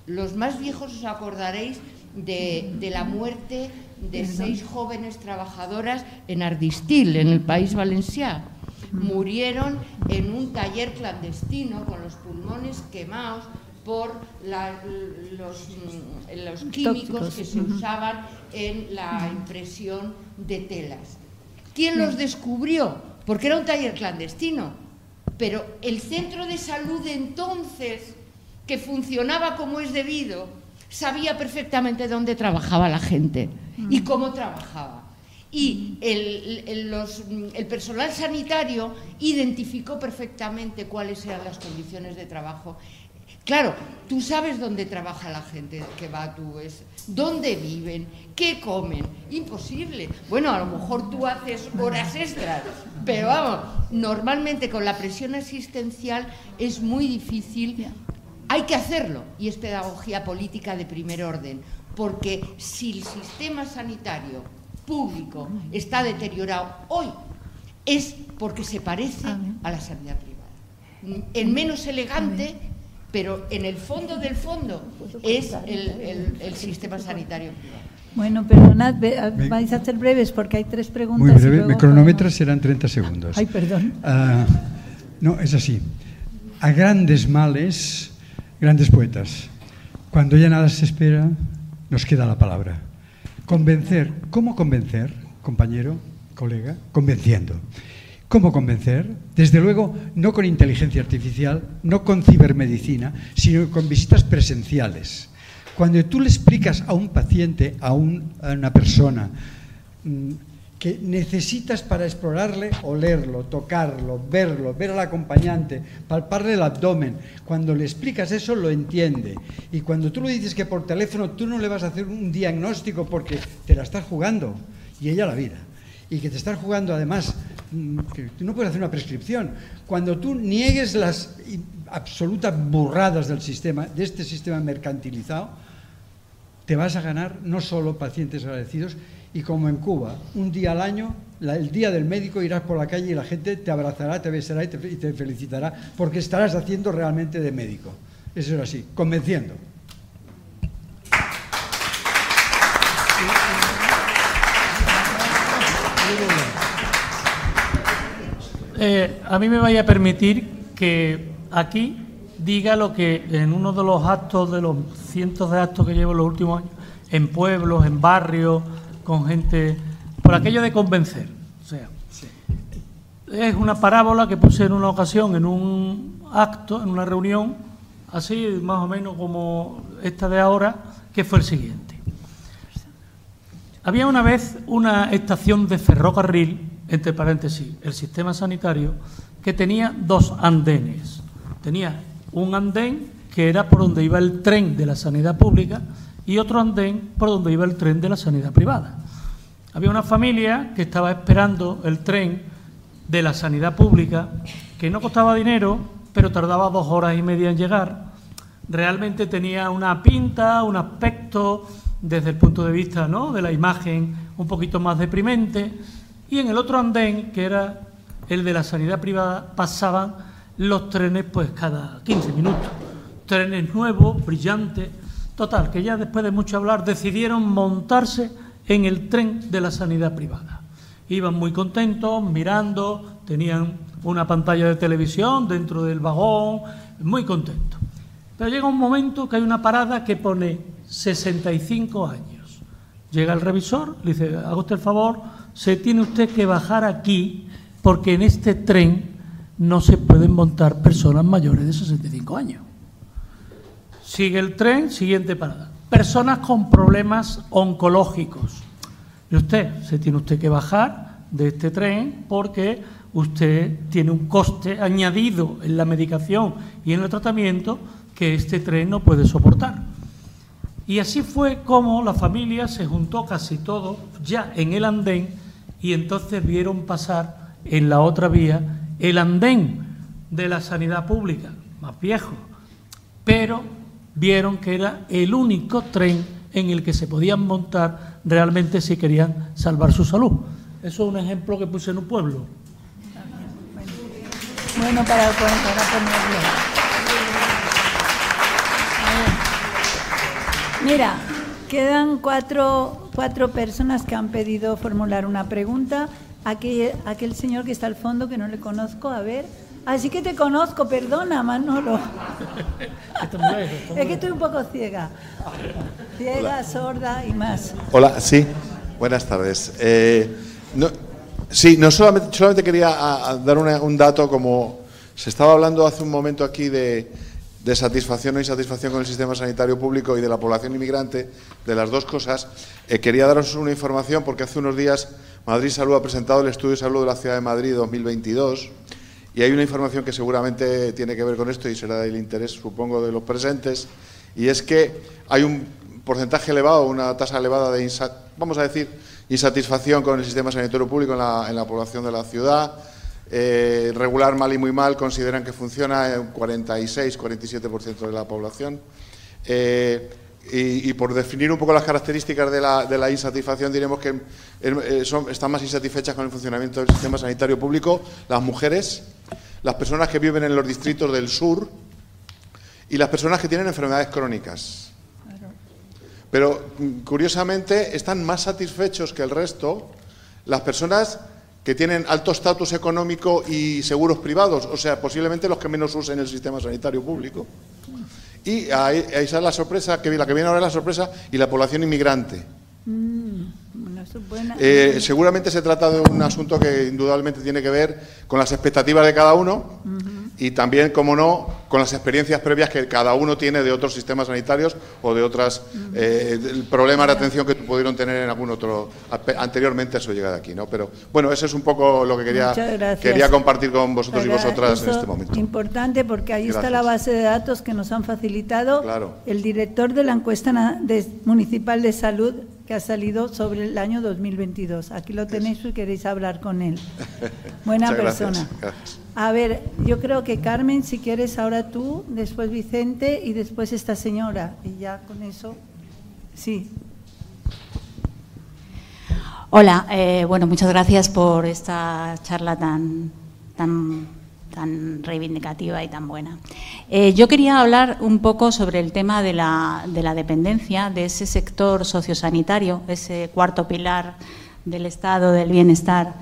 Los más viejos os acordaréis de, de la muerte de seis jóvenes trabajadoras en Ardistil, en el país valenciano. Murieron en un taller clandestino con los pulmones quemados por los, mm, los, químicos que se usaban en la impresión de telas. ¿Quién los descubrió? Porque era un taller clandestino. Pero el centro de salud entonces, que funcionaba como es debido, sabía perfectamente dónde trabajaba la gente y cómo trabajaba. Y el, el- los- el personal sanitario identificó perfectamente cuáles eran las condiciones de trabajo. Claro, tú sabes dónde trabaja la gente que va a tu es, dónde viven, qué comen. Imposible. Bueno, a lo mejor tú haces horas extras, pero vamos, normalmente con la presión asistencial es muy difícil. Hay que hacerlo y es pedagogía política de primer orden, porque si el sistema sanitario público está deteriorado hoy es porque se parece a la sanidad privada. En menos elegante, pero en el fondo del fondo es el, el- el sistema sanitario privado. Bueno, perdonad, ve- a- vais a ser breves porque hay tres preguntas. Muy breve, mi cronómetro serán 30 segundos. Ay, perdón. Ah, no, es así. A grandes males, grandes poetas. Cuando ya nada se espera, nos queda la palabra. Convencer. ¿Cómo convencer, compañero, colega? Convenciendo. ¿Cómo convencer? Desde luego, no con inteligencia artificial, no con cibermedicina, sino con visitas presenciales. Cuando tú le explicas a un paciente, a, un- a una persona, mm, que necesitas para explorarle olerlo, tocarlo, verlo, ver al acompañante, palparle el abdomen. Cuando le explicas eso lo entiende. Y cuando tú le dices que por teléfono tú no le vas a hacer un diagnóstico porque te la estás jugando y ella la vida. Y que te estás jugando además, que no puedes hacer una prescripción. Cuando tú niegues las absolutas burradas del sistema, de este sistema mercantilizado, te vas a ganar no solo pacientes agradecidos, y como en Cuba, un día al año, el día del médico irás por la calle y la gente te abrazará, te besará y te felicitará porque estarás haciendo realmente de médico. Eso es así, convenciendo. Eh, a mí me vaya a permitir que aquí diga lo que en uno de los actos, de los cientos de actos que llevo en los últimos años, en pueblos, en barrios, con gente, por aquello de convencer. O sea, es una parábola que puse en una ocasión en un acto, en una reunión, así más o menos como esta de ahora, que fue el siguiente. Había una vez una estación de ferrocarril, entre paréntesis, el sistema sanitario, que tenía dos andenes. Tenía un andén que era por donde iba el tren de la sanidad pública y otro andén por donde iba el tren de la sanidad privada. Había una familia que estaba esperando el tren de la sanidad pública, que no costaba dinero, pero tardaba dos horas y media en llegar. Realmente tenía una pinta, un aspecto, desde el punto de vista ¿no? de la imagen, un poquito más deprimente. Y en el otro andén, que era el de la sanidad privada, pasaban los trenes pues cada 15 minutos. Trenes nuevos, brillantes. Total, que ya después de mucho hablar decidieron montarse en el tren de la sanidad privada. Iban muy contentos, mirando, tenían una pantalla de televisión dentro del vagón, muy contentos. Pero llega un momento que hay una parada que pone 65 años. Llega el revisor, le dice, haga usted el favor, se tiene usted que bajar aquí porque en este tren no se pueden montar personas mayores de 65 años. Sigue el tren, siguiente parada. Personas con problemas oncológicos. Y usted, se tiene usted que bajar de este tren porque usted tiene un coste añadido en la medicación y en el tratamiento que este tren no puede soportar. Y así fue como la familia se juntó casi todo ya en el andén y entonces vieron pasar en la otra vía el andén de la sanidad pública, más viejo, pero vieron que era el único tren en el que se podían montar realmente si querían salvar su salud. Eso es un ejemplo que puse en un pueblo. Bueno, para, para. A ver. Mira, quedan cuatro, cuatro personas que han pedido formular una pregunta. Aquel, aquel señor que está al fondo, que no le conozco, a ver. Así que te conozco, perdona, Manolo. Es que estoy un poco ciega. Ciega, sorda y más. Hola, sí, buenas tardes. Eh, no, sí, no solamente, solamente quería a- a dar una- un dato como Se estaba hablando hace un momento aquí de, de satisfacción o insatisfacción con el sistema sanitario público y de la población inmigrante, de las dos cosas. Eh, quería daros una información porque hace unos días Madrid Salud ha presentado el estudio de salud de la Ciudad de Madrid 2022 y hay una información que seguramente tiene que ver con esto y será del interés, supongo, de los presentes, y es que hay un porcentaje elevado, una tasa elevada de, vamos a decir, insatisfacción con el sistema sanitario público en la, población de la ciudad. Eh, regular, mal y muy mal, consideran que funciona en 46, 47% de la población. Eh, y, por definir un poco las características de la, insatisfacción, diremos que eh, están más insatisfechas con el funcionamiento del sistema sanitario público las mujeres, las personas que viven en los distritos del sur y las personas que tienen enfermedades crónicas. Pero mm, curiosamente están más satisfechos que el resto las personas que tienen alto estatus económico y seguros privados, o sea, posiblemente los que menos usen el sistema sanitario público. Y ahí, esa es la sorpresa, que la que viene ahora es la sorpresa, y la población inmigrante. Mm, eh, seguramente se trata de un asunto que indudablemente tiene que ver con las expectativas de cada uno y también, como no, con las experiencias previas que cada uno tiene de otros sistemas sanitarios o de otros eh, problemas de atención que pudieron tener en algún otro anteriormente a su llegada aquí, ¿no? Pero bueno, eso es un poco lo que quería quería compartir con vosotros y vosotras en este momento. Importante porque ahí está la base de datos que nos han facilitado el director de la encuesta municipal de salud que ha salido sobre el año 2022. Aquí lo tenéis si queréis hablar con él. Buena persona. A ver, yo creo que Carmen, si quieres ahora tú, después Vicente y después esta señora. Y ya con eso, sí. Hola, eh, bueno, muchas gracias por esta charla tan, tan, tan reivindicativa y tan buena. Eh, yo quería hablar un poco sobre el tema de la, de la dependencia, de ese sector sociosanitario, ese cuarto pilar del Estado del bienestar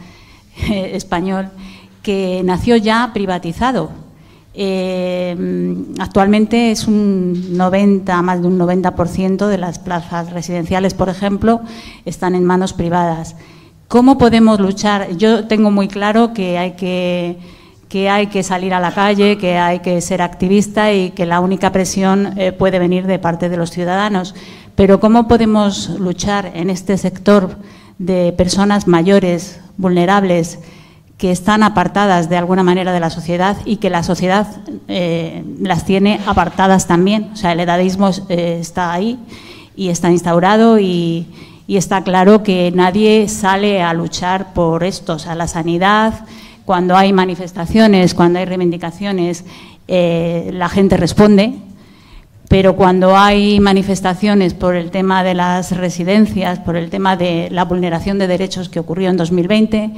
eh, español que nació ya privatizado. Eh, actualmente es un 90, más de un 90% de las plazas residenciales, por ejemplo, están en manos privadas. ¿Cómo podemos luchar? Yo tengo muy claro que hay que, que hay que salir a la calle, que hay que ser activista y que la única presión eh, puede venir de parte de los ciudadanos. Pero ¿cómo podemos luchar en este sector de personas mayores, vulnerables, que están apartadas de alguna manera de la sociedad y que la sociedad eh, las tiene apartadas también. O sea, el edadismo eh, está ahí y está instaurado y, está claro que nadie sale a luchar por esto. O sea, la sanidad, cuando hay manifestaciones, cuando hay reivindicaciones, eh, la gente responde, pero cuando hay manifestaciones por el tema de las residencias, por el tema de la vulneración de derechos que ocurrió en 2020,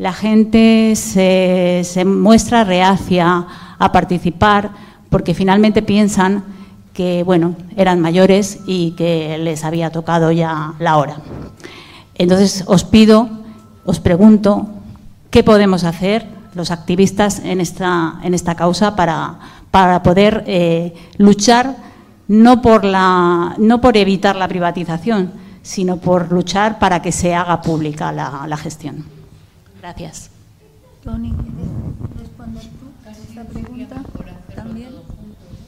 la gente se, muestra reacia a participar porque finalmente piensan que bueno, eran mayores y que les había tocado ya la hora. Entonces os pido, os pregunto, ¿qué podemos hacer los activistas en esta, en esta causa para, para poder eh, luchar no por, la, no por evitar la privatización, sino por luchar para que se haga pública la gestión? Gracias. Tony, ¿quieres responder tú esta pregunta también?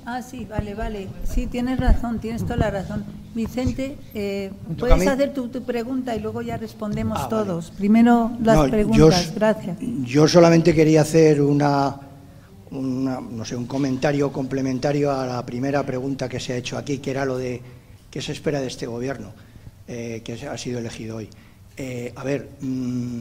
Ah, sí, vale, vale. Sí, tienes razón, tienes toda la razón. Vicente, eh, puedes hacer tu, pregunta y luego ya respondemos ah, todos. Primero las preguntas, gracias. Yo solamente quería hacer una, no sé, un comentario complementario a la primera pregunta que se ha hecho aquí, que era lo de qué se espera de este gobierno eh, que ha sido elegido hoy. Eh, a ver, mm,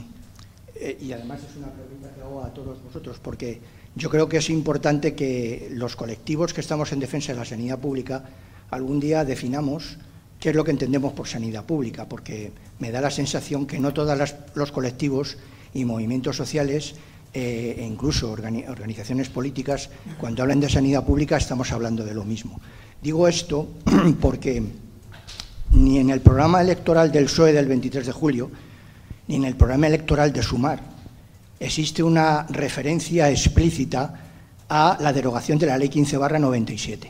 eh, y además es una pregunta que hago a todos vosotros, porque yo creo que es importante que los colectivos que estamos en defensa de la sanidad pública algún día definamos qué es lo que entendemos por sanidad pública, porque me da la sensación que no todos los colectivos y movimientos sociales eh, e incluso organizaciones políticas, cuando hablan de sanidad pública estamos hablando de lo mismo. Digo esto porque ni en el programa electoral del PSOE del 23 de julio, ni en el programa electoral de Sumar existe una referencia explícita a la derogación de la Ley 15 barra 97.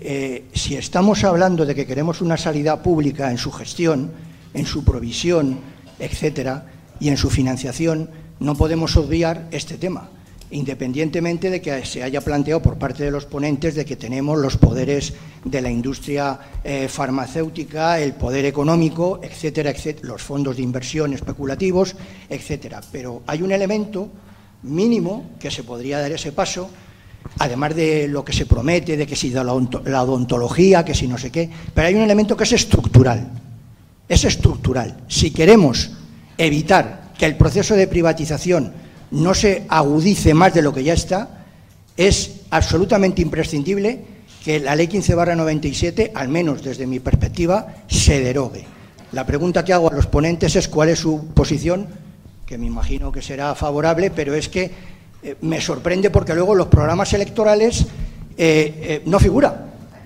Eh, si estamos hablando de que queremos una salida pública en su gestión, en su provisión, etcétera, y en su financiación, no podemos obviar este tema. Independientemente de que se haya planteado por parte de los ponentes de que tenemos los poderes de la industria eh, farmacéutica, el poder económico, etcétera, etcétera, los fondos de inversión especulativos, etcétera. Pero hay un elemento mínimo que se podría dar ese paso, además de lo que se promete, de que si da la odontología, que si no sé qué, pero hay un elemento que es estructural. Es estructural. Si queremos evitar que el proceso de privatización no se agudice más de lo que ya está, es absolutamente imprescindible que la Ley 15 97, al menos desde mi perspectiva, se derogue. La pregunta que hago a los ponentes es cuál es su posición, que me imagino que será favorable, pero es que eh, me sorprende porque luego los programas electorales eh, eh, no figura.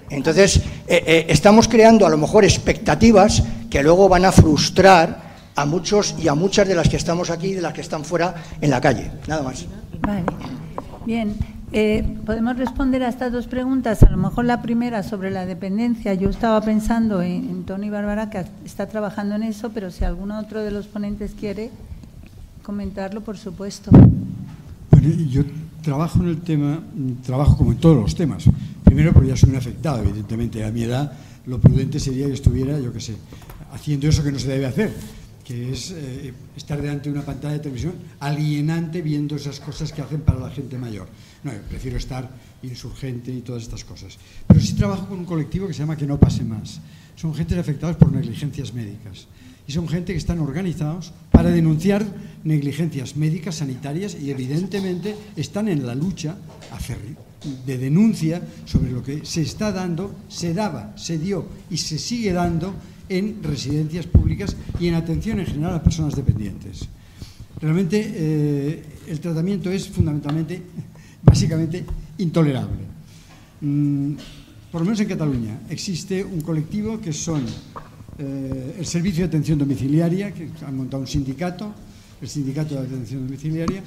Entonces, estamos creando a lo mejor expectativas que luego van a frustrar a muchos y a muchas de las que estamos aquí y de las que están fuera en la calle. Nada más. Vale. Bien. Eh, podemos responder a estas dos preguntas. A lo mejor la primera sobre la dependencia. Yo estaba pensando en, Tony Bárbara, que está trabajando en eso, pero si alguno otro de los ponentes quiere comentarlo, por supuesto. Bueno, yo trabajo en el tema, trabajo como en todos los temas. Primero porque ya soy un afectado, evidentemente. A mi edad lo prudente sería que estuviera, yo qué sé, haciendo eso que no se debe hacer que es eh, estar delante de una pantalla de televisión alienante viendo esas cosas que hacen para la gente mayor. No, prefiero estar insurgente y todas estas cosas. Pero sí trabajo con un colectivo que se llama Que no pase más. Son gente afectados por negligencias médicas. Y son gente que están organizados para denunciar negligencias médicas, sanitarias y evidentemente están en la lucha de denuncia sobre lo que se está dando, se daba, se dio y se sigue dando en residencias públicas y en atención en general a personas dependientes. Realmente eh, el tratamiento es fundamentalmente, básicamente, intolerable. Mm, por lo menos en Cataluña existe un colectivo que son eh, el Servicio de Atención Domiciliaria, que han montado un sindicato, el Sindicato de Atención Domiciliaria,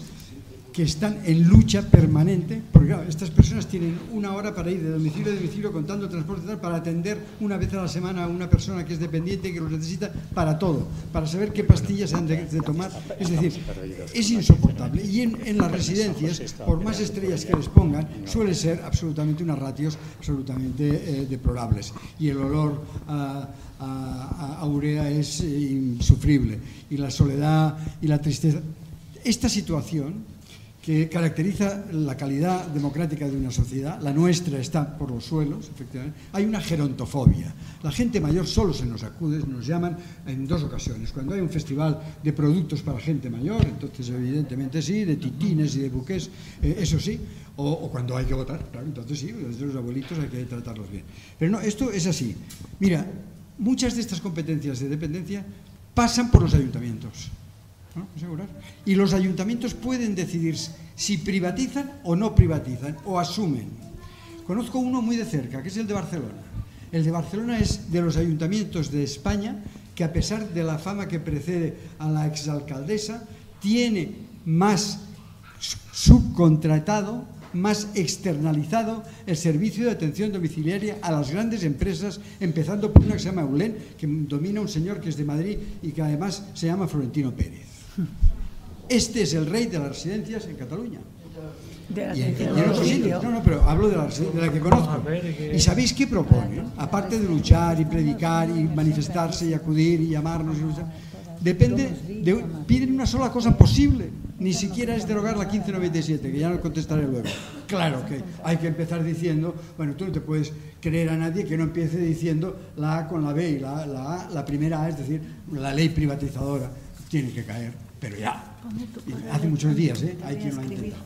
que están en lucha permanente, porque claro, estas personas tienen una hora para ir de domicilio a domicilio contando transporte para atender una vez a la semana a una persona que es dependiente y que lo necesita para todo, para saber qué pastillas se han de, tomar. Es decir, es insoportable. Y en, las residencias, por más estrellas que les pongan, suele ser absolutamente unas ratios absolutamente eh, deplorables. Y el olor a, a urea es eh, insufrible. Y la soledad y la tristeza. Esta situación que caracteriza la calidad democrática de una sociedad. La nuestra está por los suelos, efectivamente. Hay una gerontofobia. La gente mayor solo se nos acude, nos llaman en dos ocasiones. Cuando hay un festival de productos para gente mayor, entonces evidentemente sí, de titines y de buques, eh, eso sí. O, cuando hay que votar, claro, entonces sí, los abuelitos hay que tratarlos bien. Pero no, esto es así. Mira, muchas de estas competencias de dependencia pasan por los ayuntamientos. Y los ayuntamientos pueden decidir si privatizan o no privatizan, o asumen. Conozco uno muy de cerca, que es el de Barcelona. El de Barcelona es de los ayuntamientos de España que a pesar de la fama que precede a la exalcaldesa, tiene más subcontratado, más externalizado el servicio de atención domiciliaria a las grandes empresas, empezando por una que se llama Eulén, que domina un señor que es de Madrid y que además se llama Florentino Pérez. Este es el rey de las residencias en Cataluña. y, en, otros sitios. No, no, pero hablo de la, de la que conozco. ¿Y sabéis qué propone? Aparte de luchar y predicar y manifestarse y acudir y llamarnos, depende, de, piden una sola cosa posible. Ni siquiera es derogar la 1597, que ya no contestaré luego. Claro que hay que empezar diciendo, bueno, tú no te puedes creer a nadie que no empiece diciendo la A con la B y la, la A, la primera A, es decir, la ley privatizadora tiene que caer, pero ya. Hace muchos días, ¿eh? Hay quien lo ha intentado.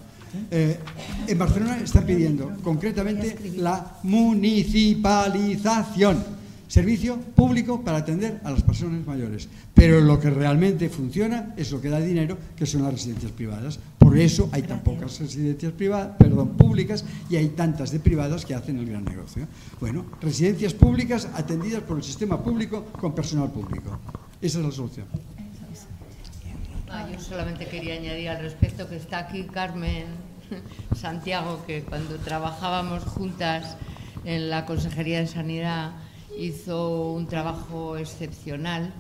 Eh, en Barcelona están pidiendo concretamente la municipalización, servicio público para atender a las personas mayores. Pero lo que realmente funciona es lo que da dinero, que son las residencias privadas. Por eso hay tan pocas residencias privadas, perdón, públicas y hay tantas de privadas que hacen el gran negocio. Bueno, residencias públicas atendidas por el sistema público con personal público. Esa es la solución. Ah, yo solamente quería añadir al respecto que está aquí Carmen Santiago, que cuando trabajábamos juntas en la Consejería de Sanidad hizo un trabajo excepcional,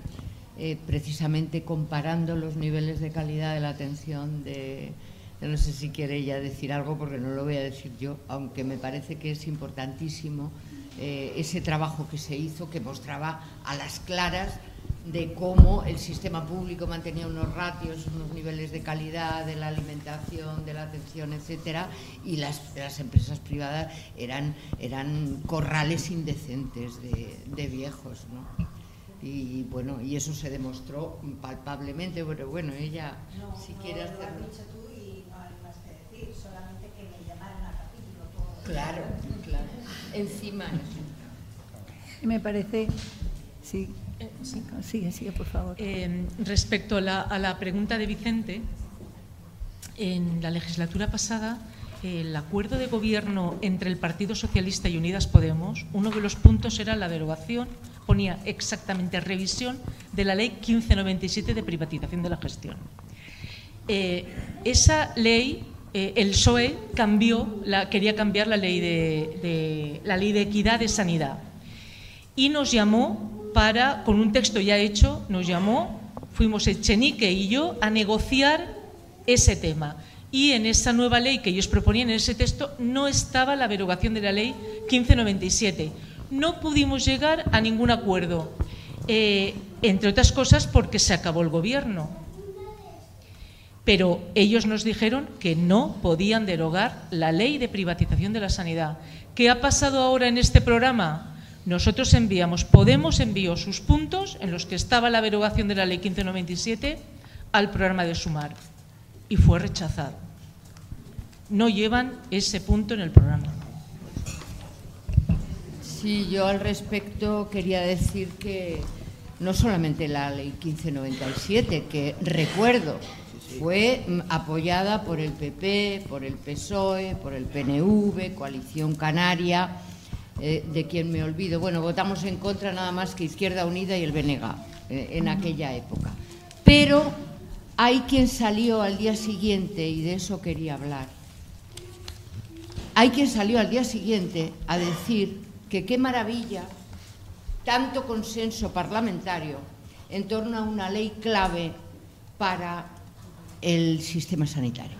eh, precisamente comparando los niveles de calidad de la atención de, no sé si quiere ella decir algo porque no lo voy a decir yo, aunque me parece que es importantísimo eh, ese trabajo que se hizo que mostraba a las claras de cómo el sistema público mantenía unos ratios, unos niveles de calidad de la alimentación, de la atención, etcétera, y las, las empresas privadas eran, eran corrales indecentes de, de viejos, ¿no? Y bueno, y eso se demostró palpablemente, pero bueno, ella si quiere hacerlo. Claro, claro. Encima. Me parece, sí. Sigue, sigue, por favor. Eh, respecto a la, a la, pregunta de Vicente, en la legislatura pasada, el acuerdo de gobierno entre el Partido Socialista y Unidas Podemos, uno de los puntos era la derogación, ponía exactamente revisión de la ley 1597 de privatización de la gestión. Eh, esa ley eh, el PSOE cambió, la, quería cambiar la ley de, de, la ley de equidad de sanidad y nos llamó para, con un texto ya hecho, nos llamó, fuimos Echenique y yo a negociar ese tema. Y en esa nueva ley que ellos proponían, en ese texto, no estaba la derogación de la ley 1597. No pudimos llegar a ningún acuerdo, eh, entre otras cosas porque se acabó el gobierno. Pero ellos nos dijeron que no podían derogar la ley de privatización de la sanidad. ¿Qué ha pasado ahora en este programa? Nosotros enviamos, Podemos envió sus puntos en los que estaba la derogación de la ley 1597 al programa de Sumar y fue rechazado. No llevan ese punto en el programa. Sí, yo al respecto quería decir que no solamente la ley 1597, que recuerdo fue apoyada por el PP, por el PSOE, por el PNV, Coalición Canaria, eh, de quien me olvido. Bueno, votamos en contra nada más que Izquierda Unida y el BNG eh, en aquella época. Pero hay quien salió al día siguiente, y de eso quería hablar, hay quien salió al día siguiente a decir que qué maravilla tanto consenso parlamentario en torno a una ley clave para el sistema sanitario.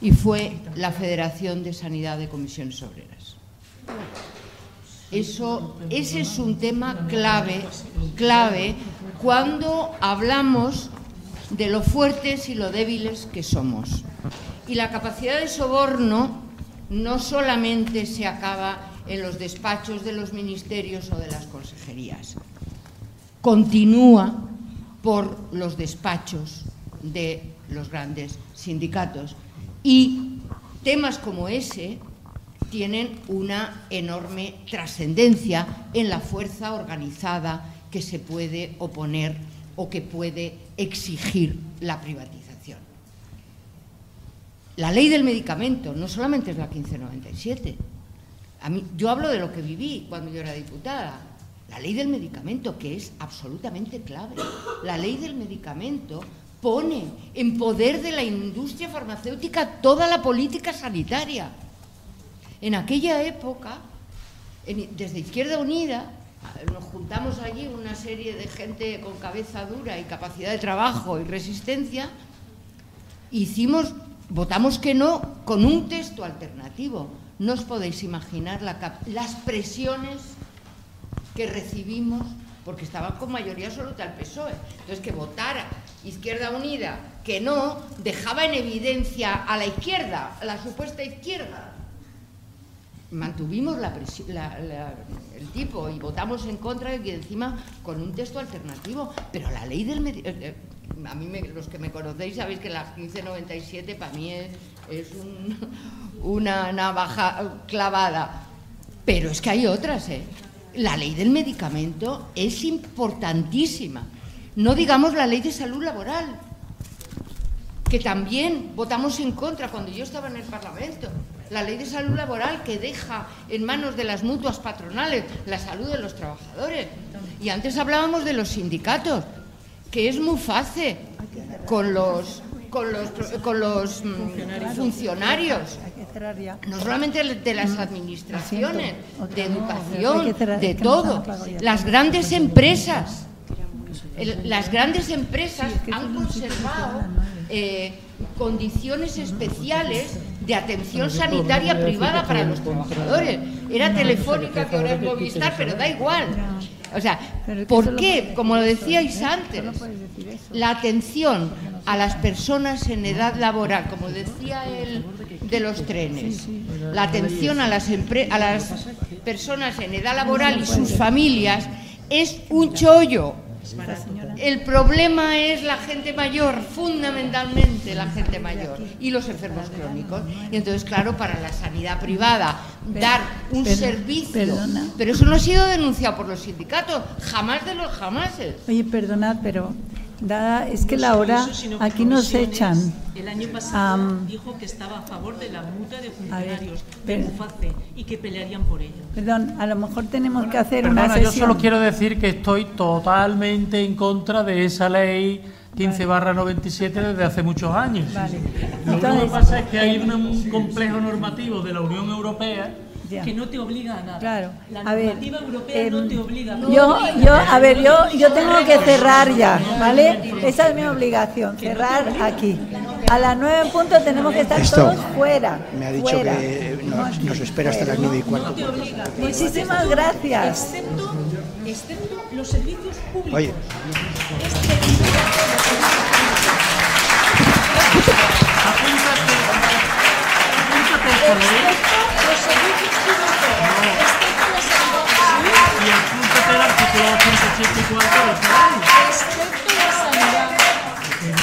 Y fue la Federación de Sanidad de Comisiones Obreras. Eso, ese es un tema clave, clave cuando hablamos de lo fuertes y lo débiles que somos. Y la capacidad de soborno no solamente se acaba en los despachos de los ministerios o de las consejerías, continúa por los despachos de los grandes sindicatos. Y temas como ese tienen una enorme trascendencia en la fuerza organizada que se puede oponer o que puede exigir la privatización. La ley del medicamento no solamente es la 1597. A mí, yo hablo de lo que viví cuando yo era diputada. La ley del medicamento, que es absolutamente clave. La ley del medicamento pone en poder de la industria farmacéutica toda la política sanitaria en aquella época, desde Izquierda Unida, nos juntamos allí una serie de gente con cabeza dura y capacidad de trabajo y resistencia, hicimos, votamos que no con un texto alternativo. No os podéis imaginar las presiones que recibimos porque estaban con mayoría absoluta el PSOE. Entonces, que votara Izquierda Unida que no, dejaba en evidencia a la izquierda, a la supuesta izquierda mantuvimos la el tipo y votamos en contra y encima con un texto alternativo. Pero la ley del... Eh, eh, a mí, los que me conocéis, sabéis que la 1597 para mí es, una navaja clavada. Pero es que hay otras, ¿eh? La ley del medicamento es importantísima. No digamos la ley de salud laboral, que también votamos en contra cuando yo estaba en el Parlamento la ley de salud laboral que deja en manos de las mutuas patronales la salud de los trabajadores. Y antes hablábamos de los sindicatos, que es muy fácil con los con los, con los mm, funcionarios, no solamente de las administraciones, de educación, de todo. Las grandes empresas, las grandes empresas han conservado eh, condiciones especiales de atención sanitaria privada para los trabajadores. Era telefónica, que ahora es Movistar, pero da igual. O sea, ¿por qué? Como lo decíais antes, la atención a las personas en edad laboral, como decía el de los trenes, la atención a las, a las personas en edad laboral y sus familias es un chollo. El problema es la gente mayor, fundamentalmente la gente mayor y los enfermos crónicos. Y entonces, claro, para la sanidad privada, dar un servicio. Pero eso no ha sido denunciado por los sindicatos, jamás de los jamases. Oye, perdonad, pero Dada, es que la hora aquí nos echan. El año pasado dijo que estaba a favor de la multa de funcionarios de y que pelearían por ello. Perdón, a lo mejor tenemos que hacer una sesión. Yo solo quiero decir que estoy totalmente en contra de esa ley 15 barra 97 desde hace muchos años. Lo único que pasa es que hay un complejo normativo de la Unión Europea que no te obliga a nada. Claro. La normativa europea no te obliga a nada. Yo, yo, a ver, yo, yo tengo que cerrar ya, ¿vale? Esa es mi obligación, cerrar aquí. A las nueve en punto tenemos que estar todos fuera. Me ha dicho que nos, espera hasta las nueve y cuarto. Muchísimas gracias. Excepto, excepto los servicios públicos. Oye. Y apúntate I Chiqui Cuarto.